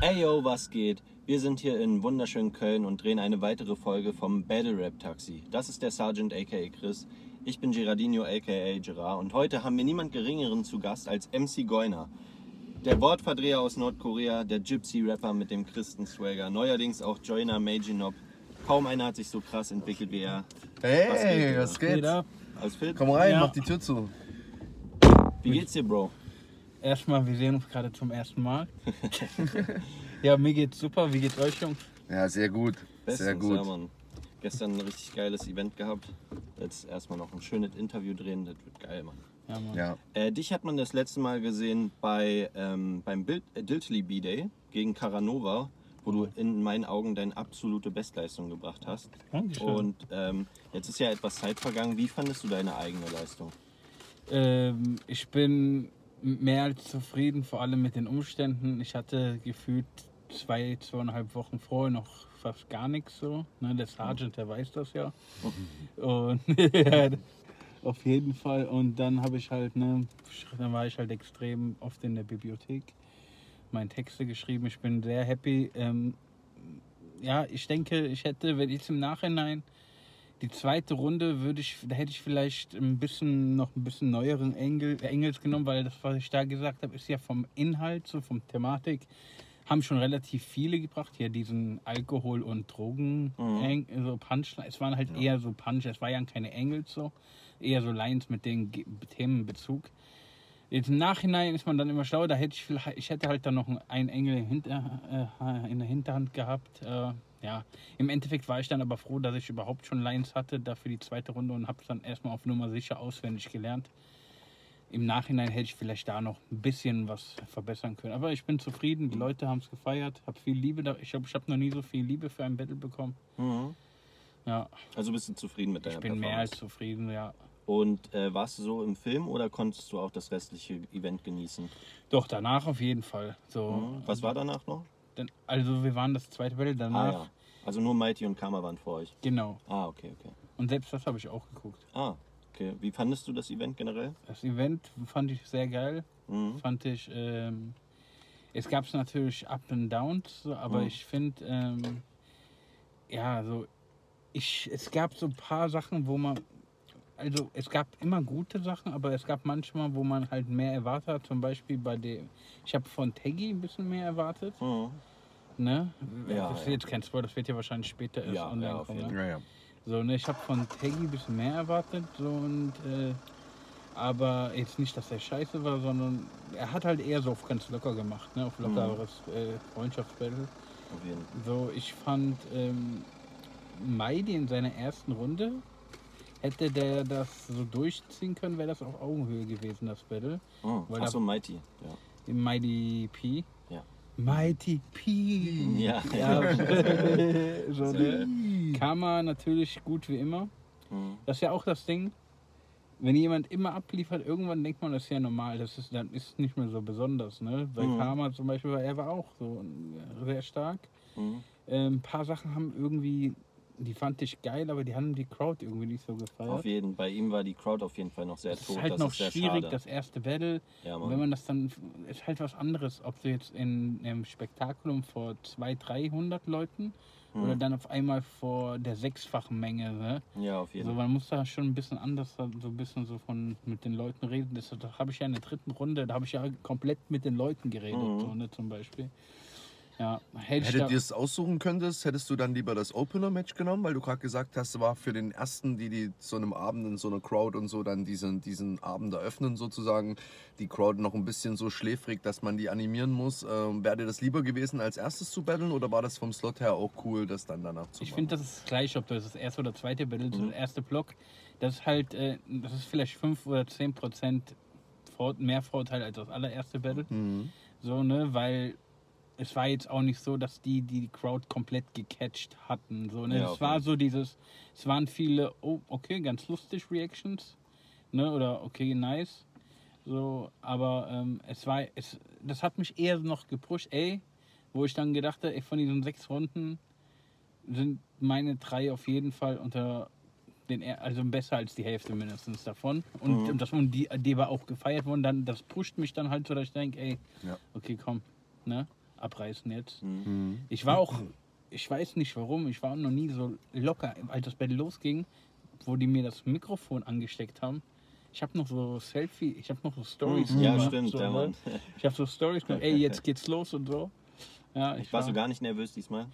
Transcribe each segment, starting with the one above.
Ey yo, was geht? Wir sind hier in wunderschönen Köln und drehen eine weitere Folge vom Battle Rap Taxi. Das ist der Sergeant aka Chris. Ich bin Gerardino aka Gerard und heute haben wir niemand geringeren zu Gast als MC Goiner. Der Wortverdreher aus Nordkorea, der Gypsy-Rapper mit dem Christen-Swagger, neuerdings auch Joiner Majinop. Kaum einer hat sich so krass entwickelt wie er. Hey, was geht, geht? Digga? Alles fit? Komm rein, Ja. mach die Tür zu. Wie geht's dir, Bro? Erstmal, wir sehen uns gerade zum ersten Mal. ja, mir geht's super. Wie geht's euch, Jungs? Ja, sehr gut. Sehr Bestens, gut. Ja, Mann. Gestern ein richtig geiles Event gehabt. Jetzt erstmal noch ein schönes Interview drehen. Das wird geil, Mann. Ja, Mann. Ja. Äh, dich hat man das letzte Mal gesehen bei, ähm, beim Bild, äh, Diltily B-Day gegen Caranova, wo du in meinen Augen deine absolute Bestleistung gebracht hast. Dankeschön. Und ähm, jetzt ist ja etwas Zeit vergangen. Wie fandest du deine eigene Leistung? Ähm, ich bin mehr als zufrieden, vor allem mit den Umständen. Ich hatte gefühlt zwei, zweieinhalb Wochen vorher noch fast gar nichts so. Ne, der Sergeant, der weiß das ja. Und auf jeden Fall. Und dann habe ich halt, ne, dann war ich halt extrem oft in der Bibliothek, meine Texte geschrieben. Ich bin sehr happy. Ähm, ja, ich denke, ich hätte, wenn ich im Nachhinein die zweite Runde würde ich, da hätte ich vielleicht ein bisschen noch ein bisschen neueren Engel, Engels genommen, weil das, was ich da gesagt habe, ist ja vom Inhalt, so vom Thematik, haben schon relativ viele gebracht. Hier diesen Alkohol- und Drogen, Eng- so Punchline. Es waren halt eher so Punch, es war ja keine Engels so, eher so Lines mit den Themenbezug. Jetzt im Nachhinein ist man dann immer schlau. Da hätte ich vielleicht, ich hätte halt dann noch einen Engel hinter, äh, in der Hinterhand gehabt. Äh, ja, im Endeffekt war ich dann aber froh, dass ich überhaupt schon Lines hatte, da für die zweite Runde und habe es dann erstmal auf Nummer sicher auswendig gelernt. Im Nachhinein hätte ich vielleicht da noch ein bisschen was verbessern können. Aber ich bin zufrieden, die Leute haben es gefeiert, habe viel Liebe da. Ich glaube, ich habe noch nie so viel Liebe für ein Battle bekommen. Ja, Also bist du zufrieden mit deiner ich bin mehr als zufrieden, ja. Und äh, warst du so im Film oder konntest du auch das restliche Event genießen? Doch, danach auf jeden Fall. So, Mhm. Was war danach noch? Dann, also wir waren das zweite Battle danach. Ah ja. Also nur Mighty und Karma waren vor euch. Genau. Ah, okay, okay. Und selbst das habe ich auch geguckt. Ah, okay. Wie fandest du das Event generell? Das Event fand ich sehr geil. Mhm. Fand ich, ähm, es gab es natürlich Up and Downs, so, aber Mhm. ich finde, ähm, ja, so, ich, es gab so ein paar Sachen, wo man, also es gab immer gute Sachen, aber es gab manchmal, wo man halt mehr erwartet hat. Zum Beispiel bei dem, ich habe von Teggy ein bisschen mehr erwartet. Mhm. Ne? Ja, das ist ja. jetzt kein Spoiler, das wird ja wahrscheinlich später erst Ja, online ja, auf kommen. Ne? Ja, ja. So, ne, ich habe von Teggy ein bisschen mehr erwartet, so und äh, aber jetzt nicht, dass er scheiße war, sondern er hat halt eher so auf ganz locker gemacht, ne, auf lockeres äh, Freundschaftsbattle. So, ich fand ähm, Maidi in seiner ersten Runde, hätte der das so durchziehen können, wäre das auf Augenhöhe gewesen, das Battle. Mhm. Weil Achso, Mighty. Ja. Im Mighty P. Ja. Mighty P. Ja, Ja, so, ne? Karma natürlich gut wie immer. Mhm. Das ist ja auch das Ding. Wenn jemand immer abliefert, irgendwann denkt man, das ist ja normal. Das ist dann ist nicht mehr so besonders. Ne? Bei Mhm. Karma zum Beispiel, war er war auch so äh, sehr stark. Mhm. Ähm, ein paar Sachen haben irgendwie, die fand ich geil, aber die haben die Crowd irgendwie nicht so gefeiert. Auf jeden Bei ihm war die Crowd auf jeden Fall noch sehr Das tot. ist halt das noch ist schwierig, schade. das erste Battle. ja, wenn man das dann, ist halt was anderes, ob du jetzt in einem Spektakulum vor 200, 300 Leuten oder Mhm. dann auf einmal vor der sechsfachen Menge. Ne? ja, auf jeden Fall. man muss da schon ein bisschen anders, so ein bisschen so von mit den Leuten reden. Das, da habe ich ja in der dritten Runde, da habe ich ja komplett mit den Leuten geredet, Mhm. so, ne, zum Beispiel. Ja, hätte ich Hättet ihr es aussuchen könntest, hättest du dann lieber das Opener-Match genommen, weil du gerade gesagt hast, war für den ersten, die die so einem Abend in so einer Crowd und so dann diesen, diesen Abend eröffnen sozusagen, die Crowd noch ein bisschen so schläfrig, dass man die animieren muss. Ähm, Wäre dir das lieber gewesen, als erstes zu battlen oder war das vom Slot her auch cool, das dann danach zu ich machen? finde, das ist gleich, ob du das erste oder zweite Battle, so Mhm. der erste Block, das ist halt, äh, das ist vielleicht 5 oder 10 Prozent mehr Vorteil als das allererste Battle. Mhm. So, ne, weil es war jetzt auch nicht so, dass die die, Crowd komplett gecatcht hatten. So, ne? Ja, es okay. war so dieses, es waren viele, oh, okay, ganz lustig Reactions, ne, oder okay, nice. So, aber ähm, es war, es, das hat mich eher noch gepusht, ey, wo ich dann gedacht habe, ey, von diesen sechs Runden sind meine drei auf jeden Fall unter den, also besser als die Hälfte mindestens davon. Und Mhm. das und die, die war auch gefeiert worden, dann, das pusht mich dann halt so, dass ich denke, ey, Ja. okay, komm, ne? Abreißen jetzt. Mhm. Ich war auch, ich weiß nicht warum, ich war noch nie so locker, als das Battle losging, wo die mir das Mikrofon angesteckt haben. Ich habe noch so Selfie, ich habe noch so Stories Ja, gemacht, stimmt, so, ja, ne? Mann. Ich habe so Stories gemacht, ey, jetzt geht's los und so. Ja, ich Warst du gar nicht nervös diesmal?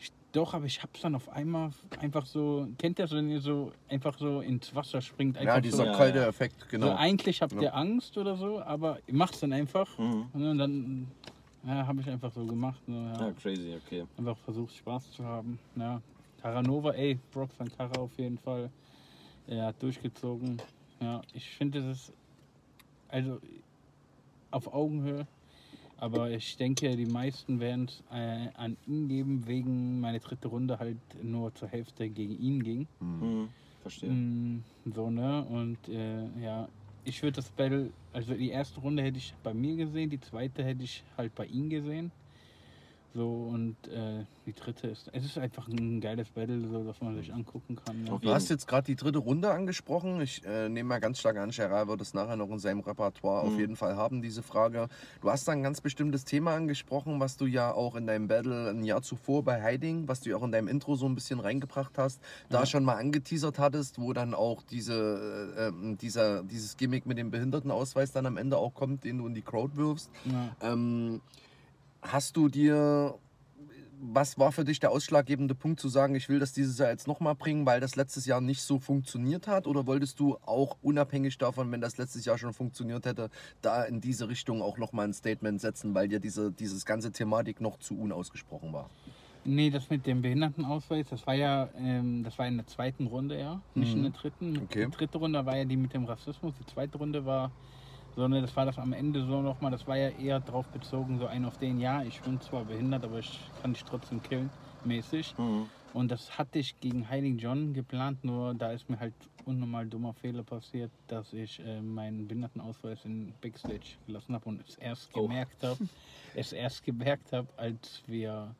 ich, doch, aber ich hab's dann auf einmal einfach so, kennt ihr so, wenn ihr so einfach so ins Wasser springt? Einfach Ja, dieser so, Ja, kalte ja. Effekt, so, genau. eigentlich habt ihr Angst oder so, aber ihr macht's dann einfach. Mhm. Und dann ja, habe ich einfach so gemacht. So, ja. Ja, crazy, okay. Einfach versucht, Spaß zu haben. Ja. Taranova, ey, Brock Sankara auf jeden Fall. Er hat durchgezogen. Ja, ich finde, es ist also auf Augenhöhe. Aber ich denke, die meisten werden es äh, an ihn geben, wegen meine dritte Runde halt nur zur Hälfte gegen ihn ging. Mhm. Verstehe. Mm, so, ne? Und äh, ja, ich würde das Battle, also die erste Runde hätte ich bei mir gesehen, die zweite hätte ich halt bei ihm gesehen. So, und äh, die dritte ist, es ist einfach ein geiles Battle, so, dass man sich angucken kann. Ja. Auf Du hast jetzt gerade die dritte Runde angesprochen. Ich äh, nehme mal ganz stark an, Gerard wird es nachher noch in seinem Repertoire auf Mhm. jeden Fall haben, diese Frage. Du hast da ein ganz bestimmtes Thema angesprochen, was du ja auch in deinem Battle ein Jahr zuvor bei Hiding, was du ja auch in deinem Intro so ein bisschen reingebracht hast, da Ja. schon mal angeteasert hattest, wo dann auch diese, äh, ähm, dieser, dieses Gimmick mit dem Behindertenausweis dann am Ende auch kommt, den du in die Crowd wirfst. Ja. Ähm, hast du dir, was war für dich der ausschlaggebende Punkt zu sagen, ich will das dieses Jahr jetzt nochmal bringen, weil das letztes Jahr nicht so funktioniert hat? Oder wolltest du auch unabhängig davon, wenn das letztes Jahr schon funktioniert hätte, da in diese Richtung auch nochmal ein Statement setzen, weil dir diese dieses ganze Thematik noch zu unausgesprochen war? Nee, das mit dem Behindertenausweis, das war ja, ähm, das war in der zweiten Runde, ja. Nicht in der dritten. Okay. Die dritte Runde war ja die mit dem Rassismus, die zweite Runde war so, ne, das war das am Ende so nochmal, das war ja eher drauf bezogen, so ein auf den, ja, ich bin zwar behindert, aber ich kann dich trotzdem killen, mäßig. Mhm. Und das hatte ich gegen Heiligen John geplant, nur da ist mir halt unnormal dummer Fehler passiert, dass ich äh, meinen Behindertenausweis in Backstage gelassen habe und es erst Oh. gemerkt habe, es erst gemerkt habe, als wir,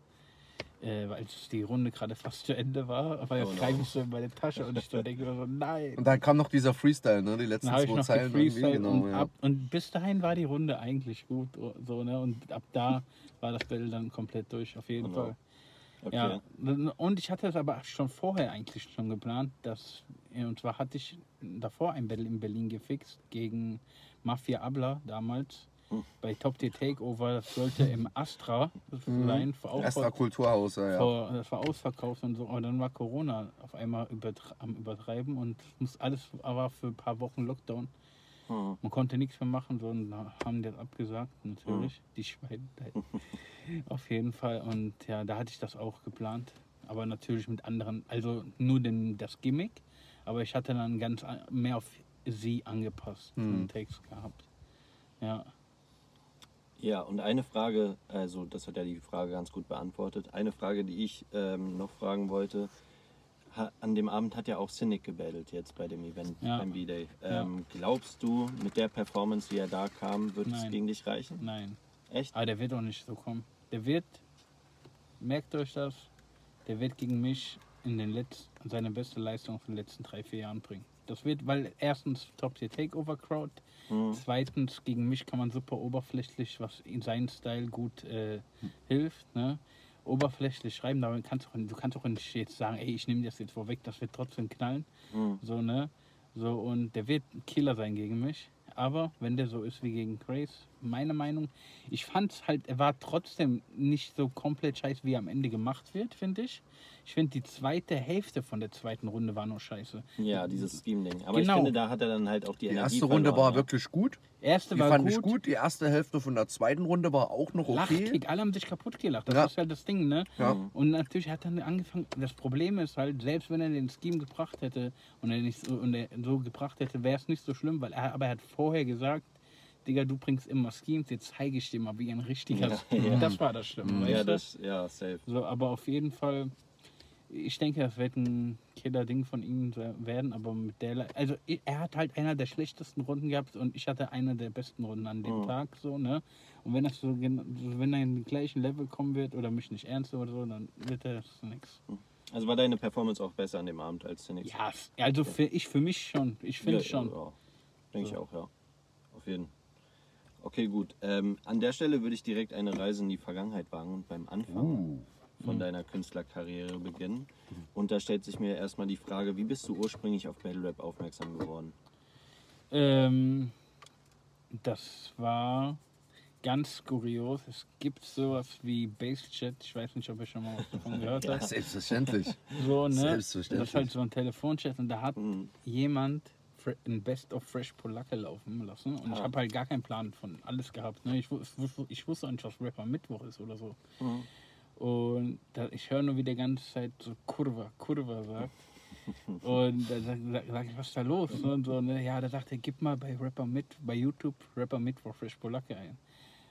äh, als die Runde gerade fast zu Ende war, Oh jetzt no. greife ich so in meine Tasche und ich so denke so, nein. Und dann kam noch dieser Freestyle, ne? Die letzten zwei noch Zeilen genau. und, ja. ab, und bis dahin war die Runde eigentlich gut, so ne, und ab da war das Battle dann komplett durch, auf jeden Genau. Fall. Okay. Ja, und ich hatte es aber schon vorher eigentlich schon geplant, dass, und zwar hatte ich davor ein Battle in Berlin gefixt gegen Mafia Abla damals. Bei Top Tier Takeover. Das sollte im Astra sein, vor, auch Astra Kulturhaus, ja. vor, das war ausverkauft und so. Aber dann war Corona auf einmal übertre am Übertreiben und muss alles war für ein paar Wochen Lockdown. Mhm. Man konnte nichts mehr machen, so und haben die das abgesagt, natürlich. Die Schweine. Auf jeden Fall. Und ja, da hatte ich das auch geplant. Aber natürlich mit anderen, also nur den, das Gimmick. Aber ich hatte dann ganz mehr auf sie angepasst Hm. und Takes gehabt. Ja. Ja, und eine Frage, also das hat ja die Frage ganz gut beantwortet. Eine Frage, die ich ähm, noch fragen wollte. Ha, an dem Abend hat ja auch Cynic gebattelt jetzt bei dem Event, Ja. beim B-Day. Ja. Ähm, Glaubst du, mit der Performance, wie er da kam, wird es Nein. gegen dich reichen? Nein. Echt? Aber der wird auch nicht so kommen. Der wird, merkt euch das, der wird gegen mich in den letzten, seine beste Leistung von den letzten drei, vier Jahren bringen. Das wird, weil erstens Top Tier Takeover Crowd, Mhm. zweitens gegen mich kann man super oberflächlich, was in seinen Style gut äh, hilft, ne? Oberflächlich schreiben, aber kannst auch, du kannst auch nicht jetzt sagen, ey, ich nehme das jetzt vorweg, das wird trotzdem knallen. Mhm. So, ne? So, und der wird ein Killer sein gegen mich. Aber wenn der so ist wie gegen Grace, meine Meinung, ich fand es halt, er war trotzdem nicht so komplett scheiße, wie er am Ende gemacht wird, finde ich. Ich finde, die zweite Hälfte von der zweiten Runde war nur scheiße. Ja, dieses Scheme-Ding. Aber Genau. ich finde, da hat er dann halt auch die, Die Energie erste Runde verloren, war ja. wirklich gut. Erste Die war fand gut, ich gut. Die erste Hälfte von der zweiten Runde war auch noch okay. lachkick, alle haben sich kaputt gelacht. Das Ja. ist halt das Ding, ne? Ja. Und natürlich hat er dann angefangen, das Problem ist halt, selbst wenn er den Scheme gebracht hätte und er nicht so, und er so gebracht hätte, wäre es nicht so schlimm, weil er, aber er hat vorher gesagt, Digga, du bringst immer Schemes, jetzt zeige ich dir mal, wie ein richtiger Ja, ja. Das war das Schlimme, weißt Ja, das, ja, safe. So, aber auf jeden Fall, ich denke, das wird ein Killer-Ding von ihm werden, aber mit der, also er hat halt einer der schlechtesten Runden gehabt und ich hatte eine der besten Runden an dem Mhm. Tag, so, ne? Und wenn das so, wenn er in den gleichen Level kommen wird oder mich nicht ernst oder so, dann wird das nix. Also war deine Performance auch besser an dem Abend als Cynic? Ja, f- also für ich für mich schon, ich finde ja, schon. Ja, Denke ich So. auch, ja. Auf jeden Okay, gut. Ähm, an der Stelle würde ich direkt eine Reise in die Vergangenheit wagen und beim Anfang von deiner Künstlerkarriere beginnen. Und da stellt sich mir erstmal die Frage, wie bist du ursprünglich auf Battle Rap aufmerksam geworden? Ähm, das war ganz kurios. Es gibt sowas wie Basechat. Ich weiß nicht, ob ihr schon mal was davon gehört habt. Selbstverständlich. So, ne? Selbstverständlich. Das ist halt so ein Telefonchat und da hat Mhm. jemand ein Best of Fresh Polacke laufen lassen und ich Ah. habe halt gar keinen Plan von alles gehabt. Ne? Ich, ich wusste auch nicht, was Rapper Mittwoch ist oder so. Mhm. Und da, ich höre nur, wie der ganze Zeit so Kurva, Kurva sagt. Und da sag, sag, sag ich, was ist da los? Und so, ne? Ja, da sagt er, gib mal bei Rapper mit, bei YouTube Rapper Mittwoch Fresh Polacke ein.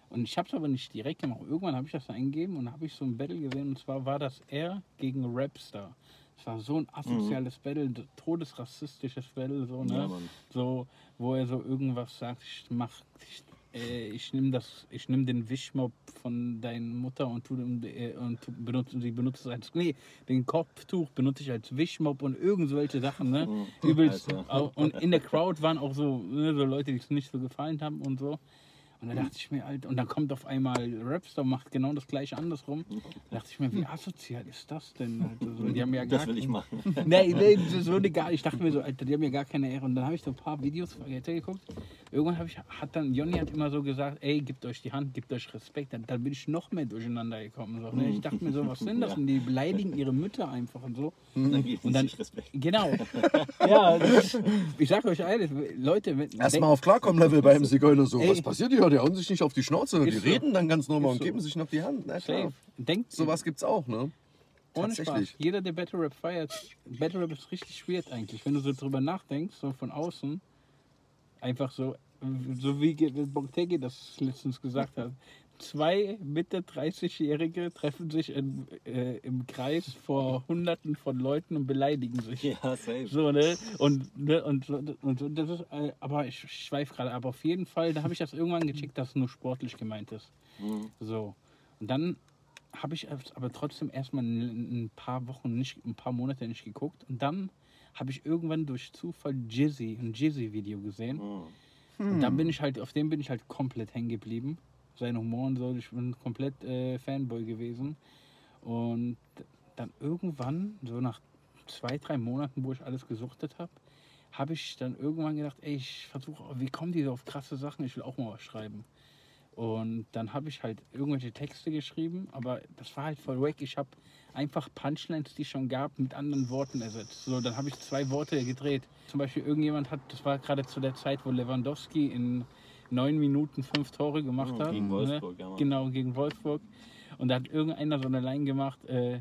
Und ich habe es aber nicht direkt gemacht. Irgendwann habe ich das eingegeben und habe ich so ein Battle gesehen. Und zwar war das er gegen Rapstar. Es war so ein asoziales Battle, ein todesrassistisches Battle, so, ne? Ja, so, wo er so irgendwas sagt, ich mach, ich, äh, ich nehme das, ich nehme den Wischmopp von deiner Mutter und tu äh, und tu- benutze, sie benutzt es als, nee, den Kopftuch benutze ich als Wischmopp und irgend solche Sachen, ne? Mhm. Übelst. Alter. Und in der Crowd waren auch so, ne, so Leute, die es nicht so gefallen haben und so. Und da dachte ich mir, Alter, und dann kommt auf einmal Rapstar, macht genau das gleiche andersrum. Da dachte ich mir, wie asozial ist das denn? Alter? So, die haben ja Das gar will ich machen. Nee, nee, das wurde gar Ich dachte mir so, Alter, die haben ja gar keine Ehre. Und dann habe ich so ein paar Videos geguckt. Irgendwann habe ich, hat dann, Jonny hat immer so gesagt, ey, gebt euch die Hand, gebt euch Respekt. Dann, dann bin ich noch mehr durcheinander gekommen. So, ne? Ich dachte mir so, was sind das? Ja. Und die beleidigen ihre Mütter einfach und so. Dann gibt Und es dann- nicht Respekt. Genau. Ja, das, ich sag euch eines, Leute, wenn, Erstmal auf Klarkommen-Level beim Zigeuner so. Ey. Was passiert hier? Die hauen sich nicht auf die Schnauze. Die Ist so. reden dann ganz normal Ist und so. geben sich noch die Hand. Na klar. safe. Denkt, Sowas gibt's auch, ne? Ohne Spaß. Tatsächlich. Jeder, der Battle Rap feiert, Battle Rap ist richtig weird eigentlich. Wenn du so drüber nachdenkst, so von außen, einfach so, so wie Ge- das letztens gesagt hat. Zwei Mitte 30-Jährige treffen sich in, äh, im Kreis vor Hunderten von Leuten und beleidigen sich. Ja, safe. So, ne? Und, ne? und, so- und so, das ist, äh, aber ich schweife gerade, aber auf jeden Fall, da habe ich das irgendwann gecheckt, dass es nur sportlich gemeint ist. Mhm. So. Und dann habe ich es aber trotzdem erstmal ein, ein paar Wochen nicht, ein paar Monate nicht geguckt. Und dann habe ich irgendwann durch Zufall Jizzy, ein Jizzy-Video gesehen. Mhm. Und dann bin ich halt, auf dem bin ich halt komplett hängen geblieben. Sein Humor und so, ich bin komplett äh, Fanboy gewesen. Und dann irgendwann, so nach zwei, drei Monaten, wo ich alles gesuchtet habe, habe ich dann irgendwann gedacht, ey, ich versuche, wie kommen die so auf krasse Sachen? Ich will auch mal was schreiben. Und dann habe ich halt irgendwelche Texte geschrieben, aber das war halt voll wack. Ich habe einfach Punchlines, die es schon gab, mit anderen Worten ersetzt. So, dann habe ich zwei Worte gedreht. Zum Beispiel irgendjemand hat, das war gerade zu der Zeit, wo Lewandowski in neun Minuten fünf Tore gemacht Mhm, hat. gegen ne? Wolfsburg, ja, Mann. Genau, gegen Wolfsburg. Und da hat irgendeiner so eine Line gemacht, äh,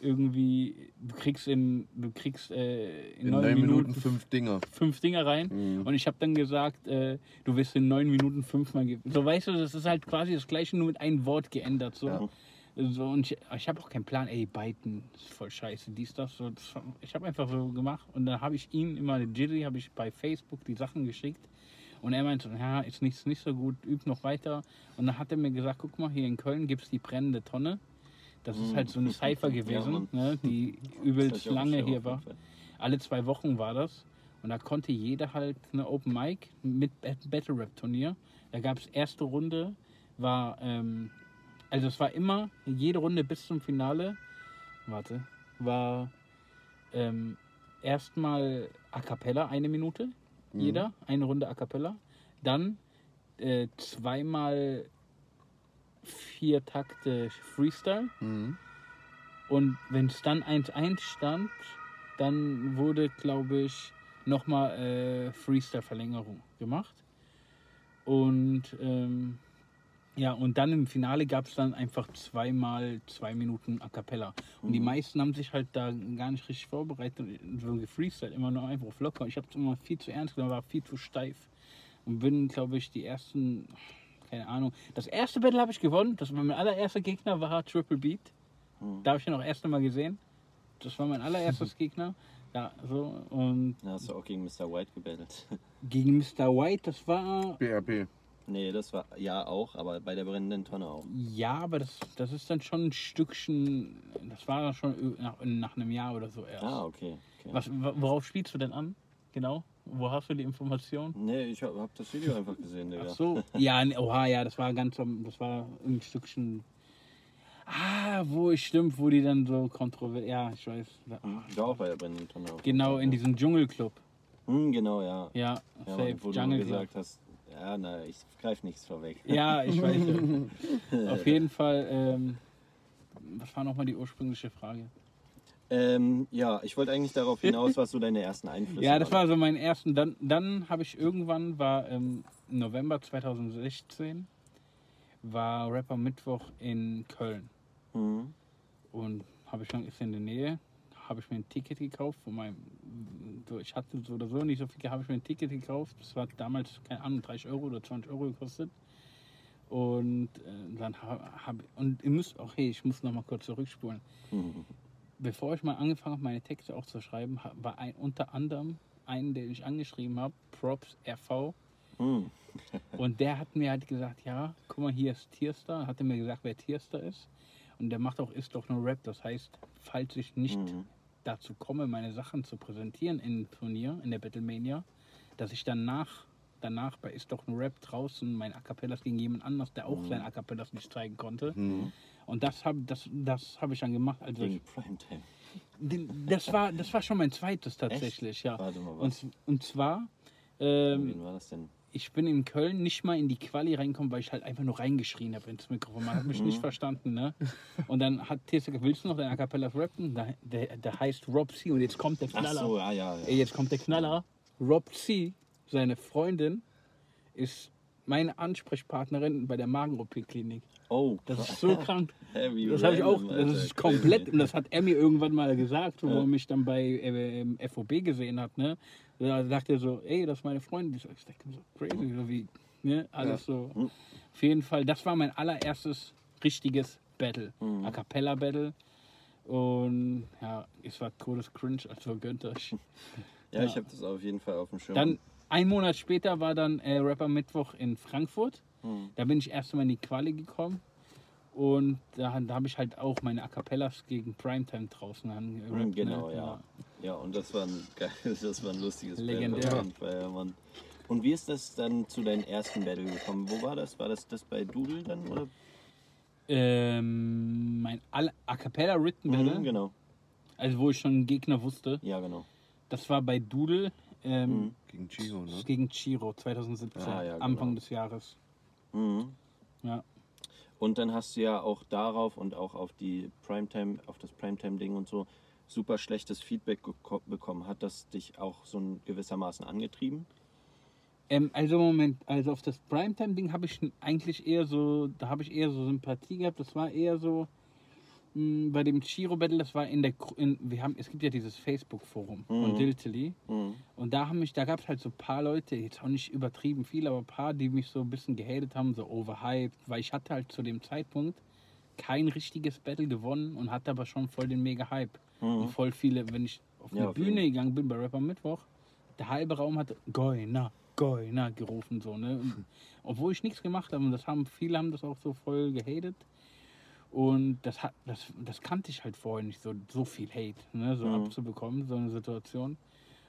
irgendwie, du kriegst in, du kriegst äh, in, In neun neun Minuten, Minuten fünf Dinger. fünf Dinger rein. Mhm. Und ich habe dann gesagt, äh, du wirst in neun Minuten fünfmal geben. So weißt du, das ist halt quasi das gleiche, nur mit einem Wort geändert. So. Ja. So, und ich, ich habe auch keinen Plan, ey, Biden ist voll scheiße, dies, das. So, das ich habe einfach so gemacht und dann habe ich ihm immer, Jizzy, habe ich bei Facebook die Sachen geschickt. Und er meinte, ja, ist nicht, nicht so gut, üb noch weiter. Und dann hat er mir gesagt, guck mal, hier in Köln gibt es die brennende Tonne. Das ist Mhm. halt so eine Cypher Ja, gewesen, Mann. ne, die übelst lange hier war. Alle zwei Wochen war das. Und da konnte jeder halt eine Open Mic mit Bat- Battle Rap Turnier. Da gab es erste Runde, war, ähm, also es war immer jede Runde bis zum Finale, warte, war ähm, erstmal A Cappella, eine Minute, Mhm. jeder, eine Runde A Cappella. Dann äh, zweimal vier Takte Freestyle. Mhm. Und wenn es dann 1-1 stand, dann wurde, glaube ich, nochmal äh, Freestyle-Verlängerung gemacht. Und ähm, ja, und dann im Finale gab es dann einfach zweimal zwei Minuten A Cappella. Und die meisten haben sich halt da gar nicht richtig vorbereitet und so gefreestylt, immer nur einfach auf locker. Ich habe es immer viel zu ernst genommen, war viel zu steif. Und bin, glaube ich, die ersten, keine Ahnung. Das erste Battle habe ich gewonnen. Das war mein allererster Gegner, war Triple Beat. Mhm. Da habe ich ihn auch erst einmal gesehen. Das war mein allererstes Gegner. Ja, so. Und Da hast du auch gegen Mr. White gebettelt. gegen Mr. White, das war. BRB. Nee, das war ja auch, aber bei der brennenden Tonne auch. Ja, aber das, das ist dann schon ein Stückchen. Das war dann schon nach, nach einem Jahr oder so erst. Ah, okay. okay. Was, worauf spielst du denn an? Genau. Wo hast du die Information? Nee, ich hab, hab das Video einfach gesehen, Digga. Ach so. Ja, oha, ja, das war ganz, das war ein Stückchen. Ah, wo ich stimmt, wo die dann so kontrovers. Ja, ich weiß. Hm, Ich war auch bei der brennenden Tonne. auf Genau, in diesem Dschungelclub. Hm, genau, ja. Ja, ja safe. Wo du Jungle gesagt hast, ja, na, ich greife nichts vorweg. Ja, ich weiß. ja. Auf jeden Fall. Ähm, was war nochmal die ursprüngliche Frage? Ähm, ja, ich wollte eigentlich darauf hinaus, was so deine ersten Einflüsse Ja, das waren. war so mein ersten. Dann, dann habe ich irgendwann, war im November 2016, war Rapper Mittwoch in Köln. Mhm. Und habe ich schon, ist in der Nähe, habe ich mir ein Ticket gekauft von meinem, so, ich hatte so oder so nicht so viel, habe ich mir ein Ticket gekauft. Das hat damals, keine Ahnung, 30 Euro oder 20 Euro gekostet. Und äh, dann habe hab, und ihr müsst auch, hey, ich muss noch mal kurz zurückspulen. Mhm. Bevor ich mal angefangen habe, meine Texte auch zu schreiben, war ein, unter anderem einen, den ich angeschrieben habe, Props RV. Mhm. Und der hat mir halt gesagt, ja, guck mal, hier ist Tierstar. Hat er mir gesagt, wer Tierstar ist. Und der macht auch Ist doch nur Rap. Das heißt, falls ich nicht Mhm. Dazu komme, meine Sachen zu präsentieren im Turnier, in der Battlemania, dass ich danach, danach bei Ist doch nur Rap draußen mein A Cappellas gegen jemand anders, der auch sein A Cappellas nicht zeigen konnte. Und das habe das, das hab ich dann gemacht. Also Gegen Primetime. das, war, das war schon mein zweites tatsächlich, ja. Warte mal, was? Und, und zwar, ähm, Wen war das denn? Ich bin in Köln nicht mal in die Quali reingekommen, weil ich halt einfach nur reingeschrien habe ins Mikrofon. Man hat mich Mhm. nicht verstanden, ne? Und dann hat Tessa gesagt, willst du noch deine A Cappellas rappen? Der, der, der heißt Rob C. Und jetzt kommt der Ach Knaller. so, ja, ja. Ja. jetzt kommt der Knaller. Rob C., seine Freundin, ist meine Ansprechpartnerin bei der Magen-OP-Klinik. Oh, Das ist so krank. Das habe ich auch, das ist komplett, und das hat mir irgendwann mal gesagt, wo Ja. er mich dann bei äh, im FOB gesehen hat, ne? Da dachte er so, ey, das ist meine Freundin. Ich dachte so, crazy, so wie, ne? Alles so. Hm. Auf jeden Fall, das war mein allererstes richtiges Battle. Mhm. A Cappella Battle. Und ja, es war todes cringe, also gönnt euch. Ja, ich Ja. habe das auf jeden Fall auf dem Schirm. Dann, ein Monat später war dann äh, Rapper Mittwoch in Frankfurt. Mhm. Da bin ich erst mal in die Quali gekommen. Und da, da habe ich halt auch meine A Cappellas gegen Primetime draußen angerappt. Mhm, genau, ne? ja. Ja, und das war ein, geil, das war ein lustiges Legendär. Battle ja, Mann. Und wie ist das dann zu deinem ersten Battle gekommen? Wo war das? War das das bei Doodle dann? Oder? Ähm, mein A Cappella Written Battle, Mhm, genau. also wo ich schon einen Gegner wusste, Ja, genau. das war bei Doodle ähm, Mhm. Gegen Chiho, ne? gegen Chiro 2017, Ah, ja, genau. Anfang des Jahres. Mhm. Ja. Und dann hast du ja auch darauf und auch auf die Primetime, auf das Primetime-Ding und so super schlechtes Feedback bekommen. Hat das dich auch so ein gewissermaßen angetrieben? Ähm, also Moment, also auf das Primetime-Ding habe ich eigentlich eher so, da habe ich eher so Sympathie gehabt. Das war eher so mh, bei dem Chiro Battle, das war in der, in, wir haben, es gibt ja dieses Facebook-Forum von Mhm. Diltily Mhm. und da haben mich, da gab es halt so ein paar Leute, jetzt auch nicht übertrieben viel, aber ein paar, die mich so ein bisschen gehatet haben, so overhyped, weil ich hatte halt zu dem Zeitpunkt kein richtiges Battle gewonnen und hatte aber schon voll den mega Hype. Und voll viele, wenn ich auf Ja, eine jeden Bühne gegangen bin bei Rapper Mittwoch, der halbe Raum hat Goina, Goina gerufen so, ne? Obwohl ich nichts gemacht habe und das haben viele haben das auch so voll gehatet. Und das hat das, das kannte ich halt vorher nicht so so viel Hate, ne, so Mhm. abzubekommen, so eine Situation.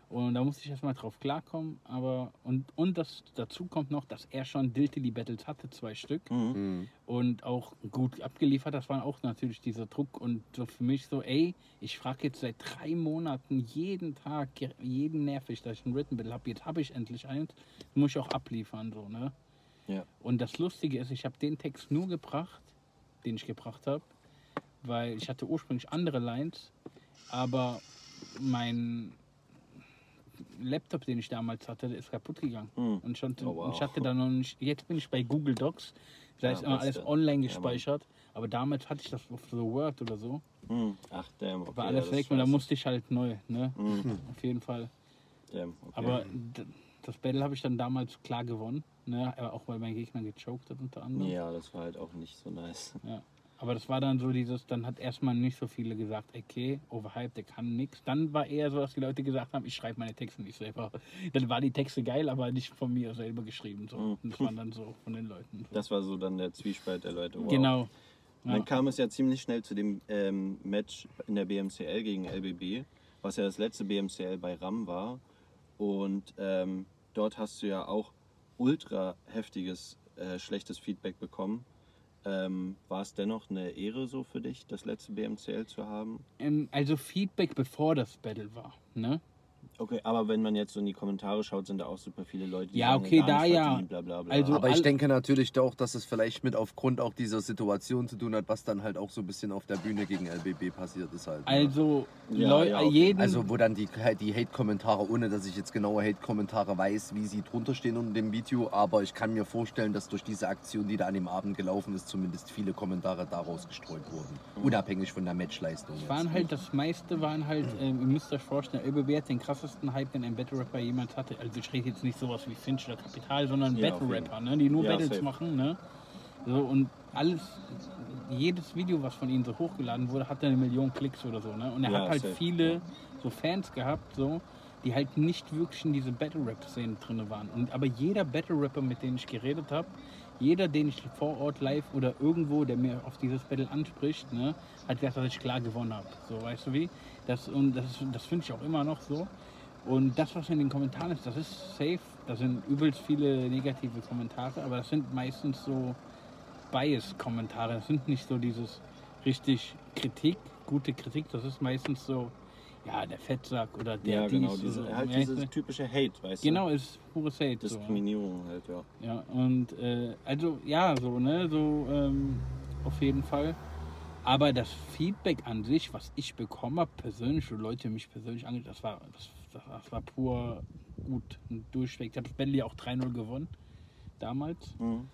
Und da musste ich erstmal drauf klarkommen, aber und und das dazu kommt noch, dass er schon Diltily Battles hatte, zwei Stück Mhm. und auch gut abgeliefert. Das war auch natürlich dieser Druck und so für mich so, ey, ich frage jetzt seit drei Monaten jeden Tag, jeden nervig, dass ich ein Written Battle habe. Jetzt habe ich endlich eins, muss ich auch abliefern, so, ne? Ja. Und das Lustige ist, ich habe den Text nur gebracht, den ich gebracht habe, weil ich hatte ursprünglich andere Lines, aber mein Laptop, den ich damals hatte, der ist kaputt gegangen. Mhm. Und schon, Oh, wow. ich hatte dann noch nicht, jetzt bin ich bei Google Docs, da Ja, ist immer alles beste. online Ja, gespeichert, aber damals hatte ich das auf so Word oder so, Mhm. Ach, damn. Okay, war ja, alles das weg und da musste ich halt neu, ne? Mhm. Auf jeden Fall. Damn, okay. Aber das Battle habe ich dann damals klar gewonnen, ne? Aber auch weil mein Gegner gechoked hat unter anderem. Ja, das war halt auch nicht so nice. Ja. Aber das war dann so dieses, dann hat erstmal nicht so viele gesagt, okay, overhyped, der kann nix. Dann war eher so, dass die Leute gesagt haben, ich schreibe meine Texte nicht selber. Dann waren die Texte geil, aber nicht von mir selber geschrieben. So. Mhm. Das war dann so von den Leuten. Das war so dann der Zwiespalt der Leute. Wow. Genau. Ja. Dann kam es ja ziemlich schnell zu dem ähm, Match in der BMCL gegen LBB, was ja das letzte BMCL bei RAM war. Und ähm, dort hast du ja auch ultra heftiges, äh, schlechtes Feedback bekommen. Ähm, war es dennoch eine Ehre so für dich, das letzte BMCL zu haben? Ähm, also Feedback bevor das Battle war. Ne? Okay, aber wenn man jetzt so in die Kommentare schaut, sind da auch super viele Leute, die Ja, sagen, okay, da ja. Bla, bla, bla. Also- Aber ich denke natürlich auch, dass es vielleicht mit aufgrund auch dieser Situation zu tun hat, was dann halt auch so ein bisschen auf der Bühne gegen LBB passiert ist halt. ne? Also Ja, Leu- ja, okay. jeden, Also wo dann die, die Hate-Kommentare, ohne dass ich jetzt genaue Hate-Kommentare weiß, wie sie drunter stehen unter dem Video, aber ich kann mir vorstellen, dass durch diese Aktion, die da an dem Abend gelaufen ist, zumindest viele Kommentare daraus gestreut wurden. Unabhängig von der Matchleistung. Es jetzt. waren halt, das meiste waren halt, ähm, ihr müsst euch vorstellen, LBB hat den krassesten Hype, den ein Battle Rapper jemals hatte. Also ich rede jetzt nicht sowas wie Finch oder Kapital, sondern Ja, Battle Rapper, ne, die nur Ja, Battles safe. machen. Ne? So, und alles, jedes Video, was von ihm so hochgeladen wurde, hatte eine Million Klicks oder so. Ne? Und er Ja, hat halt safe. viele so Fans gehabt, so, die halt nicht wirklich in diese Battle Rap-Szene drin waren. Und aber jeder Battle Rapper, mit dem ich geredet habe, jeder, den ich vor Ort live oder irgendwo, der mir auf dieses Battle anspricht, ne, hat gesagt, dass ich klar gewonnen habe. So, weißt du wie? Das, und das, das finde ich auch immer noch so. Und das, was in den Kommentaren ist, das ist safe. Da sind übelst viele negative Kommentare, aber das sind meistens so Bias-Kommentare. Das sind nicht so dieses richtig Kritik, gute Kritik. Das ist meistens so, ja, der Fettsack oder der ja, genau, dies diese, oder- halt dieses du? typische Hate, weißt Genau, du? ist pures Hate. So. Diskriminierung halt, ja. Ja, und äh, also ja, so, ne, so ähm, auf jeden Fall. Aber das Feedback an sich, was ich bekommen habe, persönlich, wo Leute mich persönlich ange das war, das, das, das war pur gut und durchweg. Ich habe ja auch 3-0 gewonnen, damals. Mhm.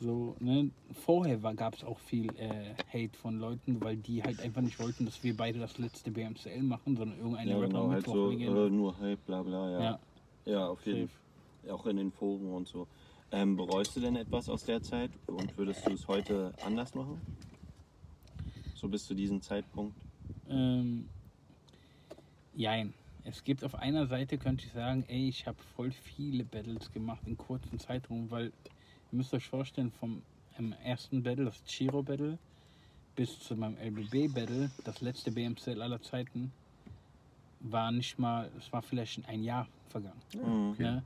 So, ne, vorher gab es auch viel äh, Hate von Leuten, weil die halt einfach nicht wollten, dass wir beide das letzte BMCL machen, sondern irgendeine Ja, genau, halt so, äh, nur Hype, bla bla, ja. ja, Ja, auf jeden. Fall. Auch in den Foren und so. Ähm, bereust du denn etwas aus der Zeit und würdest du es heute anders machen? So bis zu diesem Zeitpunkt? Ähm, jein. Es gibt auf einer Seite, könnte ich sagen, ey, ich habe voll viele Battles gemacht in kurzen Zeitraum, weil ihr müsst euch vorstellen, vom ersten Battle, das Chiro Battle, bis zu meinem LBB Battle, das letzte BMCL aller Zeiten, war nicht mal, es war vielleicht ein Jahr vergangen. Mhm. Ne?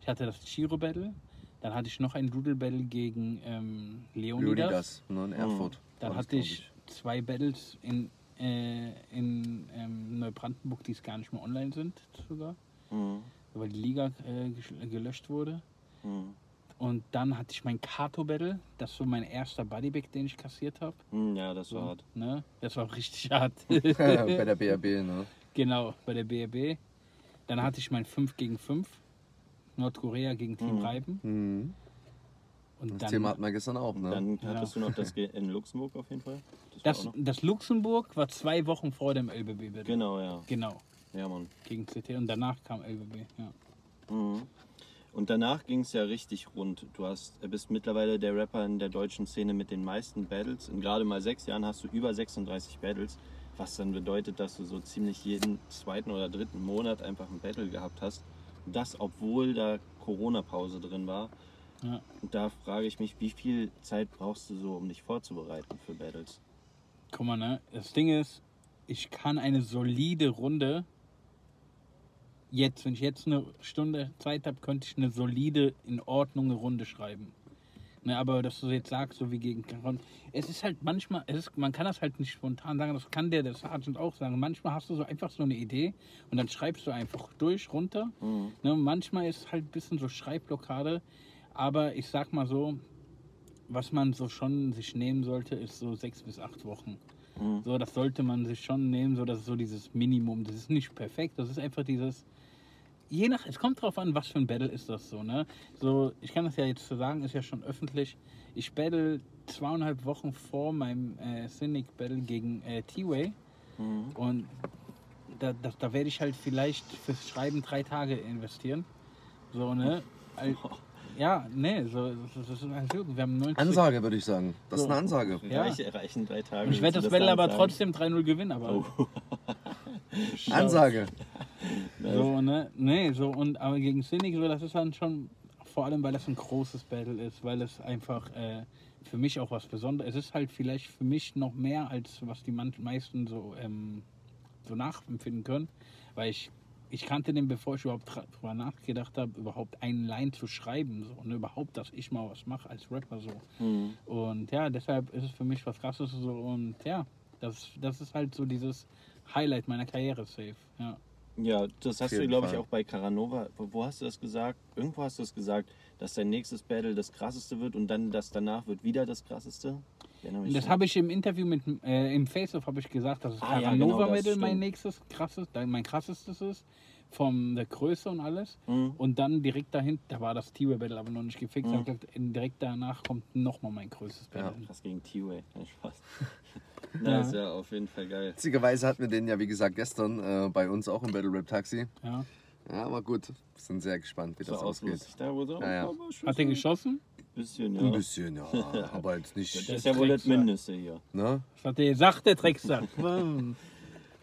Ich hatte das Chiro Battle, dann hatte ich noch ein Doodle Battle gegen ähm, Leonidas. Leonidas, ne, in Erfurt. Dann hatte glaub ich zwei Battles in, äh, in ähm, Neubrandenburg, die es gar nicht mehr online sind sogar, Mhm. weil die Liga äh, gelöscht wurde. Mhm. Und dann hatte ich mein Kato-Battle, das war mein erster Bodybag, den ich kassiert habe. Mhm, Ja, das war So, hart. ne? Das war auch richtig hart. Bei der BRB, ne? genau, bei der BRB. Dann hatte ich mein 5 gegen 5, Nordkorea gegen Team Mhm. Reiben. Und Das dann, Thema hatten wir gestern auch, ne? Dann Ja. hattest du noch das in Luxemburg auf jeden Fall. Das, das, das Luxemburg war zwei Wochen vor dem LBB-Battle. Genau, ja. Genau, Ja, Mann. gegen CT. Und danach kam LBB, ja. Mhm. Und danach ging es ja richtig rund. Du hast, bist mittlerweile der Rapper in der deutschen Szene mit den meisten Battles. In gerade mal sechs Jahren hast du über 36 Battles, was dann bedeutet, dass du so ziemlich jeden zweiten oder dritten Monat einfach ein Battle gehabt hast. Das, obwohl da Corona-Pause drin war. Ja. Und da frage ich mich, wie viel Zeit brauchst du so, um dich vorzubereiten für Battles? Guck mal, ne? Das Ding ist, ich kann eine solide Runde. Jetzt, wenn ich jetzt eine Stunde Zeit habe, könnte ich eine solide, in Ordnung Runde schreiben. Ne, aber dass du jetzt sagst, so wie gegen Caron, es ist halt manchmal, es ist, man kann das halt nicht spontan sagen, das kann der, der Sergeant auch sagen. Manchmal hast du so einfach so eine Idee und dann schreibst du einfach durch, runter. Mhm. Ne, manchmal ist halt ein bisschen so Schreibblockade, aber ich sag mal so, was man so schon sich nehmen sollte, ist so sechs bis acht Wochen. Mhm. So, das sollte man sich schon nehmen, so das ist so dieses Minimum. Das ist nicht perfekt, das ist einfach dieses. Je nach, es kommt drauf an, was für ein Battle ist das so, ne? So, ich kann das ja jetzt so sagen, ist ja schon öffentlich. Ich battle zweieinhalb Wochen vor meinem äh, Cynic Battle gegen äh, T-Way Mhm. und da, da, da werde ich halt vielleicht fürs Schreiben drei Tage investieren. So, ne? Al- Ja, ne, so, das, ist halt wirklich, wir haben 90. Ansage, würde ich sagen. Das ist eine Ansage. Ja. Reiche, reichen drei Tage. Und ich werde das Battle aber trotzdem 3-0 gewinnen, aber. Oh. Ansage. So, ne? Nee, so und aber gegen Cynic, so das ist dann schon, vor allem weil das ein großes Battle ist, weil es einfach äh, für mich auch was Besonderes Es ist halt vielleicht für mich noch mehr, als was die man meisten so, ähm, so nachempfinden können. Weil ich ich kannte den, bevor ich überhaupt drüber nachgedacht habe, überhaupt einen Line zu schreiben. So, und überhaupt, dass ich mal was mache als Rapper. so. Mhm. Und ja, deshalb ist es für mich was krasses so. Und ja, das, das ist halt so dieses Highlight meiner Karriere, safe. Ja. Ja, das hast du, glaube ich, auch bei Caranova. Wo, hast du das gesagt? Irgendwo hast du es gesagt, dass dein nächstes Battle das krasseste wird und dann das danach wird wieder das krasseste. Das habe ich im Interview mit äh, im Face-Off habe ich gesagt, dass das Ah, ja, Caranova genau, das Medal mein nächstes krasses, mein krassestes ist. Von der Größe und alles. Mhm. Und dann direkt dahinter, da war das T-Way Battle aber noch nicht gefixt. Mhm. gesagt, direkt danach kommt nochmal mein größtes Ja. Battle. Krass gegen T-Way. Spaß. Ja. Das ist ja auf jeden Fall geil. Witzigerweise hatten wir den ja, wie gesagt, gestern äh, bei uns auch im Battle Rap Taxi. Ja. Ja, aber gut. Sind sehr gespannt, wie So das ausgeht. da. Ja, ja. Hat er geschossen? Bisschen, ja. Ein bisschen, ja. aber jetzt Das nicht. ist ja wohl das. Mindeste hier. Ne? Was hat er gesagt, der Drecksack? Hm.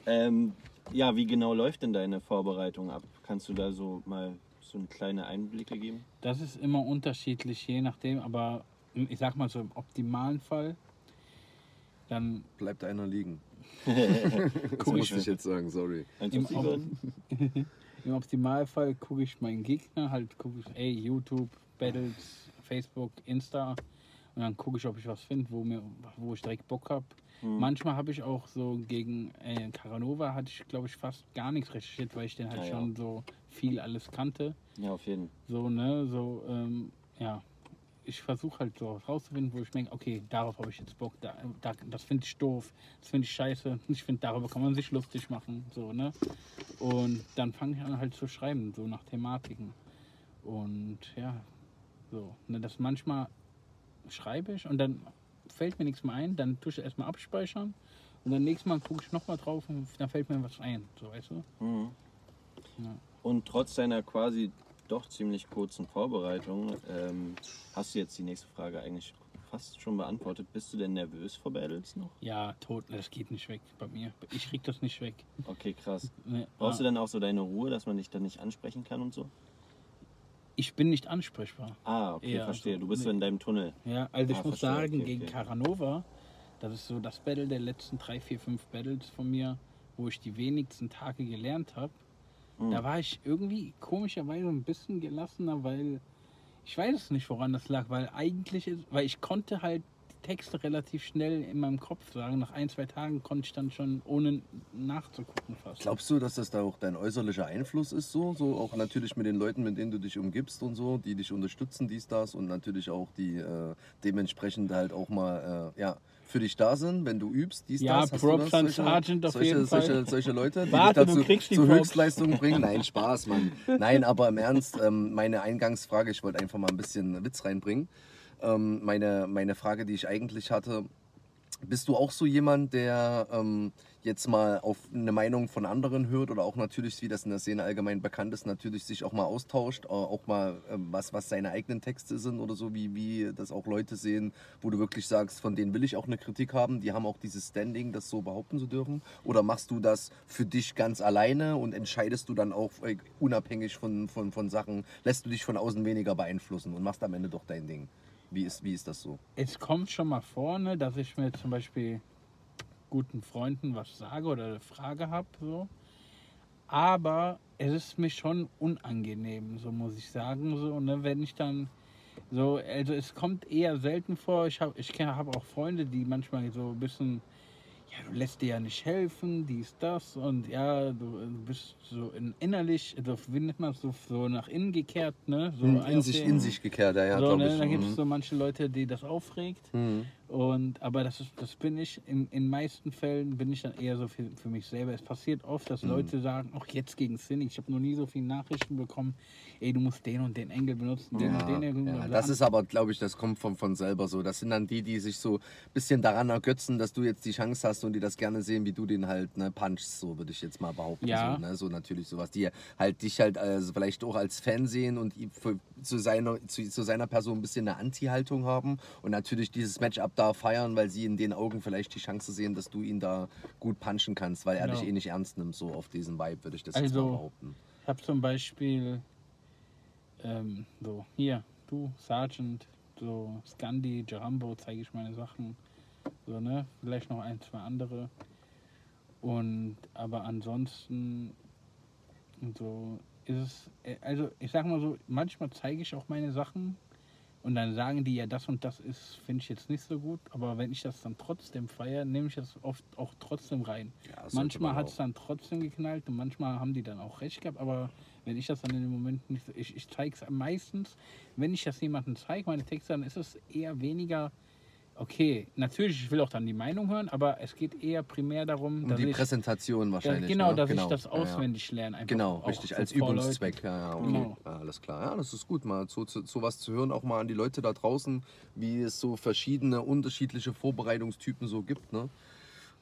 Ähm, ja, wie genau läuft denn deine Vorbereitung ab? Kannst du da so mal so eine kleine Einblicke geben? das ist immer unterschiedlich, je nachdem. Aber ich sag mal so im optimalen Fall, dann Bleibt einer liegen. Das Guck musste ich- jetzt sagen, sorry. Im Sieben? Im Optimalfall gucke ich meinen Gegner, halt gucke ich, ey, YouTube, Battles, Facebook, Insta und dann gucke ich, ob ich was finde, wo, mir- wo ich direkt Bock habe. Hm. Manchmal habe ich auch so gegen äh, Caranova hatte ich, glaube ich, fast gar nichts recherchiert, weil ich den halt Ja, ja. schon so viel alles kannte. Ja, auf jeden So, ne, so, ähm, ja. Ich versuche halt so rauszufinden, wo ich denke, okay, darauf habe ich jetzt Bock, da, da, das finde ich doof, das finde ich scheiße, ich finde, darüber kann man sich lustig machen, so, ne. Und dann fange ich an halt zu schreiben, so nach Thematiken. Und ja, so, ne, das manchmal schreibe ich und dann fällt mir nichts mehr ein, dann tue ich erstmal abspeichern und dann nächstes Mal gucke ich nochmal drauf und dann fällt mir was ein, so, weißt du. Mhm. Ja. Und trotz deiner quasi doch ziemlich kurzen Vorbereitung, ähm, hast du jetzt die nächste Frage eigentlich fast schon beantwortet. Bist du denn nervös vor Battles noch? Ja, tot, das geht nicht weg bei mir. Ich krieg das nicht weg. Okay, krass. Brauchst du ah, dann auch so deine Ruhe, dass man dich dann nicht ansprechen kann und so? Ich bin nicht ansprechbar. Ah, okay, Ja, verstehe. Du bist so nee. in deinem Tunnel. Ja, also ich Ah, muss verstehe, sagen, okay, gegen okay. Caranova, das ist so das Battle der letzten drei, vier, fünf Battles von mir, wo ich die wenigsten Tage gelernt habe. Mhm. Da war ich irgendwie komischerweise ein bisschen gelassener, weil ich weiß es nicht, woran das lag, weil eigentlich, ist, weil ich konnte halt Texte relativ schnell in meinem Kopf sagen. Nach ein, zwei Tagen konnte ich dann schon ohne nachzugucken fast. Glaubst du, dass das da auch dein äußerlicher Einfluss ist so? So auch natürlich mit den Leuten, mit denen du dich umgibst und so, die dich unterstützen, dies, das und natürlich auch die äh, dementsprechend halt auch mal äh, ja, für dich da sind, wenn du übst, dies, Ja, das. Hast du Props das? an Solche- Sergeant auf solche, jeden Fall. solche, solche Leute, die Warte, dich dazu kriegst die zu Props. Höchstleistungen bringen? Nein, Spaß, Mann. Nein, aber im Ernst, ähm, meine Eingangsfrage, ich wollte einfach mal ein bisschen Witz reinbringen. Ähm, meine, meine Frage, die ich eigentlich hatte, bist du auch so jemand, der ähm, jetzt mal auf eine Meinung von anderen hört oder auch natürlich, wie das in der Szene allgemein bekannt ist, natürlich sich auch mal austauscht, auch mal ähm, was, was seine eigenen Texte sind oder so, wie, wie das auch Leute sehen, wo du wirklich sagst, von denen will ich auch eine Kritik haben, die haben auch dieses Standing, das so behaupten zu dürfen? Oder machst du das für dich ganz alleine und entscheidest du dann auch äh, unabhängig von, von, von Sachen, lässt du dich von außen weniger beeinflussen und machst am Ende doch dein Ding? Wie ist, wie ist das so? Es kommt schon mal vor, ne, dass ich mir zum Beispiel guten Freunden was sage oder eine Frage habe. So. Aber es ist mir schon unangenehm, so muss ich sagen. So, ne, wenn ich dann so, also es kommt eher selten vor. Ich habe ich habe auch Freunde, die manchmal so ein bisschen, ja, du lässt dir ja nicht helfen, dies, das und ja, du, du bist so in, innerlich, also wie nennt man es so, so nach innen gekehrt, ne? So in, auf sich, in sich gekehrt, ja, ja so, glaube ne, ich. da gibt es Mhm. so manche Leute, die das aufregt. Mhm. Und, aber das, ist, das bin ich, in in meisten Fällen bin ich dann eher so für, für mich selber. Es passiert oft, Mhm. dass Leute sagen, auch jetzt gegen Cindy, ich habe noch nie so viele Nachrichten bekommen, ey, du musst den und den Engel benutzen, den und den Engel. Ja, das ist aber, glaube ich, das kommt von, von selber so. Das sind dann die, die sich so ein bisschen daran ergötzen, dass du jetzt die Chance hast und die das gerne sehen, wie du den halt ne, punchst, so würde ich jetzt mal behaupten. Ja. So, ne? so natürlich sowas, die halt dich halt also vielleicht auch als Fan sehen und für, zu, seiner, zu, zu seiner Person ein bisschen eine Anti-Haltung haben und natürlich dieses Matchup da feiern, weil sie in den Augen vielleicht die Chance sehen, dass du ihn da gut punchen kannst, weil er Genau. dich eh nicht ernst nimmt, so auf diesen Vibe, würde ich das jetzt Also- mal behaupten. Ich habe zum Beispiel ähm, so, hier, du, Sergeant, so Scandi, Jarambo, zeige ich meine Sachen. So, ne? Vielleicht noch ein, zwei andere. Und aber ansonsten Und so ist es, äh, also ich sag mal so, manchmal zeige ich auch meine Sachen und dann sagen die ja, das und das ist, finde ich jetzt nicht so gut, aber wenn ich das dann trotzdem feiere, nehme ich das oft auch trotzdem rein. Ja, manchmal man hat es dann trotzdem geknallt und manchmal haben die dann auch recht gehabt, aber wenn ich das dann in dem Moment nicht, so- ich, ich zeige es meistens, wenn ich das jemandem zeige, meine Texte, dann ist es eher weniger, okay, natürlich, ich will auch dann die Meinung hören, aber es geht eher primär darum, Um dass die ich, Präsentation wahrscheinlich. genau, ne? dass genau. ich das Ja, ja. auswendig lerne. Einfach Genau, auch richtig, so als Übungszweck. Ja, ja, okay. Genau. Ja, alles klar. Ja, das ist gut, mal so, zu, sowas zu hören, auch mal an die Leute da draußen, wie es so verschiedene, unterschiedliche Vorbereitungstypen so gibt. Ne?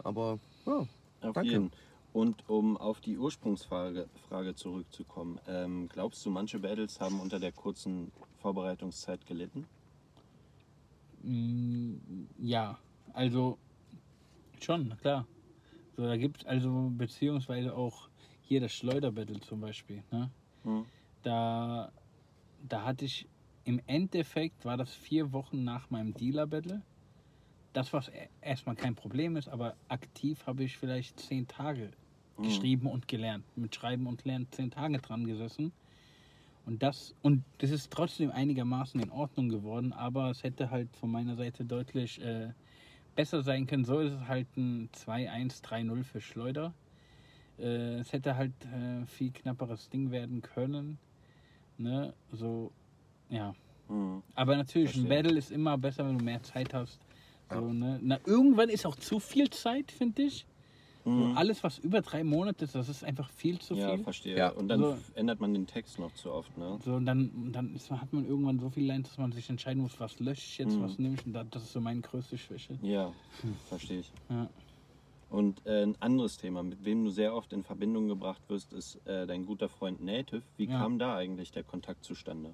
Aber ja, Auf Danke. jeden. Und um auf die Ursprungsfrage Frage zurückzukommen, ähm, glaubst du, manche Battles haben unter der kurzen Vorbereitungszeit gelitten? Mm, Ja, also schon, klar. So, da gibt es also, beziehungsweise auch hier das Schleuderbattle zum Beispiel. Ne? Hm. Da, da hatte ich im Endeffekt, war das vier Wochen nach meinem Dealer-Battle. Das, was e- erstmal kein Problem ist, aber aktiv habe ich vielleicht zehn Tage Mhm. geschrieben und gelernt. Mit Schreiben und Lernen zehn Tage dran gesessen. Und das, und das ist trotzdem einigermaßen in Ordnung geworden, aber es hätte halt von meiner Seite deutlich äh, besser sein können. So ist es halt ein 2-1-3-0 für Schleuder. Äh, es hätte halt äh, viel knapperes Ding werden können. Ne? So, ja. Hm. Aber natürlich, ein Verstehe. Battle ist immer besser, wenn du mehr Zeit hast. So, Ja. ne? Na, irgendwann ist auch zu viel Zeit, finde ich. Mhm. alles, was über drei Monate ist, das ist einfach viel zu Ja, viel. verstehe. Ja. Und dann So. ändert man den Text noch zu oft, ne? So, und dann, dann ist, hat man irgendwann so viel Lines, dass man sich entscheiden muss, was lösche ich jetzt, Mhm. was nehme ich. Und da- das ist so meine größte Schwäche. Ja, verstehe ich. Ja. Und äh, ein anderes Thema, mit wem du sehr oft in Verbindung gebracht wirst, ist äh, dein guter Freund Native. Wie Ja. kam da eigentlich der Kontakt zustande?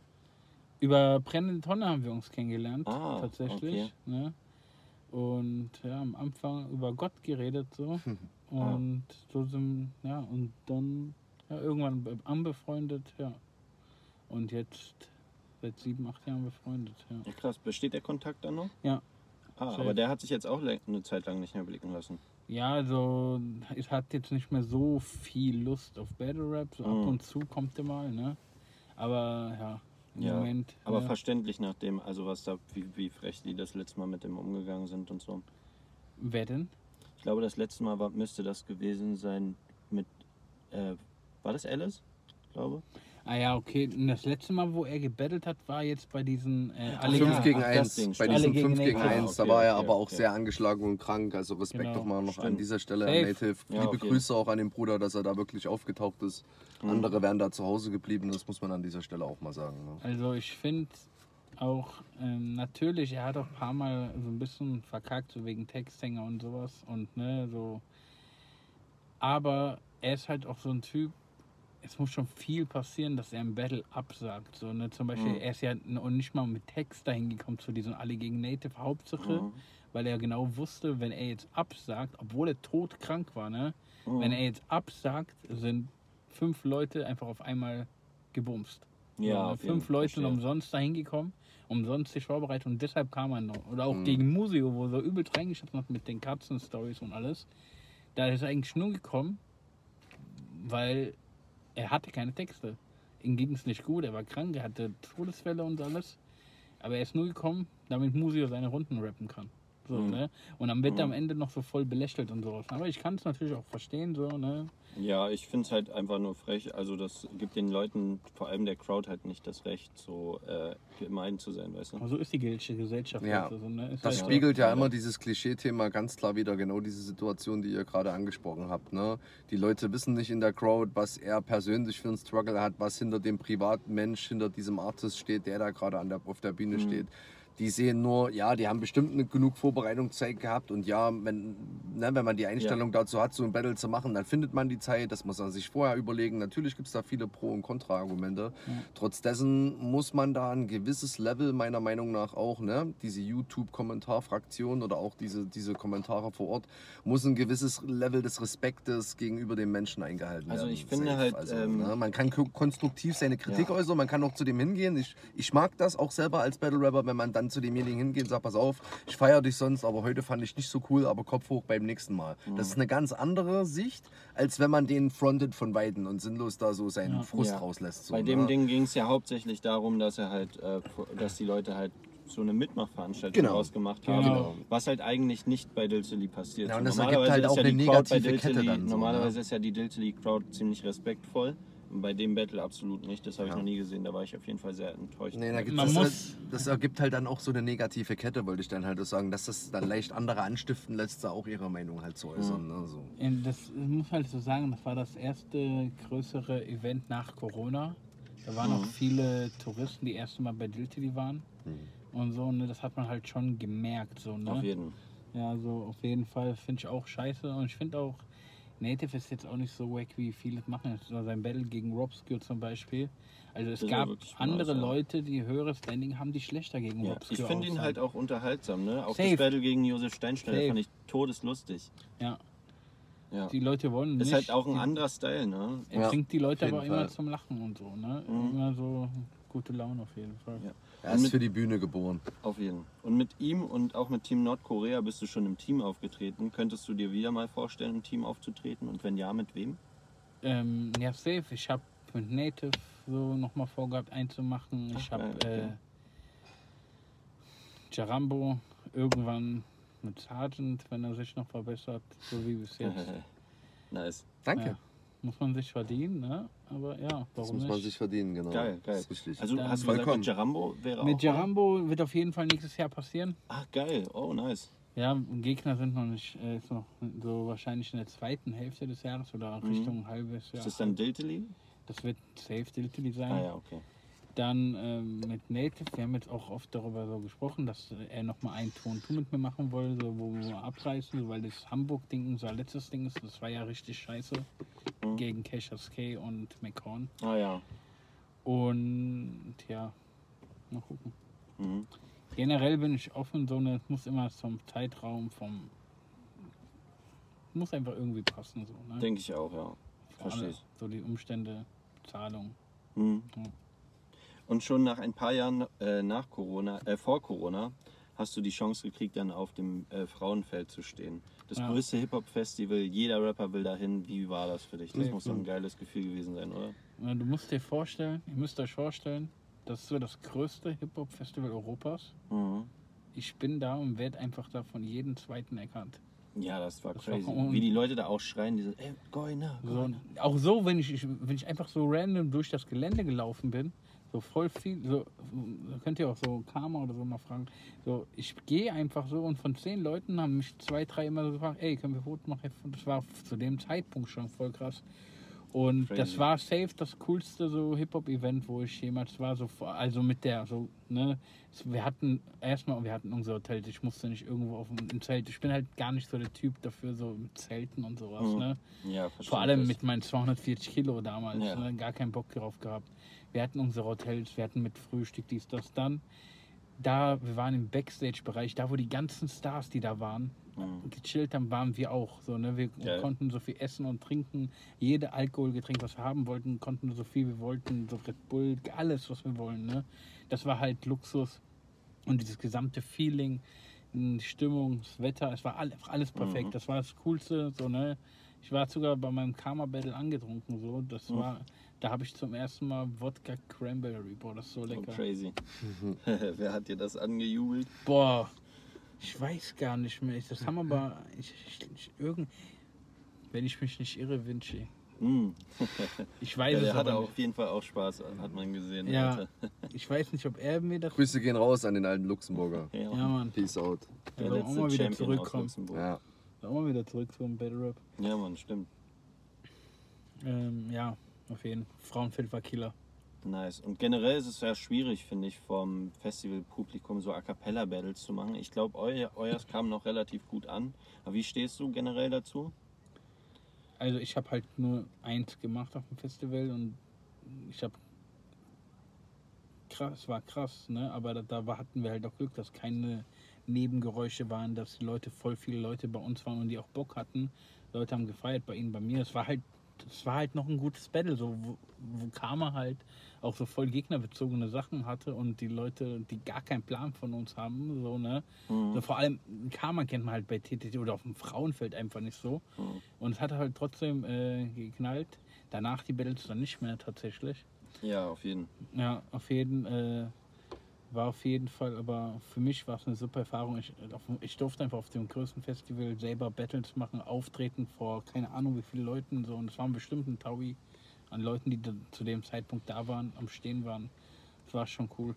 Über brennende Tonne haben wir uns kennengelernt, Ah, tatsächlich. okay. Ne? Und ja, am Anfang über Gott geredet so. Ah. Und so sind, ja, und dann ja, irgendwann be- anbefreundet, ja. Und jetzt seit sieben, acht Jahren befreundet, ja. Ja, krass. Besteht der Kontakt dann noch? Ja. Ah, Safe. aber der hat sich jetzt auch eine Zeit lang nicht mehr blicken lassen. Ja, also es hat jetzt nicht mehr so viel Lust auf Battle Rap, so Mhm. ab und zu kommt er mal, ne? Aber ja, im Ja, Moment. Aber ja. verständlich nachdem, also was da, wie, wie frech die das letzte Mal mit dem umgegangen sind und so. Wer denn? Ich glaube, das letzte Mal war, müsste das gewesen sein mit, äh, war das Alice? Ich glaube. Ah ja, okay. Und das letzte Mal, wo er gebettelt hat, war jetzt bei diesen äh, alle ja. 5 gegen ach, das 1. Ding, Bei diesen Alle gegen 5 gegen Native. 1, da Ah, war okay, er okay, aber auch okay. sehr angeschlagen und krank. Also Respekt Genau. nochmal noch an dieser Stelle Safe. an Native. Ja, Liebe jeden. Grüße auch an den Bruder, dass er da wirklich aufgetaucht ist. Mhm. Andere wären da zu Hause geblieben, das muss man an dieser Stelle auch mal sagen. Ne? Also ich finde auch, ähm, natürlich, er hat auch ein paar Mal so ein bisschen verkackt, so wegen Texthänger und sowas und ne, so. Aber er ist halt auch so ein Typ, es muss schon viel passieren, dass er im Battle absagt. So, ne? Zum Beispiel, Mhm. er ist ja noch nicht mal mit Text dahin gekommen zu diesen alle gegen Native Hauptsache, Mhm. weil er genau wusste, wenn er jetzt absagt, obwohl er todkrank war, ne? Mhm. Wenn er jetzt absagt, sind fünf Leute einfach auf einmal gebumst. ja, So, jeden fünf Leute verstehe. umsonst dahin gekommen, umsonst sich vorbereitet und deshalb kam er noch. Oder auch Mhm. gegen Musio, wo er so übel reingeschossen hat mit den Katzen-Stories und alles. Da ist er eigentlich nur gekommen, weil er hatte keine Texte. Ihm ging es nicht gut, er war krank, er hatte Todesfälle und alles. Aber er ist nur gekommen, damit Musio seine Runden rappen kann. So, Mhm. ne? Und dann wird er am Mhm. Ende noch so voll belächelt und sowas. Aber ich kann es natürlich auch verstehen, so, ne? Ja, ich finde es halt einfach nur frech. Also das gibt den Leuten, vor allem der Crowd, halt nicht das Recht, so äh, gemein zu sein, weißt du? Aber so ist die Gesellschaft. Ja. also, ne? Das halt so. spiegelt ja leider. immer dieses Klischee-Thema ganz klar wieder, genau diese Situation, die ihr gerade angesprochen habt. Ne? Die Leute wissen nicht in der Crowd, was er persönlich für einen Struggle hat, was hinter dem privaten Mensch, hinter diesem Artist steht, der da gerade an der, auf der Bühne Mhm. steht. Die sehen nur, ja, die haben bestimmt genug Vorbereitungszeit gehabt und ja, wenn, ne, wenn man die Einstellung dazu hat, so ein Battle zu machen, dann findet man die Zeit, das muss man sich vorher überlegen. Natürlich gibt es da viele Pro- und Kontra-Argumente. Trotz dessen muss man da ein gewisses Level meiner Meinung nach auch, ne, diese YouTube-Kommentarfraktion oder auch diese, diese Kommentare vor Ort, muss ein gewisses Level des Respektes gegenüber dem Menschen eingehalten Also werden. ich finde Safe. halt, Also, ähm, ne, man kann ko- konstruktiv seine Kritik Ja. äußern, man kann auch zu dem hingehen. Ich, ich mag das auch selber als Battle Rapper, wenn man dann dann zu demjenigen hingehen und sag, pass auf, ich feiere dich sonst, aber heute fand ich nicht so cool, aber Kopf hoch beim nächsten Mal. Das ist eine ganz andere Sicht, als wenn man den frontet von Weitem und sinnlos da so seinen Frust Ja. rauslässt. So, Bei dem ne? Ding ging es ja hauptsächlich darum, dass er halt, äh, dass die Leute halt so eine Mitmachveranstaltung Genau. rausgemacht haben, Genau. was halt eigentlich nicht bei Diltily passiert. Ja, So, und das normalerweise ergibt halt ist auch ja eine die Crowd bei negative Kette Diltily- dann so, Normalerweise ne? ist ja die Diltily Crowd ziemlich respektvoll. Bei dem Battle absolut nicht. Das habe ich Ja. noch nie gesehen. Da war ich auf jeden Fall sehr enttäuscht. Nee, da gibt Man das, muss- das ergibt halt dann auch so eine negative Kette, wollte ich dann halt auch sagen, dass das dann leicht andere anstiften lässt, da auch ihre Meinung halt zu äußern. Ne? So. Das ich muss halt so sagen, das war das erste größere Event nach Corona. Da waren auch viele Touristen, die erste Mal bei Diltily waren. Und so, ne, das hat man halt schon gemerkt. So, ne? Auf jeden Ja, so auf jeden Fall finde ich auch scheiße. Und ich finde auch, Native ist jetzt auch nicht so wack, wie viele machen. So sein Battle gegen Robskill zum Beispiel. Also es Das gab andere ja. Leute, die höhere Standing haben, die schlechter gegen Ja. Robskill Ich finde ihn halt auch unterhaltsam. Ne? Auch Safe. das Battle gegen Josef Steinschneider Safe. fand ich todeslustig. Ja, Ja. die Leute wollen Ist nicht. halt auch ein die- anderer Style. Ne? Er Ja, bringt die Leute aber immer Fall. zum Lachen und so, ne? Mhm. Immer so gute Laune auf jeden Fall. Ja. Er ist mit- für die Bühne geboren. Auf jeden. Und mit ihm und auch mit Team Nordkorea bist du schon im Team aufgetreten. Könntest du dir wieder mal vorstellen, im Team aufzutreten? Und wenn ja, mit wem? Ähm, ja, safe. Ich habe mit Native so nochmal vorgehabt einzumachen. Ich habe okay. äh, Jarambo irgendwann mit Sergeant, wenn er sich noch verbessert, so wie bis jetzt. nice. Danke. Ja. Muss man sich verdienen, ne? Aber ja, Das warum muss nicht? man sich verdienen, genau. Geil, geil. Das ist richtig. Also Dann- hast du gesagt, Vollkommen. mit Jarambo wäre auch. mit Jarambo wird auf jeden Fall nächstes Jahr passieren. Ach geil. Oh nice. Ja, Gegner sind noch nicht, äh, ist noch so wahrscheinlich in der zweiten Hälfte des Jahres oder Mhm. Richtung halbes Jahr. Ist das dann Diltily? Das wird safe Diltily sein. Ah ja, okay. Dann ähm, mit Native, wir haben jetzt auch oft darüber so gesprochen, dass er nochmal ein Ton Two mit mir machen wollte, so, wo wir abreißen, weil das Hamburg-Ding unser letztes Ding ist. Das war ja richtig scheiße Mhm. gegen Cassius K und McCorn. Ah ja. Und ja, mal gucken. Mhm. Generell bin ich offen, so eine, es muss immer zum Zeitraum vom. Muss einfach irgendwie passen, so, ne? Denke ich auch, ja. Verstehe ich. So die Umstände, Zahlung. Mhm. Ja. Und schon nach ein paar Jahren äh, nach Corona, äh, vor Corona, hast du die Chance gekriegt, dann auf dem äh, Frauenfeld zu stehen. Das Ja. größte Hip-Hop-Festival, jeder Rapper will dahin. Wie war das für dich? Das Nee, muss doch ein geiles Gefühl gewesen sein, oder? Ja, Du musst dir vorstellen, ihr müsst euch vorstellen, das ist so das größte Hip-Hop-Festival Europas. Mhm. Ich bin da und werde einfach da von jedem zweiten erkannt. Ja, das war Das war crazy. un- Wie die Leute da auch schreien, diese, ey, Goina, So, Goina. auch so, wenn ich, ich- wenn ich einfach so random durch das Gelände gelaufen bin, so voll viel, so könnt ihr auch so Karma oder so mal fragen. So, ich gehe einfach so und von zehn Leuten haben mich zwei, drei immer so gefragt, ey, können wir Foto machen? Das war zu dem Zeitpunkt schon voll krass. Und Crazy. das war safe das coolste so Hip-Hop-Event, wo ich jemals war. So, also mit der, so, ne, wir hatten erstmal, wir hatten unser Hotel, ich musste nicht irgendwo auf dem Zelt. Ich bin halt gar nicht so der Typ dafür, so mit Zelten und sowas, Mhm. ne. Ja. Vor allem mit meinen 240 Kilo damals. Ja. Ne? Gar keinen Bock drauf gehabt. Wir hatten unsere Hotels, wir hatten mit Frühstück dies, das, dann. Da, wir waren im Backstage-Bereich, da wo die ganzen Stars, die da waren, Mhm. gechillt haben, waren wir auch. So, ne? Wir Geil. konnten so viel essen und trinken. Jede Alkoholgetränk, was wir haben wollten, konnten so viel wir wollten. So Red Bull, alles, was wir wollen. Ne? Das war halt Luxus. Und dieses gesamte Feeling, die Stimmung, das Wetter, es war alles perfekt. Mhm. Das war das Coolste. So, ne? Ich war sogar bei meinem Karma Battle angetrunken. So. Das Mhm. war, da habe ich zum ersten Mal Wodka Cranberry. Boah, das ist so Oh, lecker. crazy. Wer hat dir das angejubelt? Boah, ich weiß gar nicht mehr. Das haben aber ich, ich, ich, irgend, wenn ich mich nicht irre, Vinci. Mhm. Ich weiß Ja, es der hatte aber auf jeden Fall auch Spaß, hat man gesehen. Ja. Alter. Ich weiß nicht, ob er mir das. Grüße gehen raus an den alten Luxemburger. Ja, Ja, Mann. Peace out. der Ja, auch letzte mal wieder Champion aus zurückkommen. Luxemburg. Ja. Auch mal wieder zurück zum Battle Rap. Ja, Mann, stimmt. Ähm, ja, auf jeden Fall. Frauenfeld war Killer. Nice. Und generell ist es ja schwierig, finde ich, vom Festivalpublikum so A Cappella Battles zu machen. Ich glaube, euer, kam noch relativ gut an. Aber wie stehst du generell dazu? Also ich habe halt nur eins gemacht auf dem Festival und ich habe krass, war krass, ne? Aber da, da hatten wir halt auch Glück, dass keine Nebengeräusche waren, dass die Leute voll viele Leute bei uns waren und die auch Bock hatten. Leute haben gefeiert bei ihnen, bei mir. Es war halt es war halt noch ein gutes Battle, so wo, wo Karma halt auch so voll gegnerbezogene Sachen hatte und die Leute, die gar keinen Plan von uns haben, so, ne? Mhm. So, vor allem Karma kennt man halt bei TTT oder auf dem Frauenfeld einfach nicht so. Mhm. Und es hat halt trotzdem äh, geknallt. Danach die Battles dann nicht mehr tatsächlich. Ja, auf jeden. Ja, auf jeden äh, war auf jeden Fall, aber für mich war es eine super Erfahrung. Ich, auf, ich durfte einfach auf dem größten Festival selber Battles machen, auftreten vor keine Ahnung wie viele Leuten so und es waren bestimmt ein Taui an Leuten, die zu dem Zeitpunkt da waren, am Stehen waren. Das war schon cool.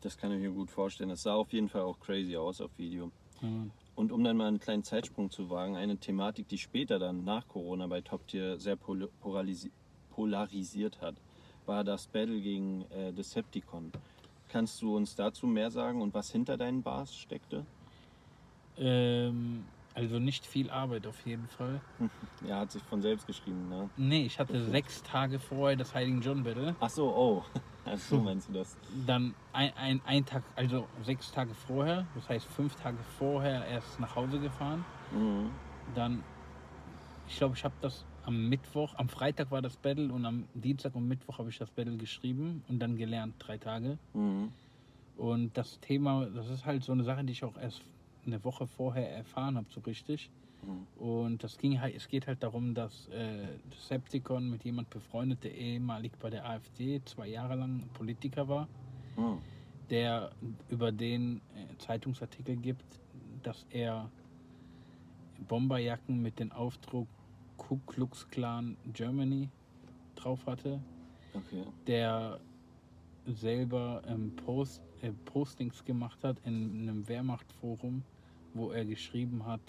Das kann ich mir gut vorstellen. Das sah auf jeden Fall auch crazy aus auf Video. Ja. Und um dann mal einen kleinen Zeitsprung zu wagen, eine Thematik, die später dann nach Corona bei Top Tier sehr pol polarisi polarisiert hat, war das Battle gegen äh, Decepticon. Kannst du uns dazu mehr sagen und was hinter deinen Bars steckte? Ähm, also nicht viel Arbeit auf jeden Fall. Ja, hat sich von selbst geschrieben, ne? Nee, ich hatte sechs Tage vorher das Heiligen John Battle. Ach so, oh. Ach so meinst du das? Dann ein, ein, ein Tag, also sechs Tage vorher, das heißt fünf Tage vorher erst nach Hause gefahren. Mhm. Dann, ich glaube, ich habe das am Mittwoch, am Freitag war das Battle und am Dienstag und Mittwoch habe ich das Battle geschrieben und dann gelernt, drei Tage. Mhm. Und das Thema, das ist halt so eine Sache, die ich auch erst eine Woche vorher erfahren habe, so richtig. Mhm. Und das ging halt, es geht halt darum, dass äh, Decepticon mit jemand befreundet, der ehemalig bei der AfD zwei Jahre lang Politiker war, Mhm. der über den äh, Zeitungsartikel gibt, dass er Bomberjacken mit dem Aufdruck Ku Klux Klan Germany drauf hatte, Okay. der selber ähm, Post, äh, Postings gemacht hat in einem Wehrmachtforum, wo er geschrieben hat,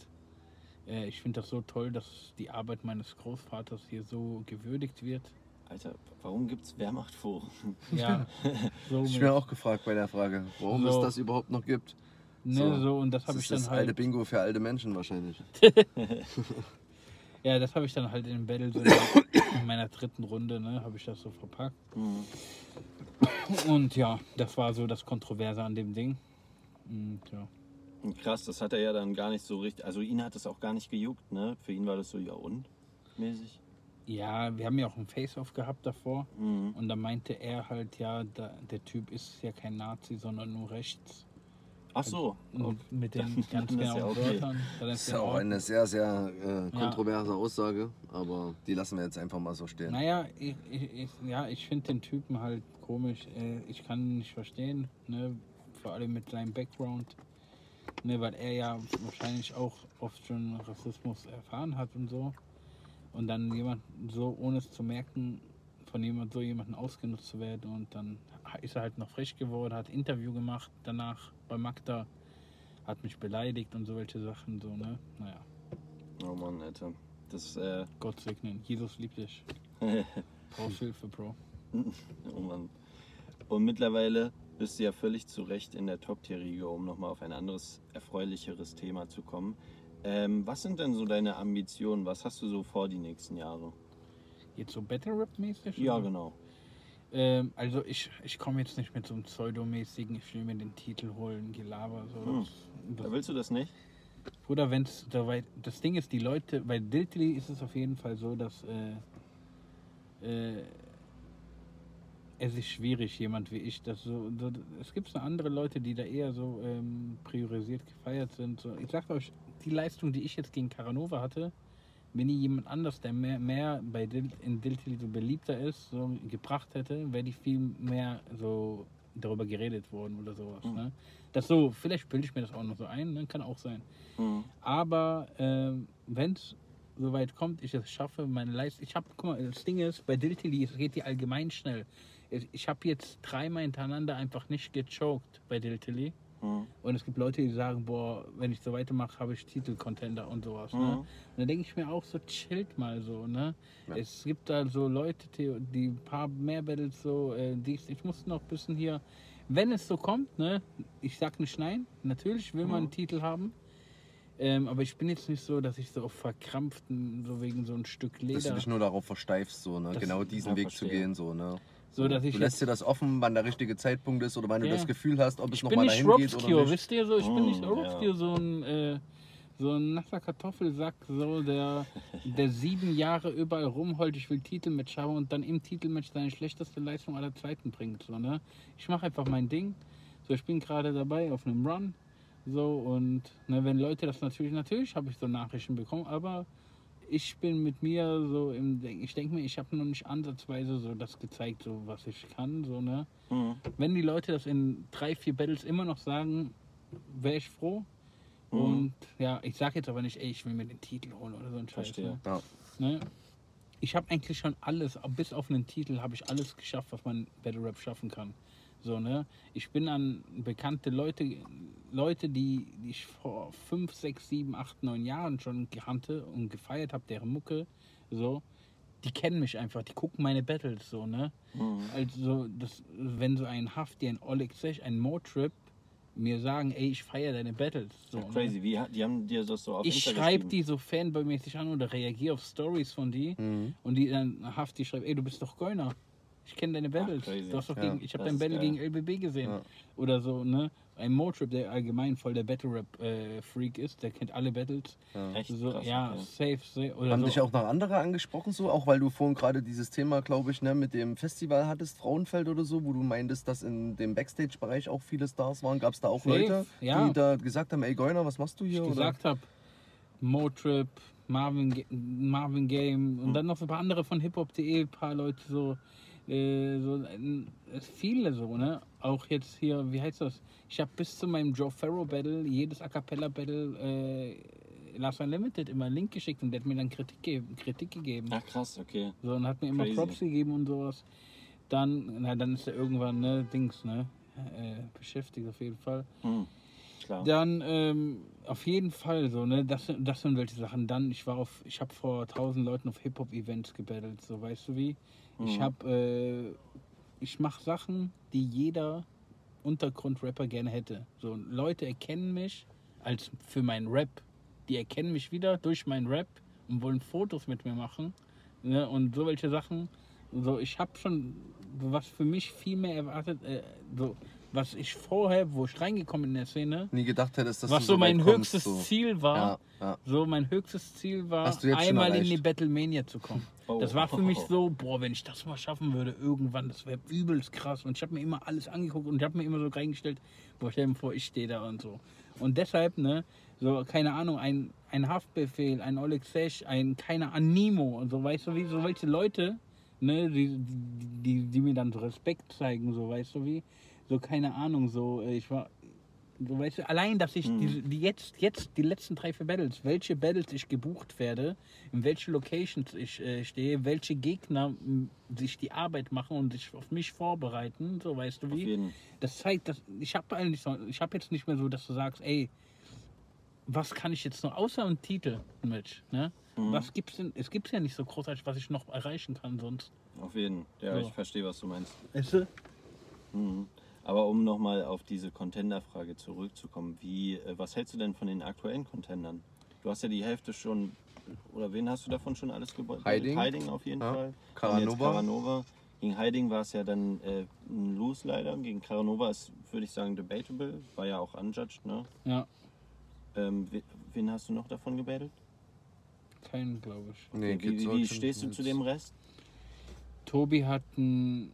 äh, ich finde das so toll, dass die Arbeit meines Großvaters hier so gewürdigt wird. Alter, warum gibt's Wehrmachtforen? Ja, so, Ich bin auch gefragt bei der Frage, warum So. es das überhaupt noch gibt. ne, so. so, und das habe ich ist dann das alte halt, Bingo für alte Menschen wahrscheinlich. ja, das habe ich dann halt in dem Battle so in meiner dritten Runde, ne, habe ich das so verpackt. Mhm. Und ja, das war so das Kontroverse an dem Ding. Und ja. Und Krass, das hat er ja dann gar nicht so richtig. Also ihn hat es auch gar nicht gejuckt, ne? Für ihn war das so, ja und? Mäßig. Ja, wir haben ja auch ein Face-Off gehabt davor. Mhm. Und da meinte er halt, ja, da, der Typ ist ja kein Nazi, sondern nur rechts. Ach so. Und mit den ganz ist ja genauen okay. Wörtern. Das ist ja auch eine sehr, sehr äh, kontroverse Aussage, aber die lassen wir jetzt einfach mal so stehen. Naja, ich, ich, ich, ja, ich finde den Typen halt komisch. Äh, Ich kann ihn nicht verstehen, ne? vor allem mit seinem Background. Ne, weil er ja wahrscheinlich auch oft schon Rassismus erfahren hat und so. Und dann jemand so, ohne es zu merken, von jemand so jemanden ausgenutzt zu werden. Und dann ist er halt noch frisch geworden, hat Interview gemacht danach bei Magda, hat mich beleidigt und so welche Sachen. So, ne? Naja, Oh Mann, Alter. Das, äh, Gott segne. Jesus liebt dich. Brauchst Hilfe, Bro. oh Mann. Und mittlerweile bist du ja völlig zu Recht in der Top-Tier-Riege, um nochmal auf ein anderes, erfreulicheres Thema zu kommen. Ähm, was sind denn so deine Ambitionen? Was hast du so vor die nächsten Jahre? Jetzt so Battle Rap mäßig? Ja, genau. Ähm, also ich, ich komme jetzt nicht mit so einem pseudomäßigen, ich will mir den Titel holen, Gelaber. So. Hm. Da willst du das nicht? Bruder, wenn es soweit. Das Ding ist, die Leute, bei Diltily ist es auf jeden Fall so, dass äh, äh, es ist schwierig, jemand wie ich, das so, so. Es gibt so andere Leute, die da eher so ähm, priorisiert gefeiert sind. So. Ich sag euch, die Leistung, die ich jetzt gegen Caranova hatte, wenn ihr jemand anders, der mehr, mehr bei Dil in Diltily so beliebter ist, so gebracht hätte, wäre die viel mehr so darüber geredet worden oder sowas. Mhm. Ne? Das so, vielleicht bilde ich mir das auch noch so ein, ne? kann auch sein. Mhm. Aber ähm, wenn es soweit kommt, ich es schaffe, meine Leistung. Ich habe, guck mal, das Ding ist, bei Diltily es geht die allgemein schnell. Ich, ich habe jetzt dreimal hintereinander einfach nicht gechoked bei Diltily. Mhm. Und es gibt Leute, die sagen, boah, wenn ich so weitermache, habe ich Titelcontender und sowas. Ne? Mhm. Und dann denke ich mir auch so, chillt mal so, ne? Ja. Es gibt da so Leute, die, ein paar mehr Battles so, äh, die, ich muss noch ein bisschen hier, wenn es so kommt, ne? Ich sag nicht nein, natürlich will man Mhm. einen Titel haben. Ähm, aber ich bin jetzt nicht so, dass ich so auf verkrampften, so wegen so ein Stück Dass du Leder, dich nur darauf versteifst, so, ne? Genau diesen Weg zu verstehe. gehen. So, ne? So dass ich du lässt dir das offen, wann der richtige Zeitpunkt ist oder wann du Ja. das Gefühl hast, ob es nochmal dahin geht oder Robscure, nicht. wisst ihr so, ich bin nicht Mm, Robscure, ja. so ein, äh, so ein nasser Kartoffelsack, so der, der sieben Jahre überall rumholt, ich will Titelmatch haben und dann im Titelmatch seine schlechteste Leistung aller Zeiten bringt. So, ne? Ich mache einfach mein Ding. So, ich bin gerade dabei auf einem Run. So, und ne, wenn Leute das natürlich, natürlich habe ich so Nachrichten bekommen, aber ich bin mit mir so im Denk- ich denke mir, ich habe noch nicht ansatzweise so das gezeigt, so was ich kann, so ne. Mhm. Wenn die Leute das in drei, vier Battles immer noch sagen, wäre ich froh. Mhm. Und ja, ich sage jetzt aber nicht, ey, ich will mir den Titel holen oder so ein Scheiß. Verstehe. Ja. Ne? Ne? Ich habe eigentlich schon alles, bis auf einen Titel, habe ich alles geschafft, was man Battle Rap schaffen kann. So, ne? Ich bin an bekannte Leute, Leute, die, die ich vor 5, 6, 7, 8, 9 Jahren schon kannte und gefeiert habe, deren Mucke, so, die kennen mich einfach, die gucken meine Battles so, ne? Mhm. Also, das, wenn so ein Hafti, ein Oleg Sech, ein Motrip mir sagen, ey, ich feiere deine Battles. So, ne? Crazy. Wie, hat- die haben dir das so auf Ich schreibe die so fanboymäßig an oder reagiere auf Stories von die Mhm. und die dann Hafti schreibt, ey, du bist doch Geuner. Ich kenne deine Battles. crazy. du hast doch Ja, gegen, ich habe dein Battle gegen LBB gesehen. Ja. Oder so, ne? Ein Motrip, der allgemein voll der Battle Rap äh, Freak ist, der kennt alle Battles. Echt So, krass, ja, okay. safe, safe. Oder Haben so. dich auch noch andere angesprochen, so auch weil du vorhin gerade dieses Thema, glaube ich, ne, mit dem Festival hattest, Frauenfeld oder so, wo du meintest, dass in dem Backstage-Bereich auch viele Stars waren. Gab es da auch Safe, Leute, ja. die da gesagt haben, ey Goiner, was machst du hier? ich Oder? gesagt habe, Motrip, Marvin, Marvin Game und dann noch so ein paar andere von hiphop.de, ein paar Leute so, äh, so äh, viele so, ne? Auch jetzt hier, wie heißt das? Ich habe bis zu meinem Joe Farrow Battle, jedes A Cappella Battle, äh, Last Unlimited immer einen Link geschickt und der hat mir dann Kritik, ge Kritik gegeben. Ach krass, okay. So, und hat mir immer Crazy. Props gegeben und sowas. Dann, na, dann ist er irgendwann, ne, Dings, ne, äh, beschäftigt auf jeden Fall. Mhm. Klar. Dann ähm, auf jeden Fall so, ne? Das, sind- das sind welche Sachen. Dann, ich war auf, ich habe vor tausend Leuten auf Hip-Hop-Events gebettelt, so weißt du wie? Ich Mhm. habe, äh, ich mache Sachen, die jeder Untergrund-Rapper gerne hätte. So, Leute erkennen mich als für meinen Rap. Die erkennen mich wieder durch meinen Rap und wollen Fotos mit mir machen. Ne? Und so welche Sachen. So, ich habe schon was für mich viel mehr erwartet. Äh, so, was ich vorher, wo ich reingekommen in der Szene, Nie gedacht hättest, dass was du so mein kommst, höchstes so. Ziel war. Ja, ja. So, mein höchstes Ziel war, einmal in die Battlemania zu kommen. Oh. Das war für mich so, boah, wenn ich das mal schaffen würde, irgendwann, das wäre übelst krass. Und ich habe mir immer alles angeguckt und ich habe mir immer so reingestellt, boah, stell dir vor, ich stehe da und so. Und deshalb, ne, so, keine Ahnung, ein, ein Haftbefehl, ein Oleg Sesh, ein, keine Animo und so, weißt du, wie, so welche Leute, ne, die, die, die mir dann so Respekt zeigen, so, weißt du, wie, so, keine Ahnung, so, äh, ich war, so, weißt du, allein, dass ich diese, die jetzt, jetzt, die letzten drei, vier Battles, welche Battles ich gebucht werde, in welche Locations ich äh, stehe, welche Gegner m, sich die Arbeit machen und sich auf mich vorbereiten, so weißt du wie. Das zeigt, dass ich habe eigentlich so, ich habe jetzt nicht mehr so, dass du sagst, ey, was kann ich jetzt noch außer einem Titel mit, ne? Mhm. Was gibt's denn? Es gibt ja nicht so großartig, was ich noch erreichen kann sonst. Auf jeden. Ja, So. ich verstehe, was du meinst. Weißt du? Mhm. Aber um nochmal auf diese Contender-Frage zurückzukommen, wie, äh, was hältst du denn von den aktuellen Contendern? Du hast ja die Hälfte schon, oder wen hast du davon schon alles gebaut? Heiding. Heiding auf jeden Ja. Fall. Caranova. Und jetzt Caranova. Gegen Heiding war es ja dann äh, ein Lose leider. Gegen Caranova ist, würde ich sagen, debatable. War ja auch unjudged, ne? Ja, Ähm, we- wen hast du noch davon gebettelt? keinen, glaube ich. Nee, wie, wie, wie stehst du zu dem Rest? Tobi hat einen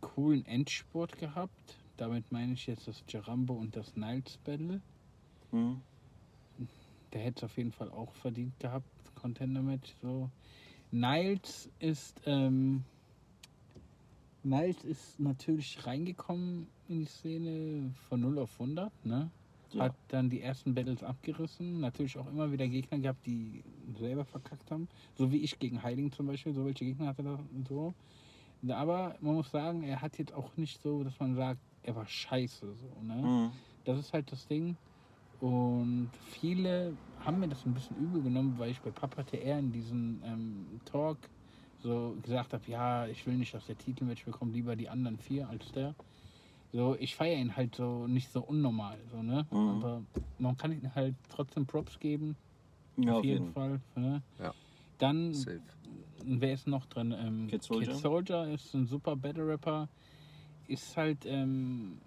coolen Endspurt gehabt. Damit meine ich jetzt das Jarambo und das Niles Battle. Mhm. Der hätte es auf jeden Fall auch verdient gehabt, Contender Match. So. Niles ist ähm, Niles ist natürlich reingekommen in die Szene von 0 auf 100, ne? Ja. Hat dann die ersten Battles abgerissen. Natürlich auch immer wieder Gegner gehabt, die selber verkackt haben. So wie ich gegen Heiding zum Beispiel. So welche Gegner hatte er und so. Aber man muss sagen, er hat jetzt auch nicht so, dass man sagt, er war scheiße. So, ne? Mhm. Das ist halt das Ding. Und viele haben mir das ein bisschen übel genommen, weil ich bei Papa TR in diesem ähm, Talk so gesagt habe, ja, ich will nicht, dass der Titelmatch bekommt, lieber die anderen vier als der. So, ich feiere ihn halt so nicht so unnormal, so, ne? Mhm. Aber man kann ihm halt trotzdem Props geben, Ja, auf jeden Fall. Ne? Ja. Dann, Safe. Wer ist noch drin? Ähm, Kid Soldier. Kid Soldier ist ein super Battle Rapper. Ist halt, ähm,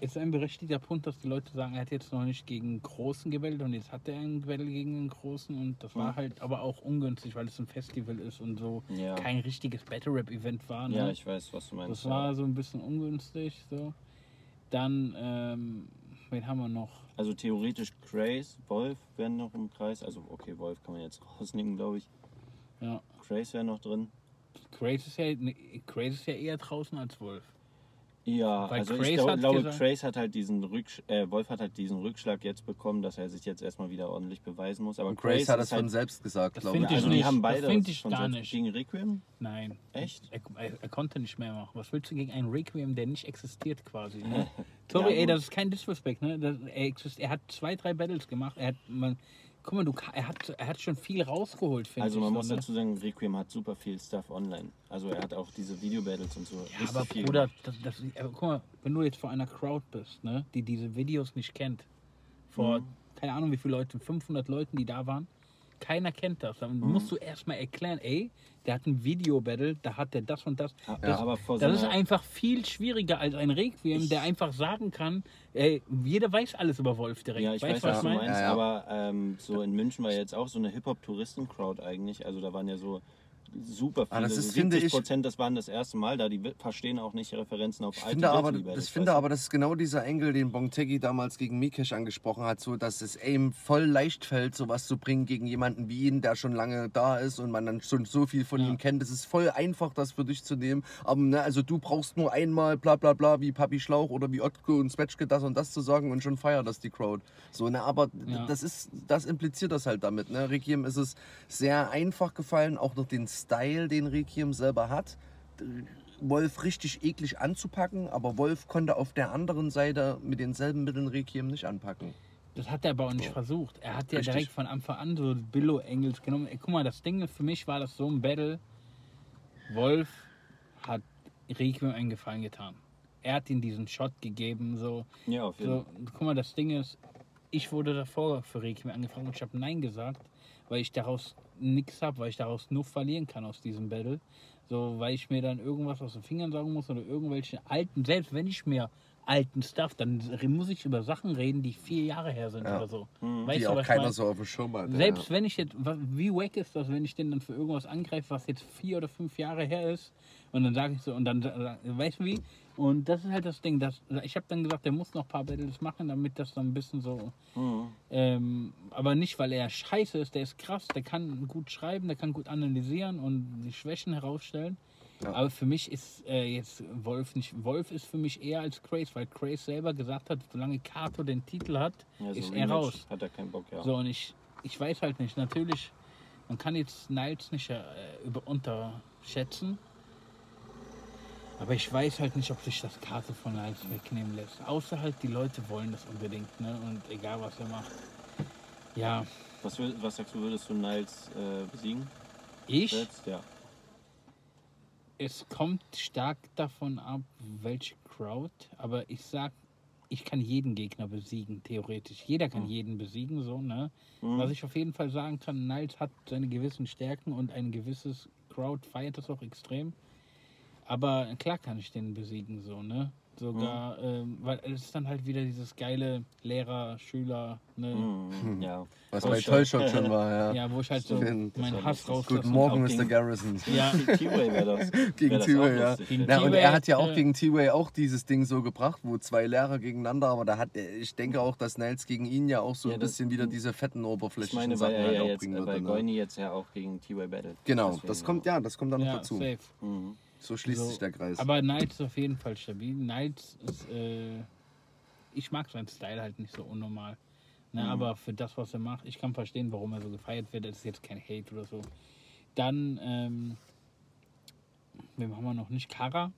ist ein berechtigter Punkt, dass die Leute sagen, er hat jetzt noch nicht gegen Großen gewählt und jetzt hat er ein Battle gegen einen Großen und das war Mhm. halt aber auch ungünstig, weil es ein Festival ist und so Ja. kein richtiges Battle Rap Event war. Ne? Ja, ich weiß, was du meinst. das war so ein bisschen ungünstig. So. Dann, ähm, wen haben wir noch? Also theoretisch Grace, Wolf wären noch im Kreis. Also okay, Wolf kann man jetzt rausnehmen, glaube ich. Ja, Grace wäre noch drin. Grace ist ja, Grace ist ja eher draußen als Wolf. Ja, Weil also Grace ich glaub, hat glaube, Grace hat halt diesen Rücksch äh, Wolf hat halt diesen Rückschlag jetzt bekommen, dass er sich jetzt erstmal wieder ordentlich beweisen muss. Aber Und Grace hat das von halt, selbst gesagt, Das glaube ich. also ich die nicht. haben Das beide find ich von gar nicht. gegen Requiem. Nein. Echt? Er, er, er konnte nicht mehr machen. Was willst du gegen einen Requiem, der nicht existiert quasi? Ne? Sorry, Ja, ey, das ist kein Disrespect. Ne? Das, er, exist, er hat zwei, drei Battles gemacht. Er hat, man, guck mal, du, er, hat, er hat schon viel rausgeholt, finde ich. Also man muss ne? dazu sagen, Requiem hat super viel Stuff online. Also er hat auch diese Video-Battles und so. Ja, aber viel Bruder, das, das, aber guck mal, wenn du jetzt vor einer Crowd bist, ne, die diese Videos nicht kennt, vor, Mhm. keine Ahnung wie viele Leute, 500 Leuten, die da waren, keiner kennt das. Dann Mhm. musst du erstmal erklären, ey, der hat ein Video-Battle, da hat der das und das. Ja, das aber vor so das ist einer- einfach viel schwieriger als ein Requiem, der einfach sagen kann, ey, jeder weiß alles über Wolf direkt. Ja, ich weißt weiß, du, was du meine? meinst, Ja, ja. aber ähm, so in München war jetzt auch so eine Hip-Hop-Touristen-Crowd eigentlich. Also da waren ja so super viele, Ah, das ist, finde 70 ich- Prozent, das waren das erste Mal da, die verstehen auch nicht Referenzen auf Ich alte finde, aber, das finde aber, das ist genau dieser Engel, den Bonteggi damals gegen Mikesh angesprochen hat, so dass es ihm voll leicht fällt, sowas zu bringen gegen jemanden wie ihn, der schon lange da ist und man dann schon so viel von Ja. ihm kennt. Es ist voll einfach, das für dich zu nehmen. Aber ne, also du brauchst nur einmal bla bla bla wie Papi Schlauch oder wie Otko und Spetschke das und das zu sagen und schon feiert das die Crowd. So, ne, aber Ja. das ist, das impliziert das halt damit. Ne? Requiem ist es sehr einfach gefallen, auch durch den Style, den Requiem selber hat. Wolf richtig eklig anzupacken, aber Wolf konnte auf der anderen Seite mit denselben Mitteln Requiem nicht anpacken. Das hat er aber auch nicht versucht. Er hat ja Richtig. direkt von Anfang an so Billo-Engels genommen. Ey, guck mal, das Ding für mich war das so ein Battle. Wolf hat Requiem einen Gefallen getan. Er hat ihm diesen Shot gegeben, so. Ja, auf jeden so guck mal, das Ding ist, ich wurde davor für Requiem angefragt und ich habe Nein gesagt, weil ich daraus nichts habe, weil ich daraus nur verlieren kann aus diesem Battle. So, weil ich mir dann irgendwas aus den Fingern sagen muss oder irgendwelche alten, selbst wenn ich mir alten Stuff, dann muss ich über Sachen reden, die vier Jahre her sind Ja. oder so. Mhm. Weißt die du, auch keiner mein? so auf dem Schirm hat. Selbst ja. wenn ich jetzt, wie wack ist das, wenn ich den dann für irgendwas angreife, was jetzt vier oder fünf Jahre her ist und dann sage ich so, und dann, weißt du wie? Und das ist halt das Ding, dass, ich habe dann gesagt, der muss noch ein paar Battles machen, damit das dann ein bisschen so, Mhm. ähm, aber nicht, weil er scheiße ist, der ist krass, der kann gut schreiben, der kann gut analysieren und die Schwächen herausstellen. Ja. Aber für mich ist äh, jetzt Wolf nicht, Wolf ist für mich eher als Craze, weil Craze selber gesagt hat, solange Kato den Titel hat, Ja, so ist er raus. Hat er keinen Bock, ja. So, und ich, ich weiß halt nicht. Natürlich, man kann jetzt Niles nicht äh, über, unterschätzen. Aber ich weiß halt nicht, ob sich das Karte von Niles wegnehmen lässt. Außer halt, die Leute wollen das unbedingt, ne? Und egal, was er macht. Ja, Was, was sagst du, würdest du Niles äh, besiegen? ich, Jetzt? Ja. Es kommt stark davon ab, welche Crowd. Aber ich sag, ich kann jeden Gegner besiegen, theoretisch. Jeder kann jeden besiegen, so, ne? Mhm. Was ich auf jeden Fall sagen kann, Niles hat seine gewissen Stärken und ein gewisses Crowd feiert das auch extrem. Aber klar kann ich den besiegen, so, ne? Sogar, ähm, weil es ist dann halt wieder dieses geile Lehrer, Schüler, ne? Mhm. Ja. Was bei schon. Tollshot schon war, ja. Ja, wo ich halt so Stimmt. meinen Hass raus. Guten Morgen, Mr. Garrison. Ja, Gegen T-Way wäre das. Gegen T-Way, ja. Na, ich. und er hat ja auch äh, gegen T-Way auch dieses Ding so gebracht, wo zwei Lehrer gegeneinander, aber da hat er- ich denke auch, dass Niles gegen ihn ja auch so Ja, ein das- bisschen wieder diese fetten Ich oberflächlichen meine, weil Sachen er halt ja auch jetzt, bringen äh, weil würde. Ne? Goini jetzt ja auch gegen T-Way battelt. Genau, das kommt ja, das kommt da noch ja, dazu. safe. Mhm. So schließt So, sich der Kreis. Aber Niles ist auf jeden Fall stabil. Niles ist, äh, ich mag seinen Style halt nicht so unnormal. Ne, Mhm. Aber für das, was er macht, ich kann verstehen, warum er so gefeiert wird. Das ist jetzt kein Hate oder so. Dann, ähm, wem haben wir noch nicht? Kara.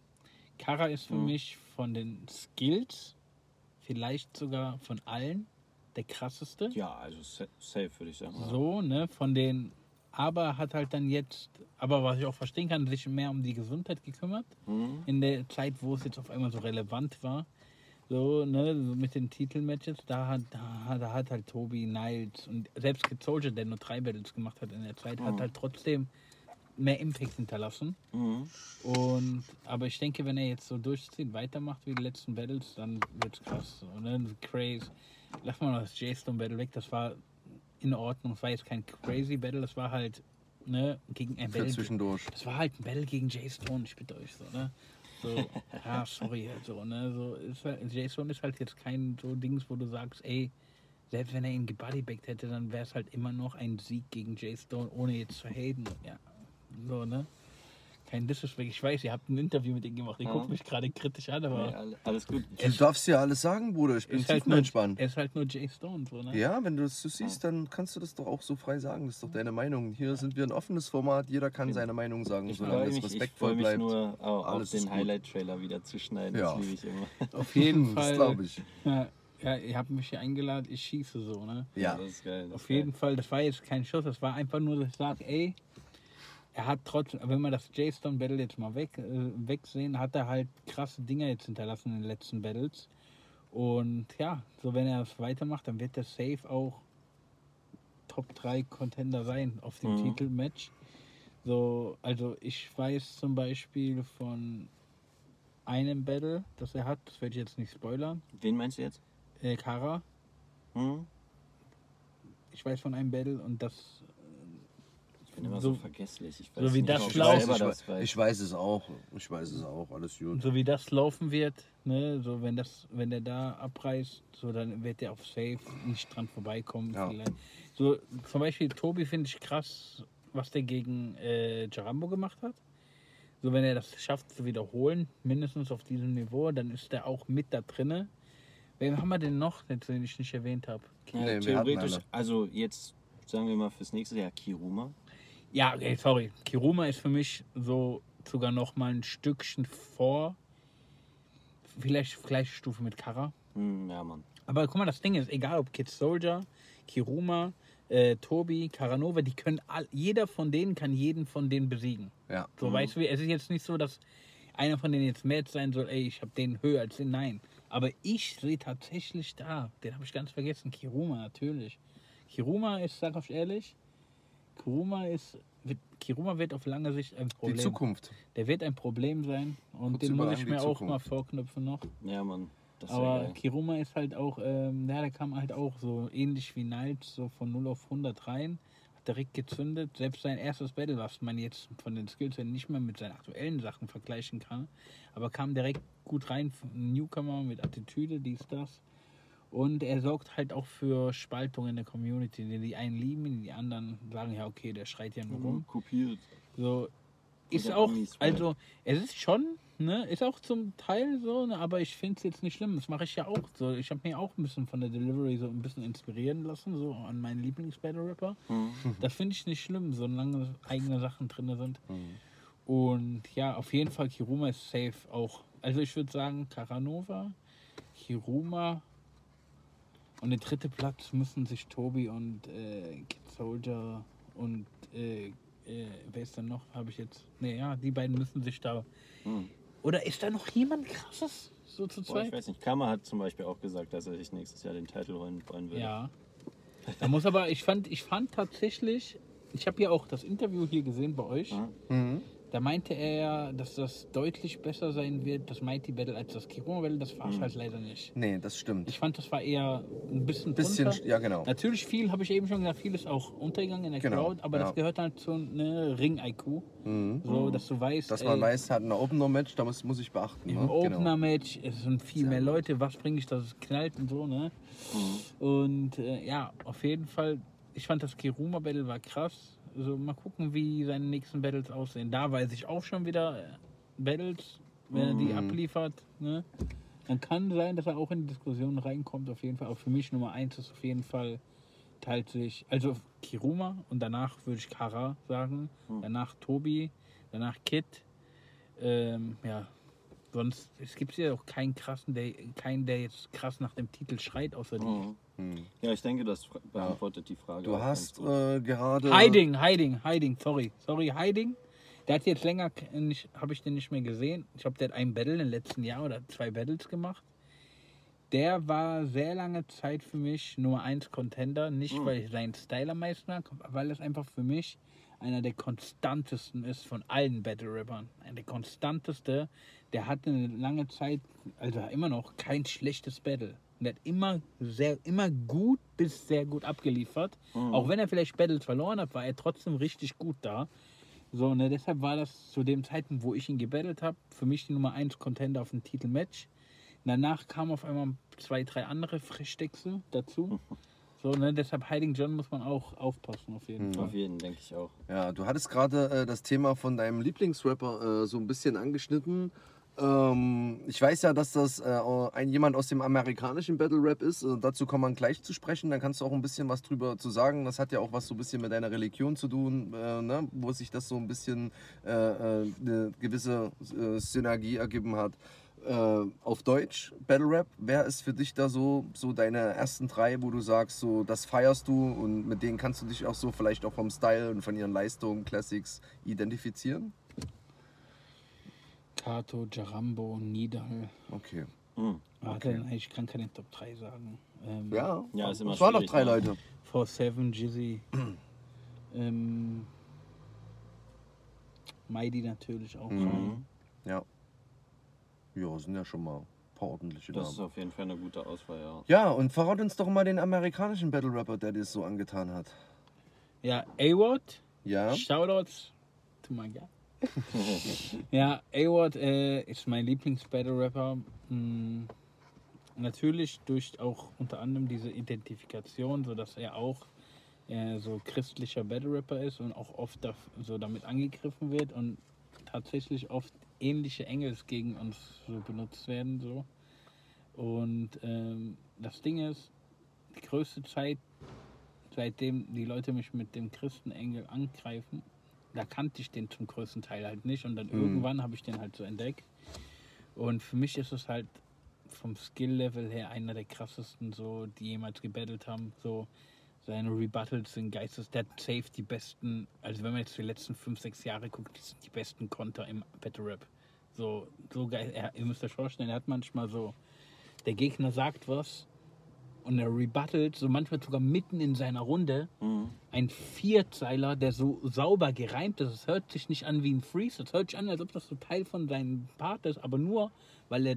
Kara ist für Mhm. mich von den Skills, vielleicht sogar von allen, der krasseste. Ja, also sa- safe würde ich sagen. So, ne, von den, aber hat halt dann jetzt, aber was ich auch verstehen kann, sich mehr um die Gesundheit gekümmert. Mhm. In der Zeit, wo es jetzt auf einmal so relevant war. So, ne, so mit den Titelmatches, da hat, da, da hat halt Tobi, Niles und selbst Kid Soldier, der nur drei Battles gemacht hat in der Zeit, hat Mhm. halt trotzdem mehr Impact hinterlassen. Mhm. Und, aber ich denke, wenn er jetzt so durchzieht, weitermacht wie die letzten Battles, dann wird's krass. So, ne? Crazy. Lass mal das J-Stone Battle weg, das war in Ordnung. Es war jetzt kein crazy Battle, das war halt ne, gegen ein Battle. zwischendurch. Das war halt ein Battle gegen J-Stone, ich bitte euch so, ne? So, ja, sorry, halt so, ne? So, ist halt, J-Stone ist halt jetzt kein so Dings, wo du sagst, ey, selbst wenn er ihn gebodybackt hätte, dann wäre es halt immer noch ein Sieg gegen J-Stone, ohne jetzt zu haten. Ja, so, ne? Kein Disrespect. Ich weiß, ihr habt ein Interview mit ihm gemacht. Ihr Ja. guckt mich gerade kritisch an, aber Nee, alle- alles gut. Du darfst ja alles sagen, Bruder. Ich bin halt nur, tiefenentspannt. er ist halt nur J-Stone, so, ne? Ja, wenn du es so siehst, dann kannst du das doch auch so frei sagen. Das ist doch deine Meinung. Hier sind wir ein offenes Format. Jeder kann seine Meinung sagen, Ich solange es ich respektvoll freu mich bleibt. nur auf Alles den. Highlight-Trailer wieder zu schneiden. Ja. Das liebe ich immer. Auf jeden das Fall. glaube ich. Ja, ja, ihr habt mich hier eingeladen, ich schieße so, ne? Ja. Das ist geil. Das Auf ist geil. jeden Fall, das war jetzt kein Schuss, das war einfach nur, dass ich sage, ey, er hat trotzdem, wenn wir das J-Stone Battle jetzt mal weg, äh, wegsehen, hat er halt krasse Dinger jetzt hinterlassen in den letzten Battles. Und ja, so wenn er das weitermacht, dann wird der safe auch Top 3 Contender sein auf dem Mhm. Titelmatch. So, also ich weiß zum Beispiel von einem Battle, das er hat, das werde ich jetzt nicht spoilern, Wen meinst du jetzt? äh, Kara, Hm? ich weiß von einem Battle und das bin immer so, So- vergesslich. Ich so wie nicht, das ob ich weiß, weiß. ich weiß es auch. Ich weiß es auch. Alles gut. so wie das laufen wird, ne, so wenn das, wenn der da abreißt, so dann wird der auf Safe nicht dran vorbeikommen. Ja. Vielleicht. So zum Beispiel Tobi finde ich krass, was der gegen äh, Jarambo gemacht hat. So wenn er das schafft zu wiederholen, mindestens auf diesem Niveau, dann ist der auch mit da drinne. Wen haben wir denn noch, den ich nicht erwähnt habe? Ja, Nee, theoretisch, also jetzt sagen wir mal fürs nächste Jahr Kiruma. Ja, okay, sorry. Kiruma ist für mich so sogar noch mal ein Stückchen vor. Vielleicht gleiche Stufe mit Kara. Hm, ja, Mann. Aber guck mal, das Ding ist, egal ob Kid Soldier, Kiruma, äh, Tobi, Karanova, die können all, jeder von denen kann jeden von denen besiegen. Ja. So, weißt du, wie- es ist jetzt nicht so, dass einer von denen jetzt Match sein soll, ey, ich habe den höher als den. Nein. Aber ich sehe tatsächlich da, den habe ich ganz vergessen, Kiruma natürlich. Kiruma ist, sag ich ehrlich, Kiruma ist, wird, Kiruma wird auf lange Sicht ein Die Problem. Zukunft. Der wird ein Problem sein und Kurz den muss ich die mir auch mal vorknüpfen noch. Ja, Mann. Aber geil. Kiruma ist halt auch, ähm, ja, der kam halt auch so ähnlich wie Knight, so von 0 auf 100 rein, hat direkt gezündet. Selbst sein erstes Battle, was man jetzt von den Skills her nicht mehr mit seinen aktuellen Sachen vergleichen kann, aber kam direkt gut rein, ein Newcomer mit Attitüde, dies, das. Und er sorgt halt auch für Spaltung in der Community. Die, einen lieben, die anderen sagen, ja, okay, der schreit ja nur rum. Kopiert. So ist auch, also es ist schon, ne, ist auch zum Teil so, ne, aber ich finde es jetzt nicht schlimm. Das mache ich ja auch so. Ich habe mir auch ein bisschen von der Delivery so ein bisschen inspirieren lassen, so an meinen Lieblings-Battle-Rapper. Hm. Das finde ich nicht schlimm, solange eigene Sachen drin sind. Mhm. Und ja, auf jeden Fall Kiruma ist safe auch. Also ich würde sagen, Karanova, Kiruma und der dritte Platz müssen sich Tobi und äh, Kid Soldier und äh, äh, wer ist denn noch? Habe ich jetzt. Nee, ja, die beiden müssen sich da. Hm. Oder ist da noch jemand krasses? So zu Boah, ich zweit? weiß nicht. Kama hat zum Beispiel auch gesagt, dass er sich nächstes Jahr den Titel holen wollen würde. Ja. Da muss aber, ich fand, ich fand tatsächlich, ich habe ja auch das Interview hier gesehen bei euch. Ja. Mhm. Da meinte er ja, dass das deutlich besser sein wird, das Mighty Battle, als das Kiruma Battle. Das war es halt leider nicht. Nee, das stimmt. Ich fand, das war eher ein bisschen Bisschen, drunter. ja genau. Natürlich viel, habe ich eben schon gesagt, viel ist auch untergegangen in der Genau, Crowd, aber ja. das gehört halt zu ne, Ring-IQ. Mhm. So, dass du weißt, Dass man ey, weiß, hat ein Opener-Match, da muss, muss ich beachten. im ne? Genau. Opener-Match, es sind viel mehr Leute, was bringe ich, dass es knallt und so, ne? Und äh, ja, auf jeden Fall, ich fand das Kiruma-Battle war krass. Also mal gucken, wie seine nächsten Battles aussehen. Da weiß ich auch schon wieder äh, Battles, wenn er die abliefert, ne? Dann kann sein, dass er auch in die Diskussion reinkommt, auf jeden Fall. Aber für mich Nummer eins ist auf jeden Fall, teilt sich, also Kiruma und danach würde ich Kara sagen, danach Tobi, danach Kid. Ähm, ja, sonst es gibt ja auch keinen krassen, der, keinen, der jetzt krass nach dem Titel schreit, außer. Mhm. Mhm. Ja, ich denke, das beantwortet die Frage. Du hast äh, gerade. Hiding, Hiding, Hiding, sorry, sorry, Hiding. Der hat jetzt länger, nicht, habe ich den nicht mehr gesehen. Ich glaube, der hat ein Battle im letzten Jahr oder zwei Battles gemacht. Der war sehr lange Zeit für mich Nummer 1 Contender. Nicht, Mhm. weil ich seinen Style am meisten mag, weil es einfach für mich einer der konstantesten ist von allen Battle Rappern. Einer der konstanteste. Der hatte eine lange Zeit, also immer noch kein schlechtes Battle. Und der hat immer sehr, immer gut bis sehr gut abgeliefert. Auch wenn er vielleicht Battles verloren hat, war er trotzdem richtig gut da. So, ne, deshalb war das zu dem Zeitpunkt, wo ich ihn gebettelt habe, für mich die Nummer 1 Contender auf dem Titelmatch. Danach kamen auf einmal zwei, drei andere Frechdechse dazu. So, ne, deshalb Hiding John muss man auch aufpassen, auf jeden Fall. Auf jeden, denke ich auch. Ja, du hattest gerade äh, das Thema von deinem Lieblingsrapper äh, so ein bisschen angeschnitten. Ähm, ich weiß ja, dass das äh, ein jemand aus dem amerikanischen Battle Rap ist. Äh, dazu kommt man gleich zu sprechen. Dann kannst du auch ein bisschen was drüber zu sagen. Das hat ja auch was so ein bisschen mit deiner Religion zu tun, äh, ne? wo sich das so ein bisschen äh, äh, eine gewisse äh, Synergie ergeben hat. Äh, auf Deutsch, Battle Rap, wer ist für dich da so, so deine ersten drei, wo du sagst, so das feierst du und mit denen kannst du dich auch so vielleicht auch vom Style und von ihren Leistungen, Classics identifizieren? Kato, Jarambo, Nidal. Okay. Hm. Warte, ich kann keine Top 3 sagen. Ähm, Ja, Ja, ist immer es waren noch drei ne? Leute. 4-7, Jizzy. ähm, Mighty natürlich auch. Mhm. Ja. Ja, sind ja schon mal ein paar ordentliche Das ist Namen. auf jeden Fall eine gute Auswahl, ja. Ja, und verrat uns doch mal den amerikanischen Battle Rapper, der dir das so angetan hat. Ja, A-Word. Ja. Shoutouts to my guy. ja, A-Word äh, ist mein Lieblings-Battle-Rapper. Mm, natürlich durch auch unter anderem diese Identifikation, sodass er auch äh, so christlicher Battle-Rapper ist und auch oft da, so damit angegriffen wird und tatsächlich oft ähnliche Engels gegen uns so benutzt werden. So. Und ähm, das Ding ist, die größte Zeit, seitdem die Leute mich mit dem Christenengel angreifen, da kannte ich den zum größten Teil halt nicht und dann irgendwann habe ich den halt so entdeckt. Und für mich ist es halt vom Skill-Level her einer der krassesten, so, die jemals gebettelt haben. So, seine Rebuttals sind geistes, der hat safe die besten, also wenn man jetzt die letzten 5, 6 Jahre guckt, die sind die besten Konter im Battle Rap. So, so geil, er, ihr müsst euch vorstellen, er hat manchmal so, der Gegner sagt was und er rebuttelt, so manchmal sogar mitten in seiner Runde, ein Vierzeiler, der so sauber gereimt ist. Es hört sich nicht an wie ein Freeze, es hört sich an, als ob das so Teil von seinem Part ist, aber nur, weil er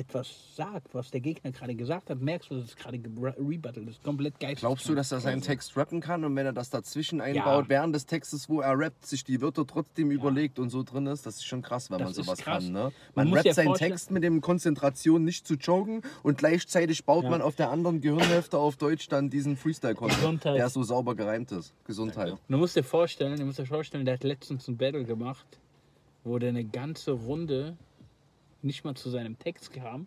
etwas sagt, was der Gegner gerade gesagt hat, merkst du, dass es gerade rebuttelt ist. Komplett geil. Glaubst du, dass er seinen Text rappen kann und wenn er das dazwischen einbaut, während des Textes, wo er rappt, sich die Wörter trotzdem überlegt und so drin ist? Das ist schon krass, wenn Das man sowas krass. kann. Ne? Man Man rappt seinen Text mit dem Konzentration nicht zu joken und gleichzeitig baut Ja. man auf der anderen Gehirnhälfte auf Deutsch dann diesen Freestyle-Content, der so sauber gereimt ist. Gesundheit. Du musst dir vorstellen, du musst dir vorstellen, der hat letztens ein Battle gemacht, wo der eine ganze Runde nicht mal zu seinem Text kam,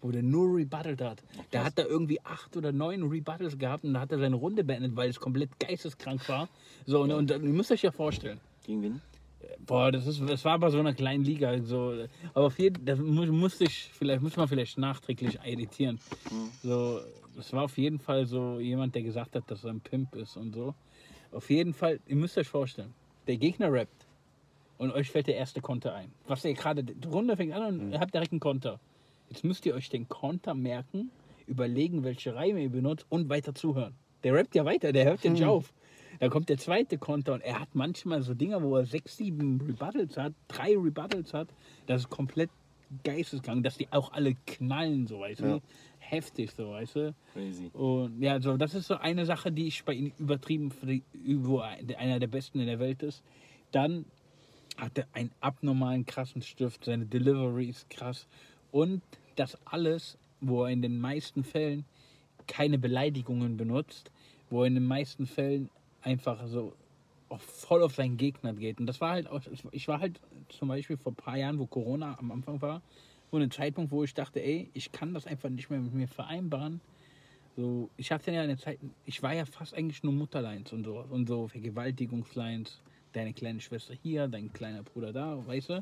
wo der nur rebuttelt hat. Der hat da irgendwie acht oder neun Rebuttals gehabt und da hat er seine Runde beendet, weil es komplett geisteskrank war. So, und, und ihr müsst euch ja vorstellen. Gegen wen? Boah, das, ist, das war bei so einer kleinen Liga. So, aber auf jeden das mu musste ich, vielleicht muss man vielleicht nachträglich editieren. So, das war auf jeden Fall so jemand, der gesagt hat, dass er ein Pimp ist und so. Auf jeden Fall, ihr müsst euch vorstellen, der Gegner rappt und euch fällt der erste Konter ein. Was ihr gerade, die Runde fängt an und ihr habt direkt einen Konter. Jetzt müsst ihr euch den Konter merken, überlegen, welche Reime ihr benutzt und weiter zuhören. Der rappt ja weiter, der hört ja nicht auf. Da kommt der zweite Konter und er hat manchmal so Dinger, wo er sechs, sieben Rebuttals hat, drei Rebuttals hat. Das ist komplett geisteskrank, dass die auch alle knallen, so weißt du. Heftig, so weißt du. Crazy. Und ja, so, das ist so eine Sache, die ich bei ihm übertrieben, wo er einer der besten in der Welt ist. Dann hat er einen abnormalen krassen Stift, seine Delivery ist krass. Und das alles, wo er in den meisten Fällen keine Beleidigungen benutzt, wo er in den meisten Fällen einfach so auf- voll auf seinen Gegner geht. Und das war halt auch, ich war halt zum Beispiel vor ein paar Jahren, wo Corona am Anfang war, so ein Zeitpunkt, wo ich dachte, ey, ich kann das einfach nicht mehr mit mir vereinbaren. So, ich hatte ja eine Zeit, ich war ja fast eigentlich nur Mutterlines und so und so Vergewaltigungslines. Deine kleine Schwester hier, dein kleiner Bruder da, weißt du?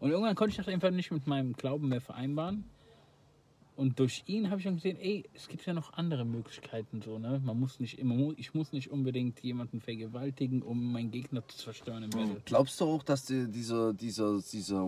Und irgendwann konnte ich das einfach nicht mit meinem Glauben mehr vereinbaren. Und durch ihn habe ich dann gesehen, ey, es gibt ja noch andere Möglichkeiten so, ne? Man muss nicht immer, ich muss nicht unbedingt jemanden vergewaltigen, um meinen Gegner zu zerstören im Battle. Glaubst du auch, dass dir dieser, dieser, dieser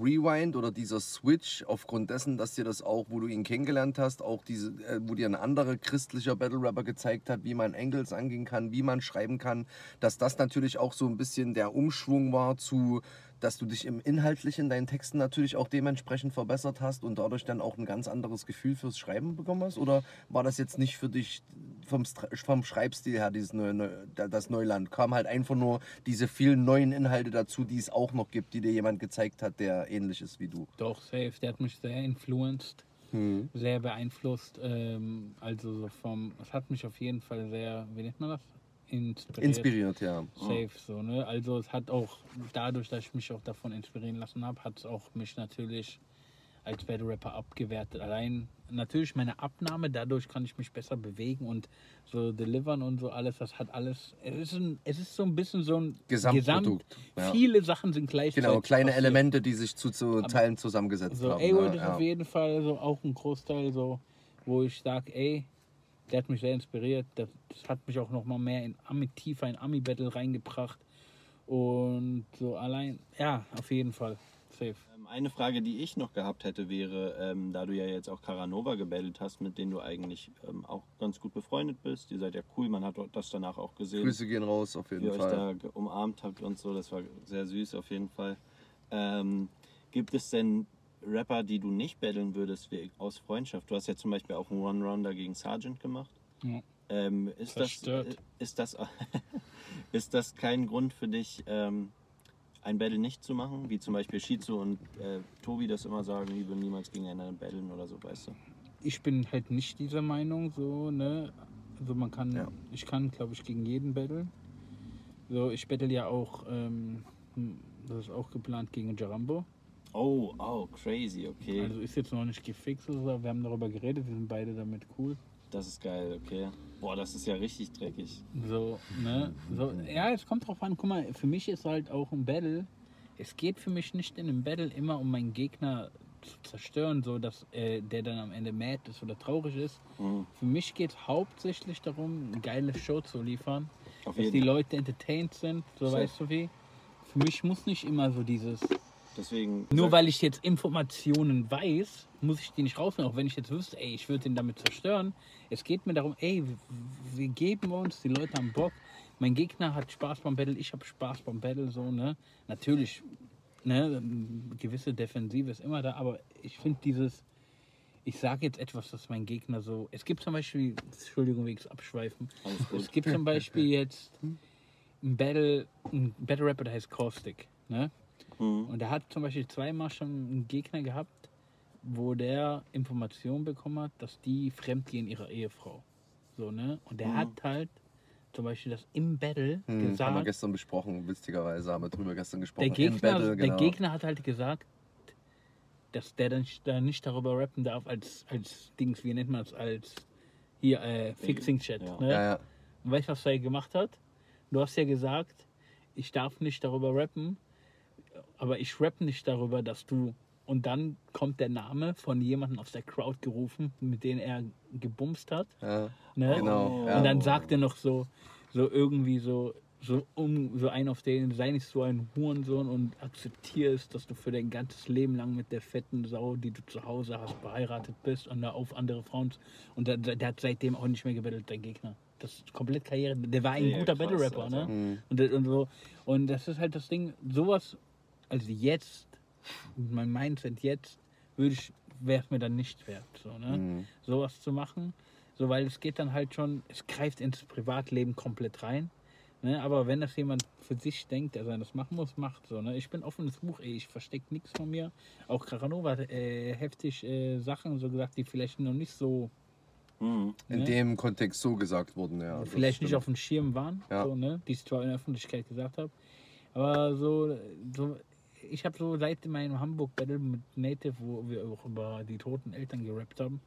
Rewind oder dieser Switch aufgrund dessen, dass dir das auch, wo du ihn kennengelernt hast, auch diese, äh, wo dir ein anderer christlicher Battle Rapper gezeigt hat, wie man Engels angehen kann, wie man schreiben kann, dass das natürlich auch so ein bisschen der Umschwung war zu, dass du dich im Inhaltlichen in deinen Texten natürlich auch dementsprechend verbessert hast und dadurch dann auch ein ganz anderes Gefühl fürs Schreiben bekommen hast? Oder war das jetzt nicht für dich vom, vom Schreibstil her dieses neue, Neu- das Neuland? Kam halt einfach nur diese vielen neuen Inhalte dazu, die es auch noch gibt, die dir jemand gezeigt hat, der ähnlich ist wie du? Doch, safe, der hat mich sehr influenced, Hm. sehr beeinflusst. Ähm, also so vom, es hat mich auf jeden Fall sehr, wie nennt man das? Inspiriert. Inspiriert, ja. Safe so, ne? Also es hat auch, dadurch, dass ich mich auch davon inspirieren lassen habe, hat es auch mich natürlich als Battle Rapper abgewertet. Allein natürlich meine Abnahme, dadurch kann ich mich besser bewegen und so delivern und so alles, das hat alles, es ist, ein, es ist so ein bisschen so ein Gesamtprodukt, ja. Viele Sachen sind gleichzeitig Genau, kleine passiert. Elemente, die sich zu, zu Teilen zusammengesetzt So, haben. A-Word ja, ist auf ja. jeden Fall so auch ein Großteil, so, wo ich sage, ey, der hat mich sehr inspiriert. Das, das hat mich auch noch mal mehr in Ami, tiefer in Ami-Battle reingebracht. Und so allein, ja, auf jeden Fall. Safe. Ähm, Eine Frage, die ich noch gehabt hätte, wäre, ähm, da du ja jetzt auch Caranova gebettelt hast, mit denen du eigentlich ähm, auch ganz gut befreundet bist. Ihr seid ja cool, man hat das danach auch gesehen, Grüße gehen raus, auf wie jeden ihr euch Fall. da umarmt habt und so. Das war sehr süß auf jeden Fall. Ähm, gibt es denn Rapper, die du nicht betteln würdest aus Freundschaft? Du hast ja zum Beispiel auch einen One-Rounder gegen Sargent gemacht. Ja. Ähm, ist, das, Verstört. äh, ist, das, ist das kein Grund für dich, ähm, ein Battle nicht zu machen? Wie zum Beispiel Shizu und äh, Tobi das immer sagen, die würden niemals gegeneinander battlen oder so, weißt du? Ich bin halt nicht dieser Meinung, so, ne? Also man kann, Ja. ich kann, glaube ich, gegen jeden battlen. So, ich battle ja auch, ähm, das ist auch geplant gegen Jarambo. Oh, oh, crazy, okay. Also ist jetzt noch nicht gefixt oder so, wir haben darüber geredet, wir sind beide damit cool. Das ist geil, okay. Boah, das ist ja richtig dreckig. So, ne? So, ja, es kommt drauf an. Guck mal, für mich ist halt auch ein Battle. Es geht für mich nicht in einem Battle immer um meinen Gegner zu zerstören, so dass äh, der dann am Ende mad ist oder traurig ist. Mhm. Für mich geht es hauptsächlich darum, eine geile Show zu liefern, Auf dass jeden die. Leute entertained sind, so Safe. weißt du wie. Für mich muss nicht immer so dieses, Deswegen. nur weil ich jetzt Informationen weiß, muss ich die nicht rausnehmen. Auch wenn ich jetzt wüsste, ey, ich würde den damit zerstören. Es geht mir darum, ey, wir geben uns, die Leute haben Bock. Mein Gegner hat Spaß beim Battle, ich habe Spaß beim Battle, so, ne? Natürlich, ne, eine gewisse Defensive ist immer da, aber ich finde dieses, ich sage jetzt etwas, dass mein Gegner so. Es gibt zum Beispiel, Entschuldigung wegen Abschweifen, es gibt zum Beispiel jetzt ein Battle, ein Battle Rapper, der heißt Caustic, ne? Mhm. Und er hat zum Beispiel zweimal schon einen Gegner gehabt, wo der Informationen bekommen hat, dass die fremdgehen ihrer Ehefrau. So, ne? Und der Mhm. hat halt zum Beispiel das im Battle Hm, haben wir gesagt. gestern besprochen, witzigerweise haben wir drüber gestern gesprochen. Der Im Gegner, Battle, der genau. Gegner hat halt gesagt, dass der dann nicht- da nicht darüber rappen darf als, als Dings, wie nennt man es, als hier äh, Fixing Chat. Ja. Ne? Ja, ja. Und weißt du, was er gemacht hat? Du hast ja gesagt, ich darf nicht darüber rappen, aber ich rapp nicht darüber, dass du. Und dann kommt der Name von jemandem aus der Crowd gerufen, mit dem er gebumst hat. ja. Ne? Genau. Und dann sagt er noch so, so irgendwie so, so um so ein auf den, sei nicht so ein Hurensohn und akzeptier es, dass du für dein ganzes Leben lang mit der fetten Sau, die du zu Hause hast, verheiratet bist und da auf andere Frauen. Und der, der hat seitdem auch nicht mehr gebettelt, dein Gegner. Das ist komplett Karriere. Der war ein Ja, guter krass, Battle Rapper, Alter. ne? Mhm. Und, und so. Und das ist halt das Ding, sowas, also jetzt, meinem Mindset jetzt, würde ich, wäre es mir dann nicht wert, so, ne? Mhm. Sowas zu machen. So, weil es geht dann halt schon, es greift ins Privatleben komplett rein. Ne? Aber wenn das jemand für sich denkt, dass er das machen muss, macht so. Ne? Ich bin offenes Buch, ey, ich verstecke nichts von mir. Auch Caranova hat äh, heftig äh, Sachen so gesagt, die vielleicht noch nicht so, Mhm. In Ne? dem Kontext so gesagt wurden, ja. vielleicht nicht auf dem Schirm waren, Ja. so, ne? die ich zwar in der Öffentlichkeit gesagt habe. Aber so, so ich habe so seit meinem Hamburg-Battle mit Native, wo wir auch über die toten Eltern gerappt haben,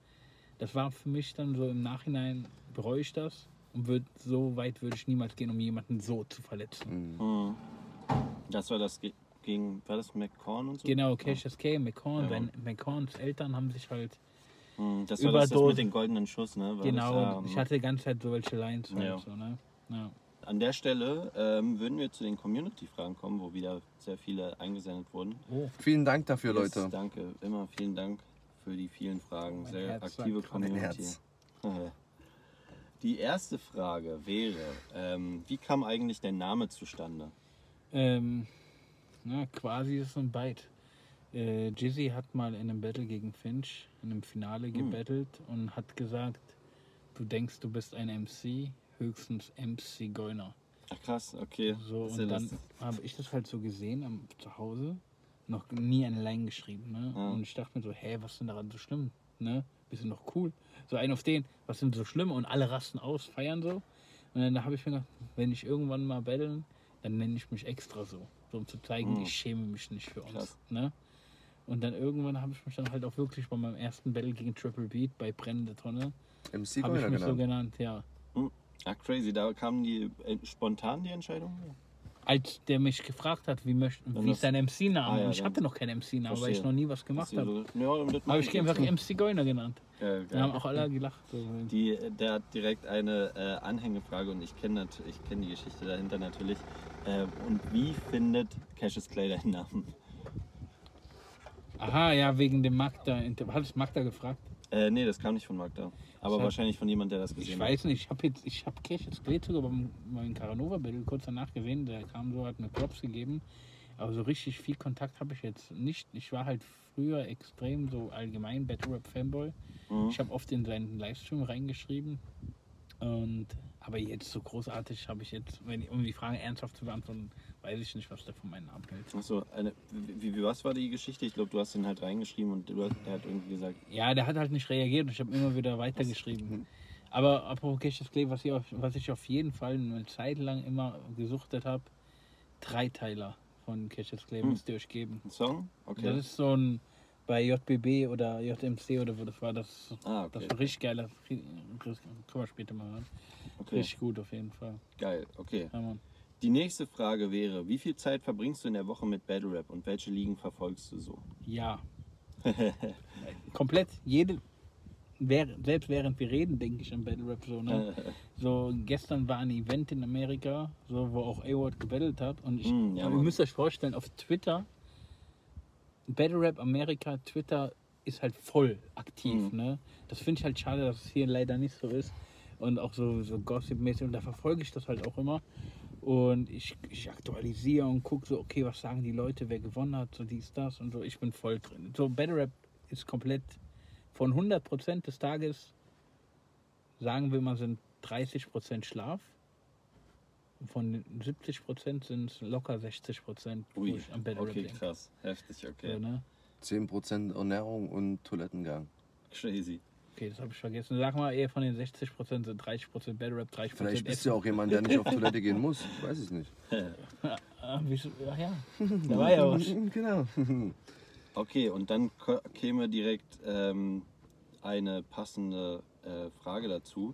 das war für mich dann so im Nachhinein, bereue ich das und würd, so weit würde ich niemals gehen, um jemanden so zu verletzen. Mhm. Mhm. Das war das ge- gegen, war das McCorn und so? Genau, Cassius K, McCorn, Ja. McCorns Eltern haben sich halt Hm, Das war das, das mit dem goldenen Schuss, ne? War Genau, Das, ja, ich hatte die ganze Zeit so welche Lines halt Ja. so, ne? Ja. An der Stelle ähm, würden wir zu den Community-Fragen kommen, wo wieder sehr viele eingesendet wurden. Oh, Vielen Dank dafür, Yes, Leute. Danke, immer vielen Dank für die vielen Fragen. Mein Sehr Herz aktive Community. Herz. Die erste Frage wäre, ähm, wie kam eigentlich der Name zustande? ähm, ja, quasi ist so ein Byte. Äh, Jizzy hat mal in einem Battle gegen Finch, in einem Finale Hm. gebettelt und hat gesagt, du denkst, du bist ein MC, höchstens MC Goiner. Ach krass, okay. So, und dann habe ich das halt so gesehen am, zu Hause, noch nie eine Line geschrieben. Ne? Ja. Und ich dachte mir so, hä, was ist denn daran so schlimm? Ne? Bisschen noch cool. So ein auf den, was sind so schlimm? Und alle rasten aus, feiern so. Und dann habe ich mir gedacht, wenn ich irgendwann mal battlen, dann nenne ich mich extra so. So um zu zeigen, Mhm. ich schäme mich nicht für uns. Krass. Ne? Und dann irgendwann habe ich mich dann halt auch wirklich bei meinem ersten Battle gegen Triple Beat bei Brennende Tonne, MC habe ich mich so genannt. genannt, ja. Ah, crazy, da kam die äh, spontan die Entscheidung? als der mich gefragt hat, wie, möcht, Dann wie das- ist dein MC-Name? Ah, ja, ich dann- hatte noch keinen MC-Namen, weil ich Verstehe. noch nie was gemacht habe. Ja, Habe ich einfach. MC Goiner genannt. Geil, Da haben geil. auch alle gelacht. So. Die, der hat direkt eine äh, Anhängefrage und ich kenne ich kenn die Geschichte dahinter natürlich. Äh, und wie findet Cassius Clay deinen Namen? Aha, ja, wegen dem Magda. Hat es Magda gefragt? Äh, nee, das kam nicht von Magda. Aber hat- wahrscheinlich von jemand, der das Ich gesehen weiß nicht, ich habe jetzt, ich habe Cash jetzt Clay sogar beim, beim Caranova-Battle kurz danach gesehen, der kam so, hat mir Props gegeben. Aber so richtig viel Kontakt habe ich jetzt nicht. Ich war halt früher extrem so allgemein Battle Rap Fanboy. hat. Mhm. Ich habe oft in seinen Livestream reingeschrieben. Und aber jetzt so großartig habe ich jetzt, wenn um die Frage ernsthaft zu beantworten, weiß ich nicht, was der von meinem Namen hält. Achso, wie, wie, was war die Geschichte? Ich glaube, du hast ihn halt reingeschrieben und du, er hat irgendwie gesagt, Ja, der hat halt nicht reagiert und ich habe immer wieder weitergeschrieben. Aber apropos Cassius Clay, was ich, auf, was ich auf jeden Fall eine Zeit lang immer gesuchtet habe, Dreiteiler von Cassius Clay Hm. müsst ihr euch geben. ein Song? Okay. Das ist so ein bei JBB oder JMC oder wo das war, das, ah, das okay. war richtig geiler. Können wir später mal hören. okay. Richtig gut auf jeden Fall. Geil, okay. Ja, Mann. Die nächste Frage wäre, wie viel Zeit verbringst du in der Woche mit Battle Rap und welche Ligen verfolgst du so? Ja. Komplett jede, selbst während wir reden, denke ich an Battle Rap so, ne? So, gestern war ein Event in Amerika, so, wo auch A-Word gebattelt hat. Und ich, Mm, ja, ihr müsst euch vorstellen, auf Twitter, Battle Rap Amerika, Twitter ist halt voll aktiv, Mhm. ne? Das finde ich halt schade, dass es hier leider nicht so ist. Und auch so, so Gossip-mäßig. Und da verfolge ich das halt auch immer. Und ich, ich aktualisiere und gucke so, okay, was sagen die Leute, wer gewonnen hat, so dies, das und so. Ich bin voll drin. So, Battle Rap ist komplett von 100% des Tages, sagen wir mal, sind 30% Schlaf. Von den 70% sind es locker 60%, wo Ui, ich am Battle Rap okay, krass. Heftig, okay. So, ne? 10% Ernährung und Toilettengang. Crazy. Okay, das habe ich vergessen. Sag mal, eher von den 60% sind 30% Battle Rap, 30% Vielleicht bist du ja auch jemand, der nicht auf Toilette gehen muss. Ich weiß es nicht. Ah? Ach ja, da war ja was. Genau. Okay, und dann käme direkt ähm, eine passende äh, Frage dazu.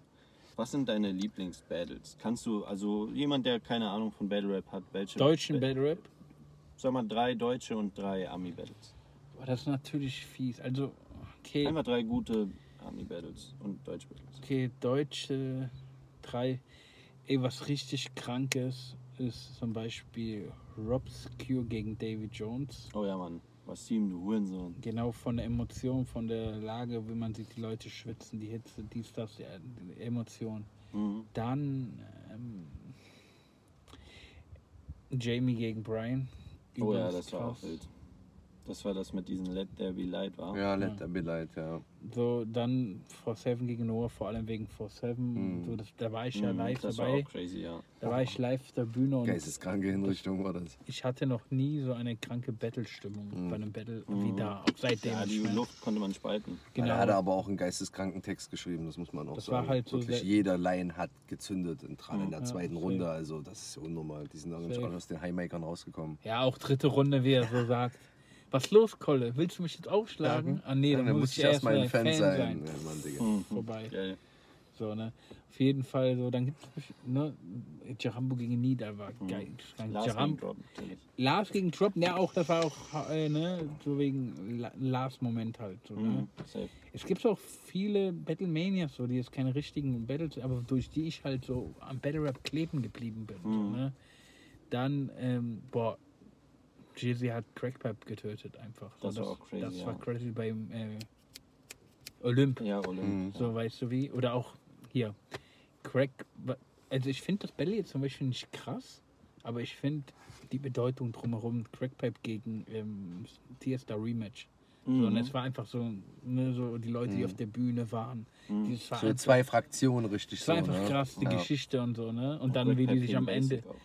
Was sind deine Lieblingsbattles? Kannst du, also jemand, der keine Ahnung von Battle Rap hat, welche? Deutschen Ba- Battle Rap? Sag mal drei deutsche und drei Ami-Battles. Boah, das ist natürlich fies. Also, okay, Einfach drei gute Ami-Battles und Deutsch-Battles. okay, deutsche drei. Ey, was richtig krankes ist zum Beispiel Rob's Cure gegen David Jones. Oh ja, Mann. Wasim, du Hurensohn. Genau von der Emotion, von der Lage, wie man sieht, die Leute schwitzen, die Hitze, dies, das, ja, die Emotion. Mhm. Dann ähm, Jamie gegen Brian. Oh ja, das war auch wild. Das war das mit diesen Let There Be Light, war? Ja, let there be light, ja. So, dann 4-7 gegen Noah, vor allem wegen 4-7. Mhm. So, das, da war ich ja Mhm, live das war dabei. auch crazy, ja. Da war ich live auf der Bühne und Geisteskranke Hinrichtung war das. ich hatte noch nie so eine kranke Battle-Stimmung Mhm. bei einem Battle Mhm. wie da. Auch seitdem. Ja, die Luft konnte man spalten. genau. Er hatte aber auch einen geisteskranken Text geschrieben, das muss man auch Das sagen. war halt so Wirklich jeder Line hat gezündet, in, in der Ja, zweiten safe. Runde. Also das ist unnormal. Die sind auch nicht Safe. aus den Highmakern rausgekommen. Ja, auch dritte Runde, wie er so sagt. Was los, Kolle? Willst du mich jetzt aufschlagen? Ah, nee, dann, dann muss muss ich erst erstmal mal ein Fan, sein. sein. Ja, Mann, Digga. Mhm. Vorbei. Geil. So, ne? Auf jeden Fall, so, dann gibt es, ne, Jarambo gegen Nida war geil. Mhm. Lars Jaram- gegen Drop. Lars gegen Drop, ja auch, das war auch, äh, ne, so wegen La- Lars-Moment halt. So, ne? Mhm. Safe. Es gibt auch viele Battlemanias, so, die jetzt keine richtigen Battles, aber durch die ich halt so am Battle Rap kleben geblieben bin. So, Mhm. ne? Dann, ähm, boah, Jay-Z hat Crackpipe getötet einfach. So, Das war auch crazy, Das ja. war crazy beim äh, Olymp. Ja, Olymp. So, weißt du wie? Oder auch hier, Crack. Also ich finde das Battle jetzt zum Beispiel nicht krass, aber ich finde die Bedeutung drumherum, Crackpipe gegen ähm, Tiesto Rematch. So, und Mhm. es war einfach so, ne, so die Leute, die auf der Bühne waren. Dieses war So einfach, zwei Fraktionen richtig es war so. einfach ne? krass, die Ja. Geschichte und so, ne? Und dann, Quick wie die sich am Ende. Auch.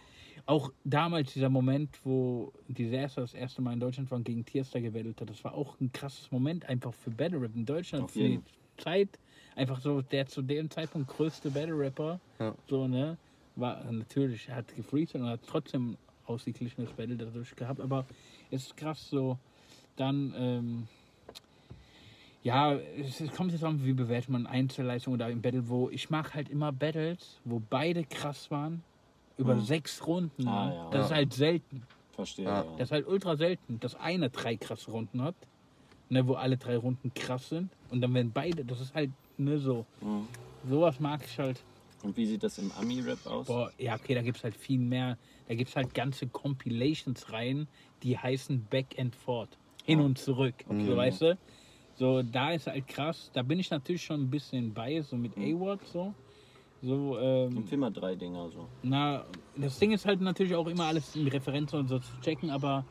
Auch damals dieser Moment, wo Disaster das erste Mal in Deutschland war und gegen Tiesto gewählt hat, das war auch ein krasses Moment einfach für Battle Rap in Deutschland, Auf für die jeden. Zeit. Einfach so der zu dem Zeitpunkt größte Battle Rapper, Ja. so, ne? War natürlich, er hat gefreestylt und hat trotzdem ausgeglichenes Battle dadurch gehabt, aber es ist krass so, dann, ähm, ja, es kommt jetzt an, wie bewertet man Einzelleistung oder im Battle, wo ich mache halt immer Battles, wo beide krass waren, über sechs Runden. Ah, ja. Das ist halt selten. Verstehe. Ja. Das ist halt ultra selten, dass einer drei krasse Runden hat, ne, wo alle drei Runden krass sind. Und dann werden beide, das ist halt ne, so. Mhm. Sowas mag ich halt. Und wie sieht das im Ami-Rap aus? Boah, ja, okay, da gibt es halt viel mehr. Da gibt es halt ganze Compilations rein, die heißen Back and Forth. Hin und zurück. So, weißt du? So, da ist halt krass. Da bin ich natürlich schon ein bisschen bei, so mit A-Word so. So, ähm, Empfehl mal drei Dinger so. na, das Ding ist halt natürlich auch immer alles in Referenzen und so zu checken, aber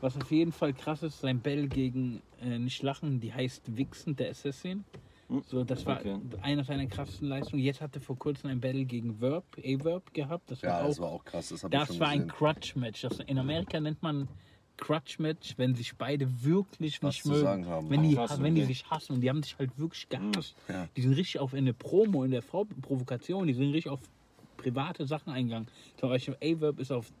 was auf jeden Fall krass ist, sein Battle gegen äh, nicht lachen, die heißt Wichsen, der Assassin. Hm, So, das war okay. einer seiner krassesten Leistungen. Jetzt hatte vor kurzem ein Battle gegen Verb, A-Verb gehabt. Das war Ja, auch, das war auch krass. Das, das schon war ein gesehen. Crutch-Match. Das- In Amerika nennt man Crutch-Match, wenn sich beide wirklich Was nicht zu mögen. sagen haben. Wenn, die, Krass, wenn die sich hassen und die haben sich halt wirklich gehasst. Ja. Die sind richtig auf eine Promo, in der Frau Provokation, die sind richtig auf private Sachen eingegangen. Zum Beispiel A-Verb ist auf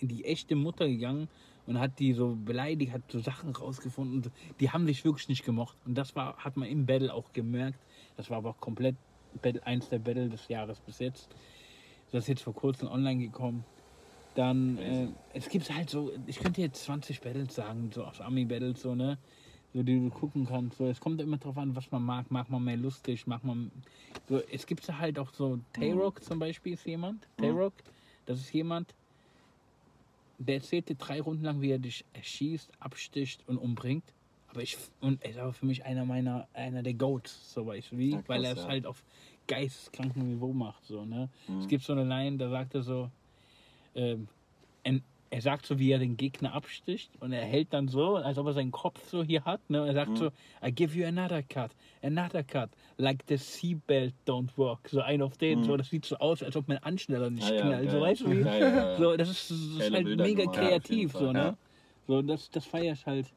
die echte Mutter gegangen und hat die so beleidigt, hat so Sachen rausgefunden. Und die haben sich wirklich nicht gemocht. Und das war, hat man im Battle auch gemerkt. Das war aber auch komplett Battle, eins der Battle des Jahres bis jetzt. Das ist jetzt vor kurzem online gekommen. Dann, äh, es gibt halt so, ich könnte jetzt 20 Battles sagen, so aus Ami-Battles, so, ne? So, die du gucken kannst. So, es kommt immer drauf an, was man mag. Mag man mehr lustig, mag man. So, es gibt halt auch so, Tay-Rock zum Beispiel ist jemand. Tay-Rock, das ist jemand, der erzählt dir drei Runden lang, wie er dich erschießt, absticht und umbringt. Aber ich, und er ist aber für mich einer meiner, einer der Goats, so weißt du wie, Ja, krass, weil er es ja. halt auf geisteskrankem Niveau macht, so, ne. Es gibt so eine Line, da sagt er so, ähm, er sagt so, wie er den Gegner absticht und er hält dann so, als ob er seinen Kopf so hier hat. Ne? Er sagt so, I give you another cut, another cut, like the seatbelt don't work. So ein auf den, so, das sieht so aus, als ob mein Anschneller nicht Ah ja, knallt. So, geil. weißt du wie? Ja, ja. So, das ist, das ist halt Bilder mega ja, kreativ, so, ne? ja. So, das, das feiere ich halt.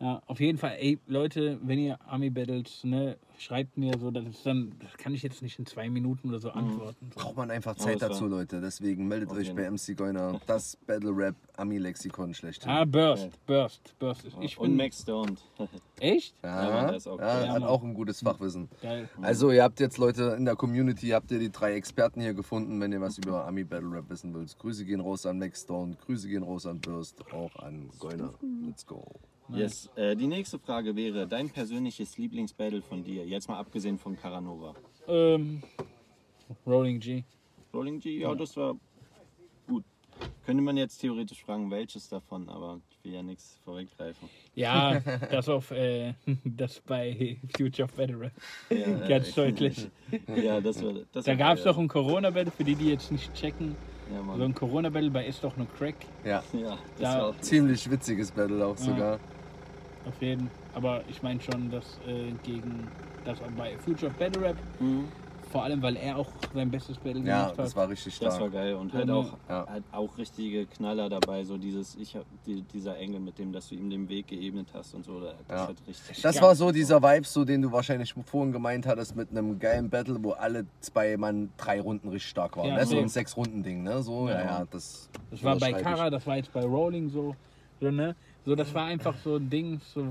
Ja, auf jeden Fall, ey, Leute, wenn ihr Army Battles, ne, schreibt mir so, das ist dann, das kann ich jetzt nicht in zwei Minuten oder so antworten. So. Braucht man einfach Zeit dazu, Leute. Deswegen meldet Auf euch bei MC Goiner. Das Battle Rap Ami-Lexikon schlechthin. Ah, Burst, Burst, Burst. Ich Und bin, Max Stoned. echt? Ja, Ja, Mann, der ist auch ja, geil. hat auch ein gutes Fachwissen. Geil. Also ihr habt jetzt Leute in der Community, habt ihr die drei Experten hier gefunden, wenn ihr was über Ami Battle Rap wissen wollt. Grüße gehen raus an Max Stone, Grüße gehen raus an Burst, auch an Goiner. Let's go. Yes. Äh, die nächste Frage wäre dein persönliches Lieblingsbattle von dir, jetzt mal abgesehen von Caranova. Ähm, Rolling G. Rolling G, ja, das war gut. Könnte man jetzt theoretisch fragen, welches davon, aber ich will ja nichts vorweggreifen. Ja, das auf, äh, das bei Future Rap. Ja, Ganz äh, deutlich. Ja, das war das Da war gab es doch ein Corona-Battle, für die, die jetzt nicht checken. Ja, So Mann. ein Corona-Battle bei Ist doch nur Crack. Ja, Ja, das Da- war auch ziemlich witziges Battle auch sogar. Auf jeden. Aber ich meine schon, dass äh, gegen das bei Future of Battle Rap, Mhm. vor allem weil er auch sein bestes Battle Ja, gemacht hat. das war richtig Das war stark. geil und Ja, halt auch, Ja. halt auch richtige Knaller dabei, so dieses, ich hab, die, dieser Engel mit dem, dass du ihm den Weg geebnet hast und so, das Ja. hat richtig. Das Ja. war so dieser Vibe, so den du wahrscheinlich vorhin gemeint hattest, mit einem geilen Battle, wo alle zwei Mann drei Runden richtig stark waren. Ja, ne? So ein safe. Sechs-Runden-Ding, ne? So, ja, ja, das. Das war bei. Kara, das war jetzt bei Rolling so. so, ne? So das war einfach so ein Ding, so,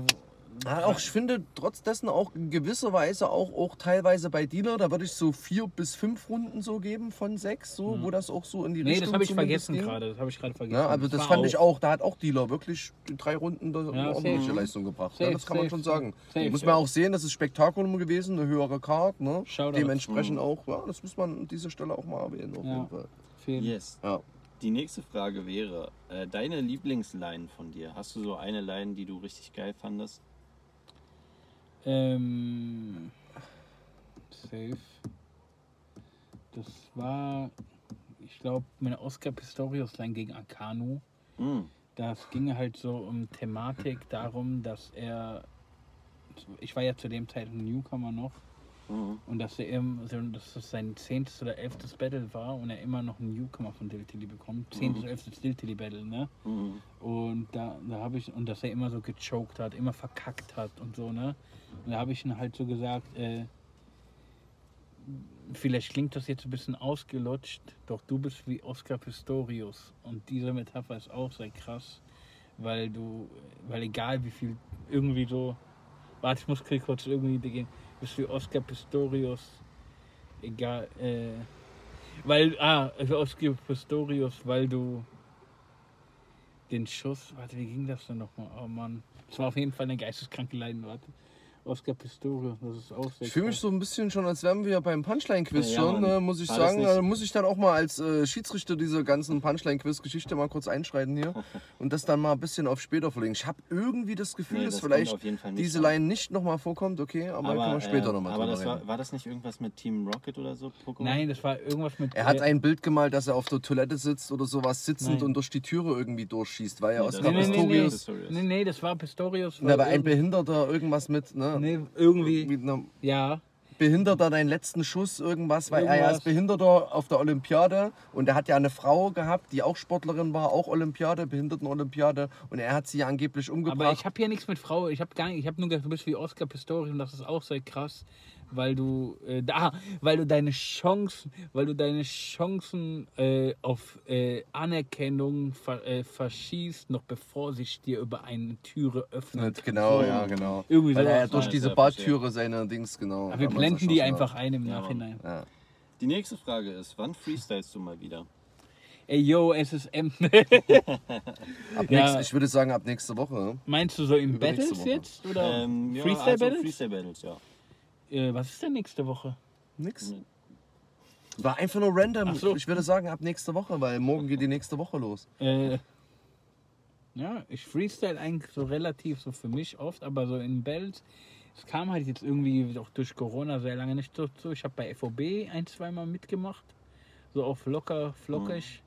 Ja, auch, ich finde trotz dessen auch in gewisser Weise auch, auch teilweise bei Dealer, da würde ich so vier bis fünf Runden so geben von sechs, so, wo das auch so in die Nee, Richtung das habe ich vergessen ging. gerade. Das habe ich gerade vergessen. Ja, also das war fand ich auch- auch, da hat auch Dealer wirklich drei Runden da eine ordentliche safe. Leistung gebracht. Safe, ja, das kann man safe, schon sagen. safe, muss ja. man auch sehen, das ist Spektakulum gewesen, eine höhere Card, ne? Shoutout. Dementsprechend auch, ja, das muss man an dieser Stelle auch mal erwähnen, auf Ja. jeden Fall. Yes. Ja. Die nächste Frage wäre, äh, deine Lieblingsline von dir. Hast du so eine Line, die du richtig geil fandest? Ähm, safe. Das war, ich glaube, meine Oscar Pistorius Line gegen Akanu. Hm. Das ging halt so um Thematik darum, dass er, ich war ja zu dem Zeitpunkt Newcomer noch, Mhm. und dass er eben, so, dass das sein zehntes oder elftes Battle war und er immer noch einen Newcomer von Diltily bekommt. Zehntes oder elftes Diltily Battle, ne? Mhm. Und da, da habe ich, und dass er immer so gechoked hat, immer verkackt hat und so, ne? Und da habe ich ihm halt so gesagt, äh, vielleicht klingt das jetzt ein bisschen ausgelutscht, doch du bist wie Oscar Pistorius. Und diese Metapher ist auch sehr krass, weil du, weil egal wie viel, irgendwie so, warte, ich muss kurz irgendwie gehen, bist wie Oscar Pistorius, egal, äh, weil, ah, also Oscar Pistorius, weil du den Schuss, warte, wie ging das denn nochmal? Oh Mann, das war auf jeden Fall eine geisteskranke Leiden, warte. Oscar Pistorius, das ist auch sehr Ich fühle mich so ein bisschen schon, als wären wir beim Punchline-Quiz Ja, schon, äh, muss ich sagen. Da muss ich dann auch mal als äh, Schiedsrichter dieser ganzen Punchline-Quiz-Geschichte mal kurz einschreiten hier und das dann mal ein bisschen auf später verlegen. Ich habe irgendwie das Gefühl, Nee, dass das kommt vielleicht diese. Line nicht nochmal vorkommt, okay, aber, da können wir später äh, nochmal aber drüber das war, reden. war das nicht irgendwas mit Team Rocket oder so? Pokémon? Nein, das war irgendwas mit. Er hat äh, ein Bild gemalt, dass er auf der Toilette sitzt oder sowas sitzend Nein. und durch die Türe irgendwie durchschießt, weil er Nee, der Nee, nee, nee, nee. Pistorius. Pistorius. nee, nee, das war Pistorius. Na, aber ein Behinderter irgendwas mit, ne? Nee, irgendwie. Mit einer Ja, Behinderter deinen letzten Schuss, irgendwas, weil er Irgendwas. ist Behinderter auf der Olympiade und er hat ja eine Frau gehabt, die auch Sportlerin war, auch Olympiade, Behinderten-Olympiade und er hat sie ja angeblich aber umgebracht. ich habe hier nichts mit Frau. Ich habe gar nicht, ich habe nur gesagt, du bist wie Oscar Pistorius und das ist auch sehr krass, weil du äh, da, weil du deine Chancen, weil du deine Chancen äh, auf äh, Anerkennung ver, äh, verschießt, noch bevor sich dir über eine Türe öffnet. genau, So. ja, genau. Irgendwie weil er sowas. durch diese ja, Badtüre seine Dings, genau. Aber wir blenden die einfach ein im Ja. Nachhinein. Ja. Die nächste Frage ist, wann freestylst du mal wieder? Ey, yo, SSM. Ab Ja. nächst, ich würde sagen, ab nächste Woche. Meinst du so in Übernächste Battles jetzt? Oder Ähm, ja, Freestyle also Battles? Freestyle Battles, ja. Äh, was ist denn nächste Woche? Nix. Mhm. War einfach nur random. Ach so. Ich würde sagen, ab nächste Woche, weil morgen geht die nächste Woche los. Äh, ja, ich freestyle eigentlich so relativ so für mich oft, aber so in Battles, es kam halt jetzt irgendwie auch durch Corona sehr lange nicht so zu. Ich habe bei FOB ein, zweimal mitgemacht. So auf locker, flockig.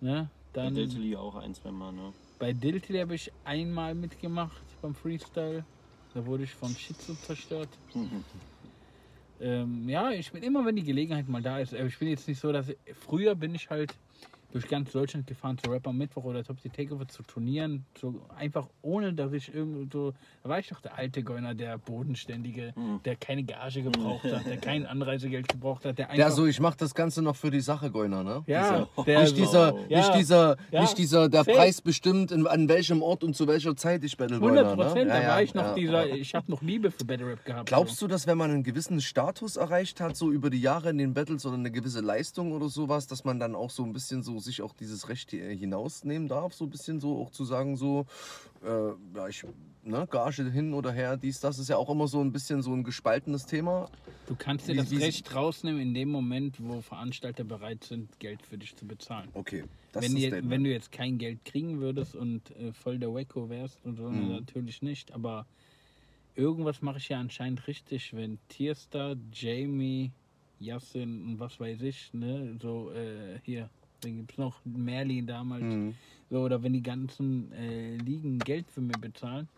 Ne? Bei Dann Diltily auch ein, zwei Mal, ne? bei Diltily habe ich einmal mitgemacht beim Freestyle. Da wurde ich von Shitsu zerstört. Ähm, ja, ich bin immer, wenn die Gelegenheit mal da ist. Aber ich bin jetzt nicht so, dass früher bin ich halt durch ganz Deutschland gefahren zu Rapper Mittwoch oder Top the Takeover zu Turnieren. So einfach ohne, dass ich irgendwo so. Da war ich doch der alte Gönner, der Bodenständige, der keine Gage gebraucht hat, der kein Anreisegeld gebraucht hat, der einfach. Ja, so, ich mache das Ganze noch für die Sache, Goiner, ne? ja, Dieser- der Nicht so, dieser, Ja. nicht dieser, Ja. nicht dieser, der Safe. Preis bestimmt, in, an welchem Ort und zu welcher Zeit ich Battle 100 Goiner, Prozent, ne? da Ja, war ja, ich noch ja. dieser, ich habe noch Liebe für Battle Rap gehabt. Glaubst du, dass wenn man einen gewissen Status erreicht hat, so über die Jahre in den Battles oder eine gewisse Leistung oder sowas, dass man dann auch so ein bisschen so sich auch dieses Recht äh, hinausnehmen darf, so ein bisschen so auch zu sagen, so, äh, ja, ich, ne, Gage hin oder her, dies, das ist ja auch immer so ein bisschen so ein gespaltenes Thema. Du kannst dir Wie- das wie- Recht rausnehmen in dem Moment, wo Veranstalter bereit sind, Geld für dich zu bezahlen. Okay, das wenn, ist das Statement. wenn du jetzt kein Geld kriegen würdest und äh, voll der Wacko wärst und so, Mhm. natürlich nicht. Aber irgendwas mache ich ja anscheinend richtig, wenn Tierstar, Jamie, Yassin und was weiß ich, ne, so äh, hier, dann gibt es noch Merlin damals, Mhm. so, oder wenn die ganzen äh, Ligen Geld für mich bezahlen,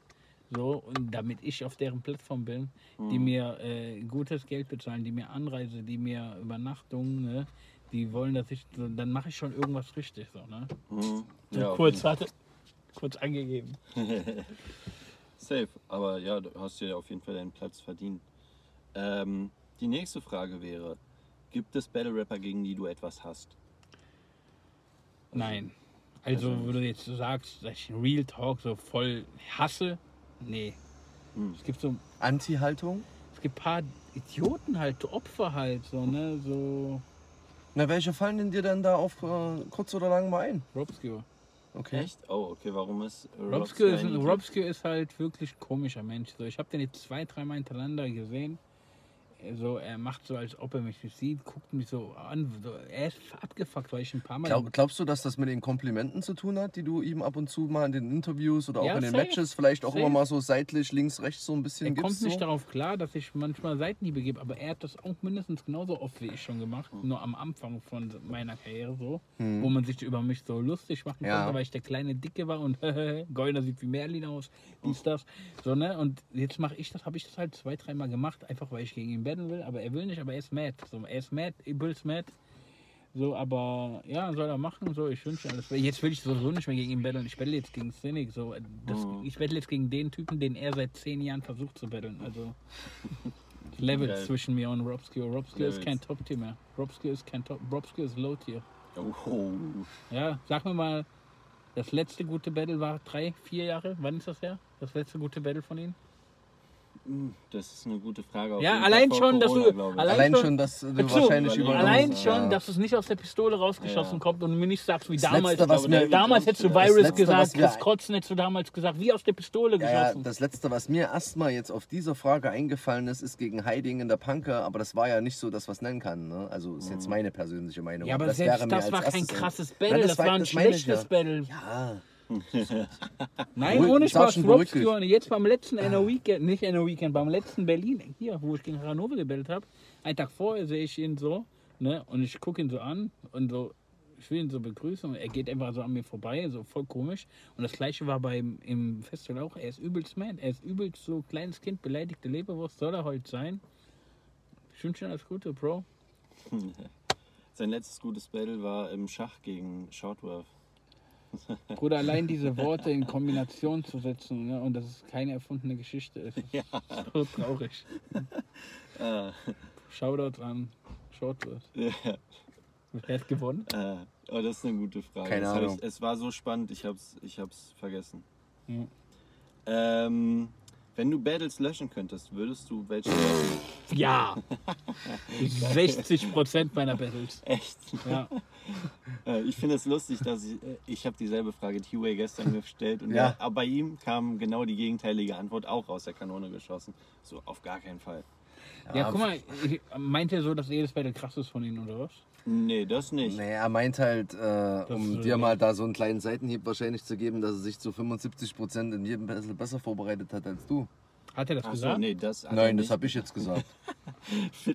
so, und damit ich auf deren Plattform bin, die mir äh, gutes Geld bezahlen, die mir Anreise, die mir Übernachtung, ne, die wollen, dass ich, so, dann mache ich schon irgendwas richtig, so, ne. Mhm. Ja, kurz hatte, kurz angegeben. Safe, aber ja, du hast dir auf jeden Fall deinen Platz verdient. Ähm, die nächste Frage wäre, gibt es Battle Rapper, gegen die du etwas hast? Nein. Also, Also wo du jetzt so sagst, dass ich Real Talk so voll hasse, nee. Es gibt so, Anti-Haltung? es gibt paar Idioten halt, Opfer halt, so, ne, so Na, welche fallen denn dir denn da auf äh, kurz oder lang mal ein? Robscure. Okay. Echt? Oh, okay, warum ist ist, ein ein- Idiot? Robscure ist halt wirklich komischer Mensch. So, ich habe den jetzt zwei, dreimal hintereinander gesehen. So, er macht so, als ob er mich nicht sieht, guckt mich so an. So, er ist abgefuckt, weil ich ein paar Mal. Glaub, glaubst du, dass das mit den Komplimenten zu tun hat, die du ihm ab und zu mal in den Interviews oder auch Ja, in den safe. Matches vielleicht auch Safe. immer mal so seitlich, links, rechts so ein bisschen er gibst? kommt nicht so? darauf klar, dass ich manchmal Seitenhiebe gebe, aber er hat das auch mindestens genauso oft wie ich schon gemacht. Nur am Anfang von meiner Karriere so, wo man sich über mich so lustig machen Hm. Ja. konnte, weil ich der kleine Dicke war und Goldner sieht wie Merlin aus, dies, das. So, ne? Und jetzt mache ich das, habe ich das halt zwei, dreimal gemacht, einfach weil ich gegen ihn battlen will, aber er will nicht, aber er ist mad. So, er ist mad, Ibels mad. So, aber ja, soll er machen. So, ich wünsche alles. Jetzt will ich sowieso nicht mehr gegen ihn battlen. Ich battle jetzt gegen Cynic. So, das, Mhm. Ich battle jetzt gegen den Typen, den er seit zehn Jahren versucht zu battlen. Also Levels Geil. zwischen mir und Robscure. Robscure ist kein Top-Tier mehr. Robscure ist kein Top. Robscure ist Low-Tier. Oh, Ja, sag mir mal, das letzte gute Battle war drei, vier Jahre. Wann ist das her? Das letzte gute Battle von ihm? Hm, das ist eine gute Frage. Auf Ja, allein schon, dass Corona, du- allein- Allein schon- schon, dass du wahrscheinlich über Allein Ja. schon, dass es nicht aus der Pistole rausgeschossen Ja. kommt und mir nicht sagst wie Das damals. Letzte, was mir, damals hättest du. Virus Letzte, gesagt, Chris Kotzen hättest du damals gesagt, wie aus der Pistole ja, ja, geschossen. das Letzte, was mir erstmal jetzt auf dieser Frage eingefallen ist, ist gegen Heiding in der Punker, aber das war ja nicht so, dass was nennen kann. Ne? Also ist jetzt meine persönliche Meinung. Ja, aber das selbst wäre mir das als war kein krasses Nein, Battle, das, war- ein schlechtes. Battle. Ja, Nein, ohne Spaß. Und jetzt beim letzten NO Weekend, nicht NO Weekend, beim letzten Berlin, hier, wo ich gegen Hannover gebildet habe, einen Tag vorher sehe ich ihn so, ne, und ich gucke ihn so an und so, ich will ihn so begrüßen und er geht einfach so an mir vorbei, so voll komisch. Und das gleiche war beim im Festival auch, er ist übelst man, er ist übelst so kleines Kind, beleidigte Leberwurst, soll er heute sein. Ich wünsche dir alles Gute, Bro. Sein letztes gutes Battle war im Schach gegen Shortworth. Bruder, allein diese Worte in Kombination zu setzen ne, und dass es keine erfundene Geschichte ist, ist Ja. so traurig. Äh, Shoutout an Shortworth. ja, Wer hat gewonnen? äh, oh, das ist eine gute Frage. Keine das Ahnung. Ich, es war so spannend, ich hab's, ich hab's vergessen. Ja. Ähm, wenn du Battles löschen könntest, würdest du welche löschen? Ja! 60 Prozent meiner Battles. Echt? Ja. Äh, ich finde es lustig, dass ich, äh, ich habe dieselbe Frage T-Way gestern gestellt und Ja. der, aber bei ihm kam genau die gegenteilige Antwort, auch aus der Kanone geschossen. So, auf gar keinen Fall. Ja, guck mal, ich- meint ihr so, dass jedes Battle krass ist von ihnen oder was? Nee, das nicht. Nee, er meint halt, äh, um ist, dir äh, mal da so einen kleinen Seitenhieb wahrscheinlich zu geben, dass er sich zu 75% in jedem Battle besser vorbereitet hat als du. Hat er das Ach so, gesagt? nee, das hat er Nein, das habe ich jetzt gesagt.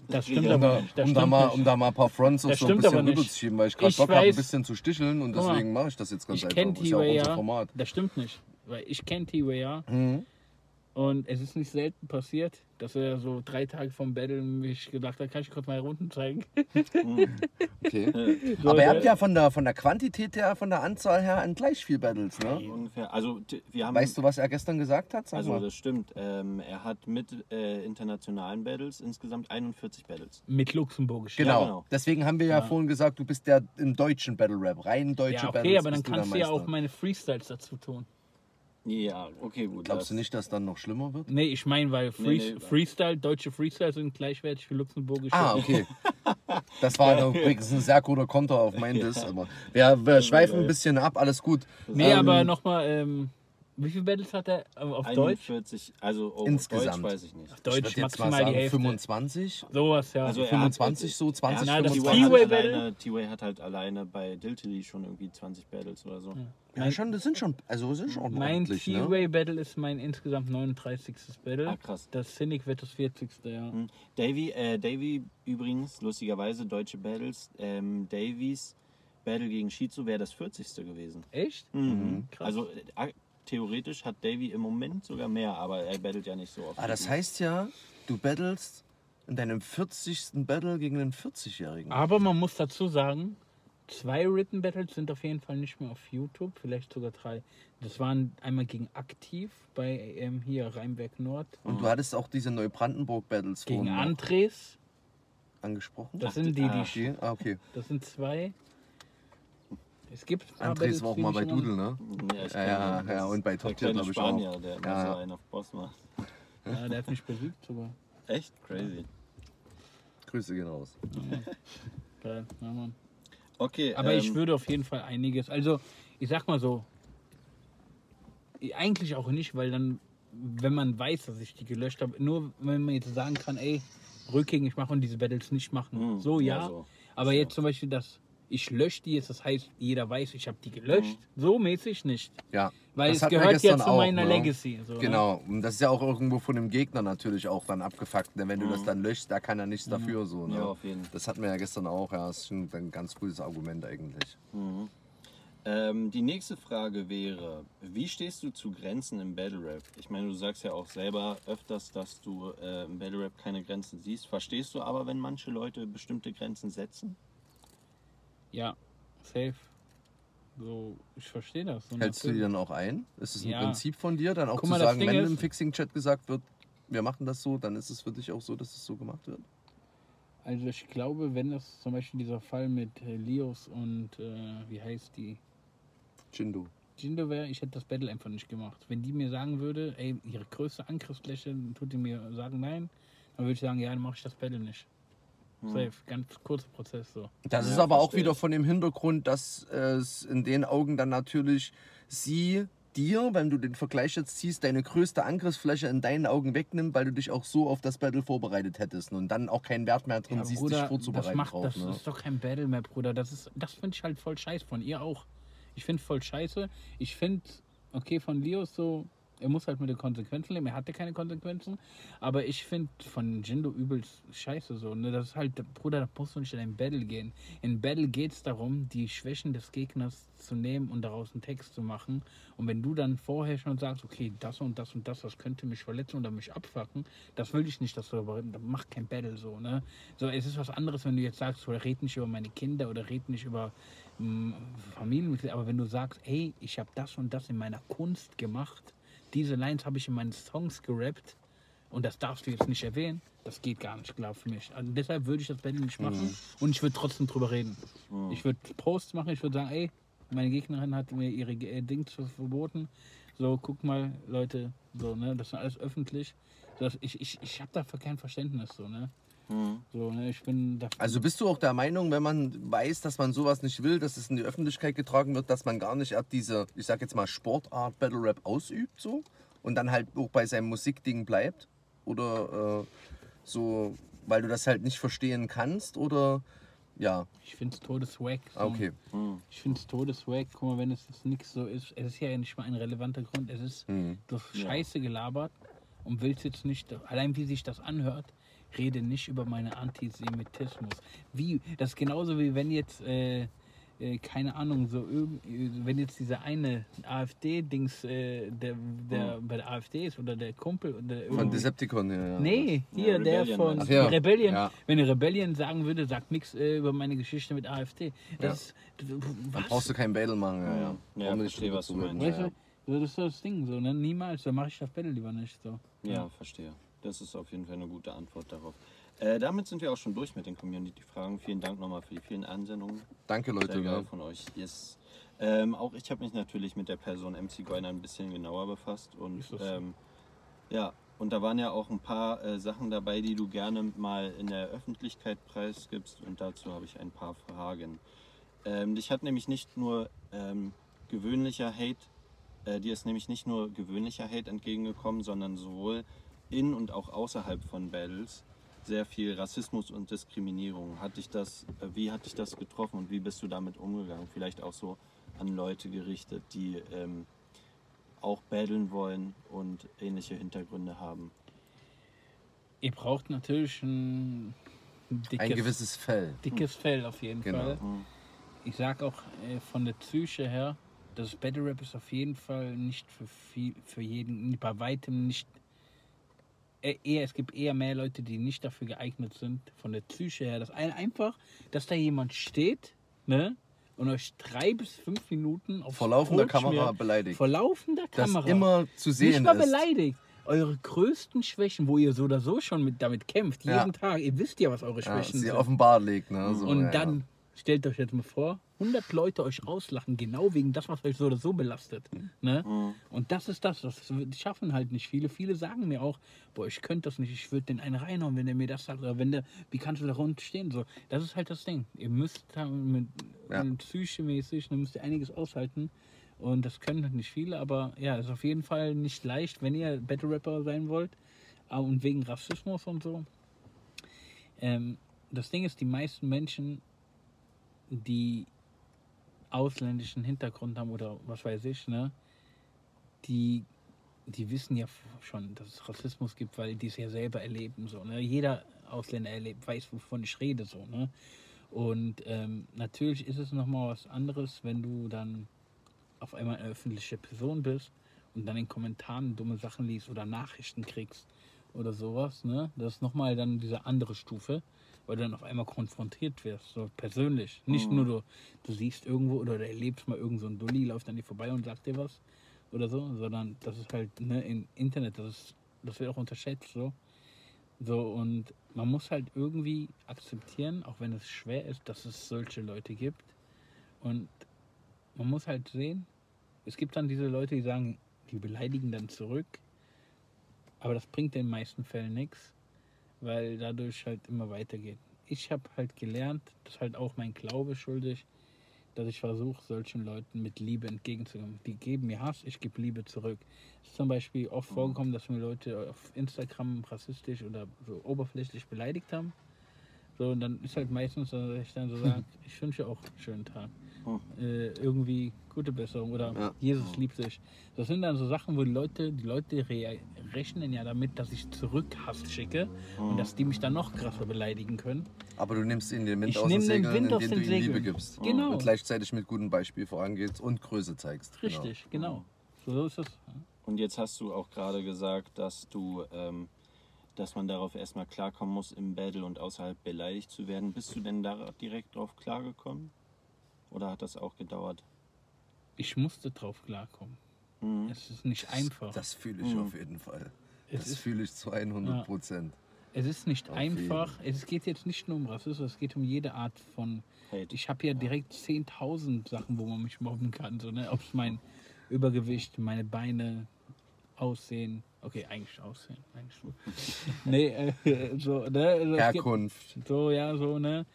Das stimmt. Um aber da, nicht. Das um, da mal, nicht. um da mal ein paar Fronts und Das so ein bisschen rüberzuschieben, weil ich gerade Ich Bock habe, ein bisschen zu sticheln und Guck deswegen mache ich das jetzt ganz Ich einfach. kenne ja auch T-Way unser ja. Format. Das stimmt nicht. Weil ich kenne T-Way ja. Mhm. Und es ist nicht selten passiert, dass er so drei Tage vom Battle mich gedacht hat, kann ich kurz meine Runden zeigen? Okay. So, Aber ihr habt ja von der, von der Quantität her, von der Anzahl her an gleich viel Battles, ne? Ungefähr. Also, wir haben. Weißt du, was er gestern gesagt hat? Sag Also, mal. das stimmt. Ähm, er hat mit äh, internationalen Battles insgesamt 41 Battles. Mit Luxemburgisch. Genau. Ja, genau. Deswegen haben wir ja, vorhin gesagt, du bist der im deutschen Battle Rap, rein deutsche Ja, okay, Battles. aber dann kannst du ja auch meine Freestyles dazu tun. Ja, okay, gut. Glaubst das- du nicht, dass dann noch schlimmer wird? Nee, ich meine, weil Free Nee, nee. Freestyle, deutsche Freestyle sind gleichwertig wie luxemburgische. Ah, okay. Das war übrigens ein sehr guter Konter auf mein Diss. Aber wir, wir schweifen ein bisschen ab, alles gut. Nee, Ähm, aber nochmal, ähm, wie viele Battles hat er äh, auf Deutsch? 41, also oh, Insgesamt. Deutsch weiß ich nicht. Ich Deutsch würde jetzt mal maximal die sagen Hälfte. 25. Sowas, ja. Also er 25 hat, so, 20, er hat, Na, das T-Way T-Way hat, T-Way Battle- alleine, T-Way hat halt alleine bei Diltily schon irgendwie 20 Battles oder so. Ja, schon, das sind schon, also das ist schon mein ordentlich, ne? T-Way Battle ist mein insgesamt 39. Battle. Ah, krass. Das Cynic wird das 40. Ja. Hm. Davy, äh, Davy übrigens, lustigerweise, deutsche Battles, ähm, Davys Battle gegen Shizu wäre das 40. gewesen. Echt? Mhm. Krass. Also äh, theoretisch hat Davy im Moment sogar mehr, aber er battelt ja nicht so oft. Ah, das heißt ja, du battlest in deinem 40. Battle gegen einen 40-Jährigen. Aber man muss dazu sagen, zwei Written Battles sind auf jeden Fall nicht mehr auf YouTube, vielleicht sogar drei. Das waren einmal gegen Aktiv bei ähm, hier Rheinberg Nord, Und du hattest auch diese Neubrandenburg-Battles gegen vorhin noch Andres. angesprochen? Das sind die, ah, die Okay, ah, okay. Das sind zwei. Es gibt Andres war auch mal bei Doodle, ne? Ja, ich Ja, ja, ja, Das und bei ist Top Tier, kleine glaub ich, Spanier, auch. der Ja, ja. so einen auf Boss macht. Ja, der hat mich besiegt sogar. Echt? Crazy. Grüße gehen raus. Geil, ja, Mann. Okay, Aber ich ähm, würde auf jeden Fall einiges. Also, ich sag mal so. Eigentlich auch nicht, weil dann, wenn man weiß, dass ich die gelöscht habe, nur wenn man jetzt sagen kann, ey, rückgängig machen und diese Battles nicht machen. Hm, so, ja, ja. so. Aber So. jetzt zum Beispiel das, ich lösche die jetzt, das heißt, jeder weiß, ich habe die gelöscht. Mhm. So mäßig nicht. Ja. Weil das es gehört ja zu auch, meiner ne? Legacy. So, ne? Genau, und das ist ja auch irgendwo von dem Gegner natürlich auch dann abgefuckt. Ne? Wenn du Mhm. das dann löscht, da kann er nichts dafür so. Ne? Ja, auf jeden Fall. Das hatten wir ja gestern auch, ja, das ist schon ein ganz gutes Argument eigentlich. Mhm. Ähm, die nächste Frage wäre, wie stehst du zu Grenzen im Battle Rap? Ich meine, du sagst ja auch selber öfters, dass du äh, im Battle Rap keine Grenzen siehst. Verstehst du aber, wenn manche Leute bestimmte Grenzen setzen? Ja, safe. So, ich verstehe das. So Hältst du die dann auch ein? Ist es ein Ja. Prinzip von dir, dann auch Guck zu mal, sagen, wenn ist- im Fixing-Chat gesagt wird, wir machen das so, dann ist es für dich auch so, dass es so gemacht wird? Also ich glaube, wenn das zum Beispiel dieser Fall mit äh, Lios und äh, wie heißt die? Jindo. Jindo wäre, ich hätte das Battle einfach nicht gemacht. Wenn die mir sagen würde, ey, ihre größte Angriffsfläche, tut die mir sagen nein, dann würde ich sagen, ja, dann mache ich das Battle nicht. Safe, ganz kurzer Prozess so. Das Ja, ist aber auch wieder von dem Hintergrund, dass es in den Augen dann natürlich sie dir, wenn du den Vergleich jetzt ziehst, deine größte Angriffsfläche in deinen Augen wegnimmt, weil du dich auch so auf das Battle vorbereitet hättest und dann auch keinen Wert mehr drin Ja, siehst, Bruder, dich vorzubereiten das macht, drauf. das ne? ist doch kein Battle mehr, Bruder. Das ist, das finde ich halt voll scheiße von ihr auch. Ich finde voll scheiße. Ich finde, okay, von Leos so, er muss halt mit den Konsequenzen leben. Er hatte keine Konsequenzen. Aber ich finde von Jindo übelst scheiße so. Ne? Das ist halt, Bruder, da musst du nicht in ein Battle gehen. In Battle geht es darum, die Schwächen des Gegners zu nehmen und daraus einen Text zu machen. Und wenn du dann vorher schon sagst, okay, das und das und das, das könnte mich verletzen oder mich abfacken, das will ich nicht, dass du darüber redest. Mach kein Battle so, ne? So, es ist was anderes, wenn du jetzt sagst, oder red nicht über meine Kinder oder red nicht über mm, Familienmitglieder, aber wenn du sagst, ey, ich habe das und das in meiner Kunst gemacht, diese Lines habe ich in meinen Songs gerappt und das darfst du jetzt nicht erwähnen, das geht gar nicht klar für mich. Also deshalb würde ich das Battle nicht machen und ich würde trotzdem drüber reden. Ich würde Posts machen, ich würde sagen, ey, meine Gegnerin hat mir ihre äh, Dings verboten. So, guck mal, Leute, so, ne, das ist alles öffentlich. Das, ich ich, ich habe dafür kein Verständnis, so, ne. Mhm. So, ne, ich bin dafür. Also bist du auch der Meinung, wenn man weiß, dass man sowas nicht will, dass es in die Öffentlichkeit getragen wird, dass man gar nicht ab diese, ich sag jetzt mal, Sportart Battle Rap ausübt so und dann halt auch bei seinem Musikding bleibt? Oder äh, so, weil du das halt nicht verstehen kannst? Oder ja, Ich finde es todeswack. So. ah, okay. Mhm. Ich finde es todeswack. Guck mal, wenn es jetzt nichts so ist, es ist ja nicht mal ein relevanter Grund. Es ist Mhm. Ja. scheiße gelabert und willst jetzt nicht, allein wie sich das anhört, rede nicht über meinen Antisemitismus. Wie, das ist genauso wie wenn jetzt, äh, äh, keine Ahnung, so irgend, wenn jetzt dieser eine AfD-Dings, äh, der, der bei der AfD ist oder der Kumpel oder Von Decepticon, ja. ja. Nee, hier, Ja, der von? Ach ja, Rebellion. ja. Wenn eine Rebellion sagen würde, sagt nichts äh, über meine Geschichte mit AfD. Das ist, Dann was? brauchst du keinen Battle machen, ja. ja. Ja, Warum nicht verstehe, was du meinst. Weißt du, das ist so das Ding, so, ne? Niemals, dann mache ich das Battle lieber nicht. So. Ja, verstehe. Das ist auf jeden Fall eine gute Antwort darauf. Äh, damit sind wir auch schon durch mit den Community-Fragen. Vielen Dank nochmal für die vielen Ansendungen. Danke, Sehr Leute. geil Ja. von euch. Yes. Ähm, auch ich habe mich natürlich mit der Person MC Goiner ein bisschen genauer befasst und ähm, ja, und da waren ja auch ein paar äh, Sachen dabei, die du gerne mal in der Öffentlichkeit preisgibst und dazu habe ich ein paar Fragen. Ähm, dich hat nämlich nicht nur ähm, gewöhnlicher Hate, äh, dir ist nämlich nicht nur gewöhnlicher Hate entgegengekommen, sondern sowohl in und auch außerhalb von Battles sehr viel Rassismus und Diskriminierung. Hat dich das, äh, wie hat dich das getroffen und wie bist du damit umgegangen? Vielleicht auch so an Leute gerichtet, die ähm, auch battlen wollen und ähnliche Hintergründe haben. Ihr braucht natürlich ein dickes, Ein gewisses Fell. dickes Fell auf jeden Genau. Fall. Mhm. Ich sag auch äh, von der Psyche her, das Battle Rap ist auf jeden Fall nicht für viel, für jeden, bei weitem nicht. Eher, es gibt eher mehr Leute, die nicht dafür geeignet sind, von der Psyche her. Das eine einfach, dass da jemand steht, ne? Und euch drei bis fünf Minuten auf Vor laufender Kamera beleidigt. Vor laufender Das Kamera. immer zu nicht sehen mal ist. beleidigt. Eure größten Schwächen, wo ihr so oder so schon mit, damit kämpft, Ja. jeden Tag. Ihr wisst ja, was eure Ja, Schwächen sie sind. offenbar legt, ne? So, und ja, dann stellt euch jetzt mal vor, 100 Leute euch auslachen, genau wegen das, was euch so oder so belastet. Ne? Mhm. Und das ist das, das schaffen halt nicht viele. Viele sagen mir auch, boah, ich könnte das nicht, ich würde den einen reinhauen, wenn der mir das sagt, oder wenn der, wie kannst du da rund stehen? So, das ist halt das Ding. Ihr müsst mit, Ja. mit psychemäßig, dann müsst ihr einiges aushalten. Und das können halt nicht viele, aber ja, ist auf jeden Fall nicht leicht, wenn ihr Battle Rapper sein wollt. Ah, Und wegen Rassismus und so. Ähm, das Ding ist, die meisten Menschen, die ausländischen Hintergrund haben oder was weiß ich, ne, die, die wissen ja schon, dass es Rassismus gibt, weil die es ja selber erleben. So, ne? Jeder Ausländer erlebt, weiß, wovon ich rede. So, ne? Und ähm, natürlich ist es nochmal was anderes, wenn du dann auf einmal eine öffentliche Person bist und dann in Kommentaren dumme Sachen liest oder Nachrichten kriegst oder sowas. Ne? Das ist nochmal dann diese andere Stufe, weil du dann auf einmal konfrontiert wirst, so persönlich. Nicht Mhm. nur du, du siehst irgendwo oder du erlebst mal irgend so ein Dulli, läuft an dir vorbei und sagt dir was oder so, sondern das ist halt ne, im Internet, das, ist, das wird auch unterschätzt so. So und man muss halt irgendwie akzeptieren, auch wenn es schwer ist, dass es solche Leute gibt. Und man muss halt sehen, es gibt dann diese Leute, die sagen, die beleidigen dann zurück. Aber das bringt in den meisten Fällen nichts, weil dadurch halt immer weitergeht. Ich habe halt gelernt, das ist halt auch mein Glaube schuldig, dass ich versuche, solchen Leuten mit Liebe entgegenzukommen. Die geben mir Hass, ich gebe Liebe zurück. Es ist zum Beispiel oft vorgekommen, dass mir Leute auf Instagram rassistisch oder so oberflächlich beleidigt haben. So, und dann ist halt meistens, dass ich dann so sage, ich wünsche auch einen schönen Tag. Hm. Äh, irgendwie gute Besserung oder Ja. Jesus liebt dich. Das sind dann so Sachen, wo die Leute, die Leute rechnen ja damit, dass ich zurück Hass schicke Mhm. und dass die mich dann noch krasser beleidigen können. Aber du nimmst ihnen den Wind Ich aus den den Segeln, aus indem den du ihnen Liebe gibst. Genau. Und gleichzeitig mit gutem Beispiel vorangehst und Größe zeigst. Genau. Richtig, genau. So, so ist es. Und jetzt hast du auch gerade gesagt, dass du, ähm, dass man darauf erstmal klarkommen muss, im Battle und außerhalb beleidigt zu werden. Bist du denn da direkt drauf klargekommen? Oder hat das auch gedauert? Ich musste drauf klarkommen. Mhm. Es ist nicht einfach. Das fühle ich Mhm. auf jeden Fall. Es Das fühle ich zu 100 Prozent. Es ist nicht Auf jeden. einfach. Es geht jetzt nicht nur um Rassismus, es geht um jede Art von. Hate. Ich habe ja direkt 10.000 Sachen, wo man mich mobben kann. So, ne? Ob es mein Übergewicht, meine Beine, Aussehen. Okay, eigentlich Aussehen. Eigentlich so. nee, äh, so, ne? Also es gibt- Herkunft. So, ja, so, ne?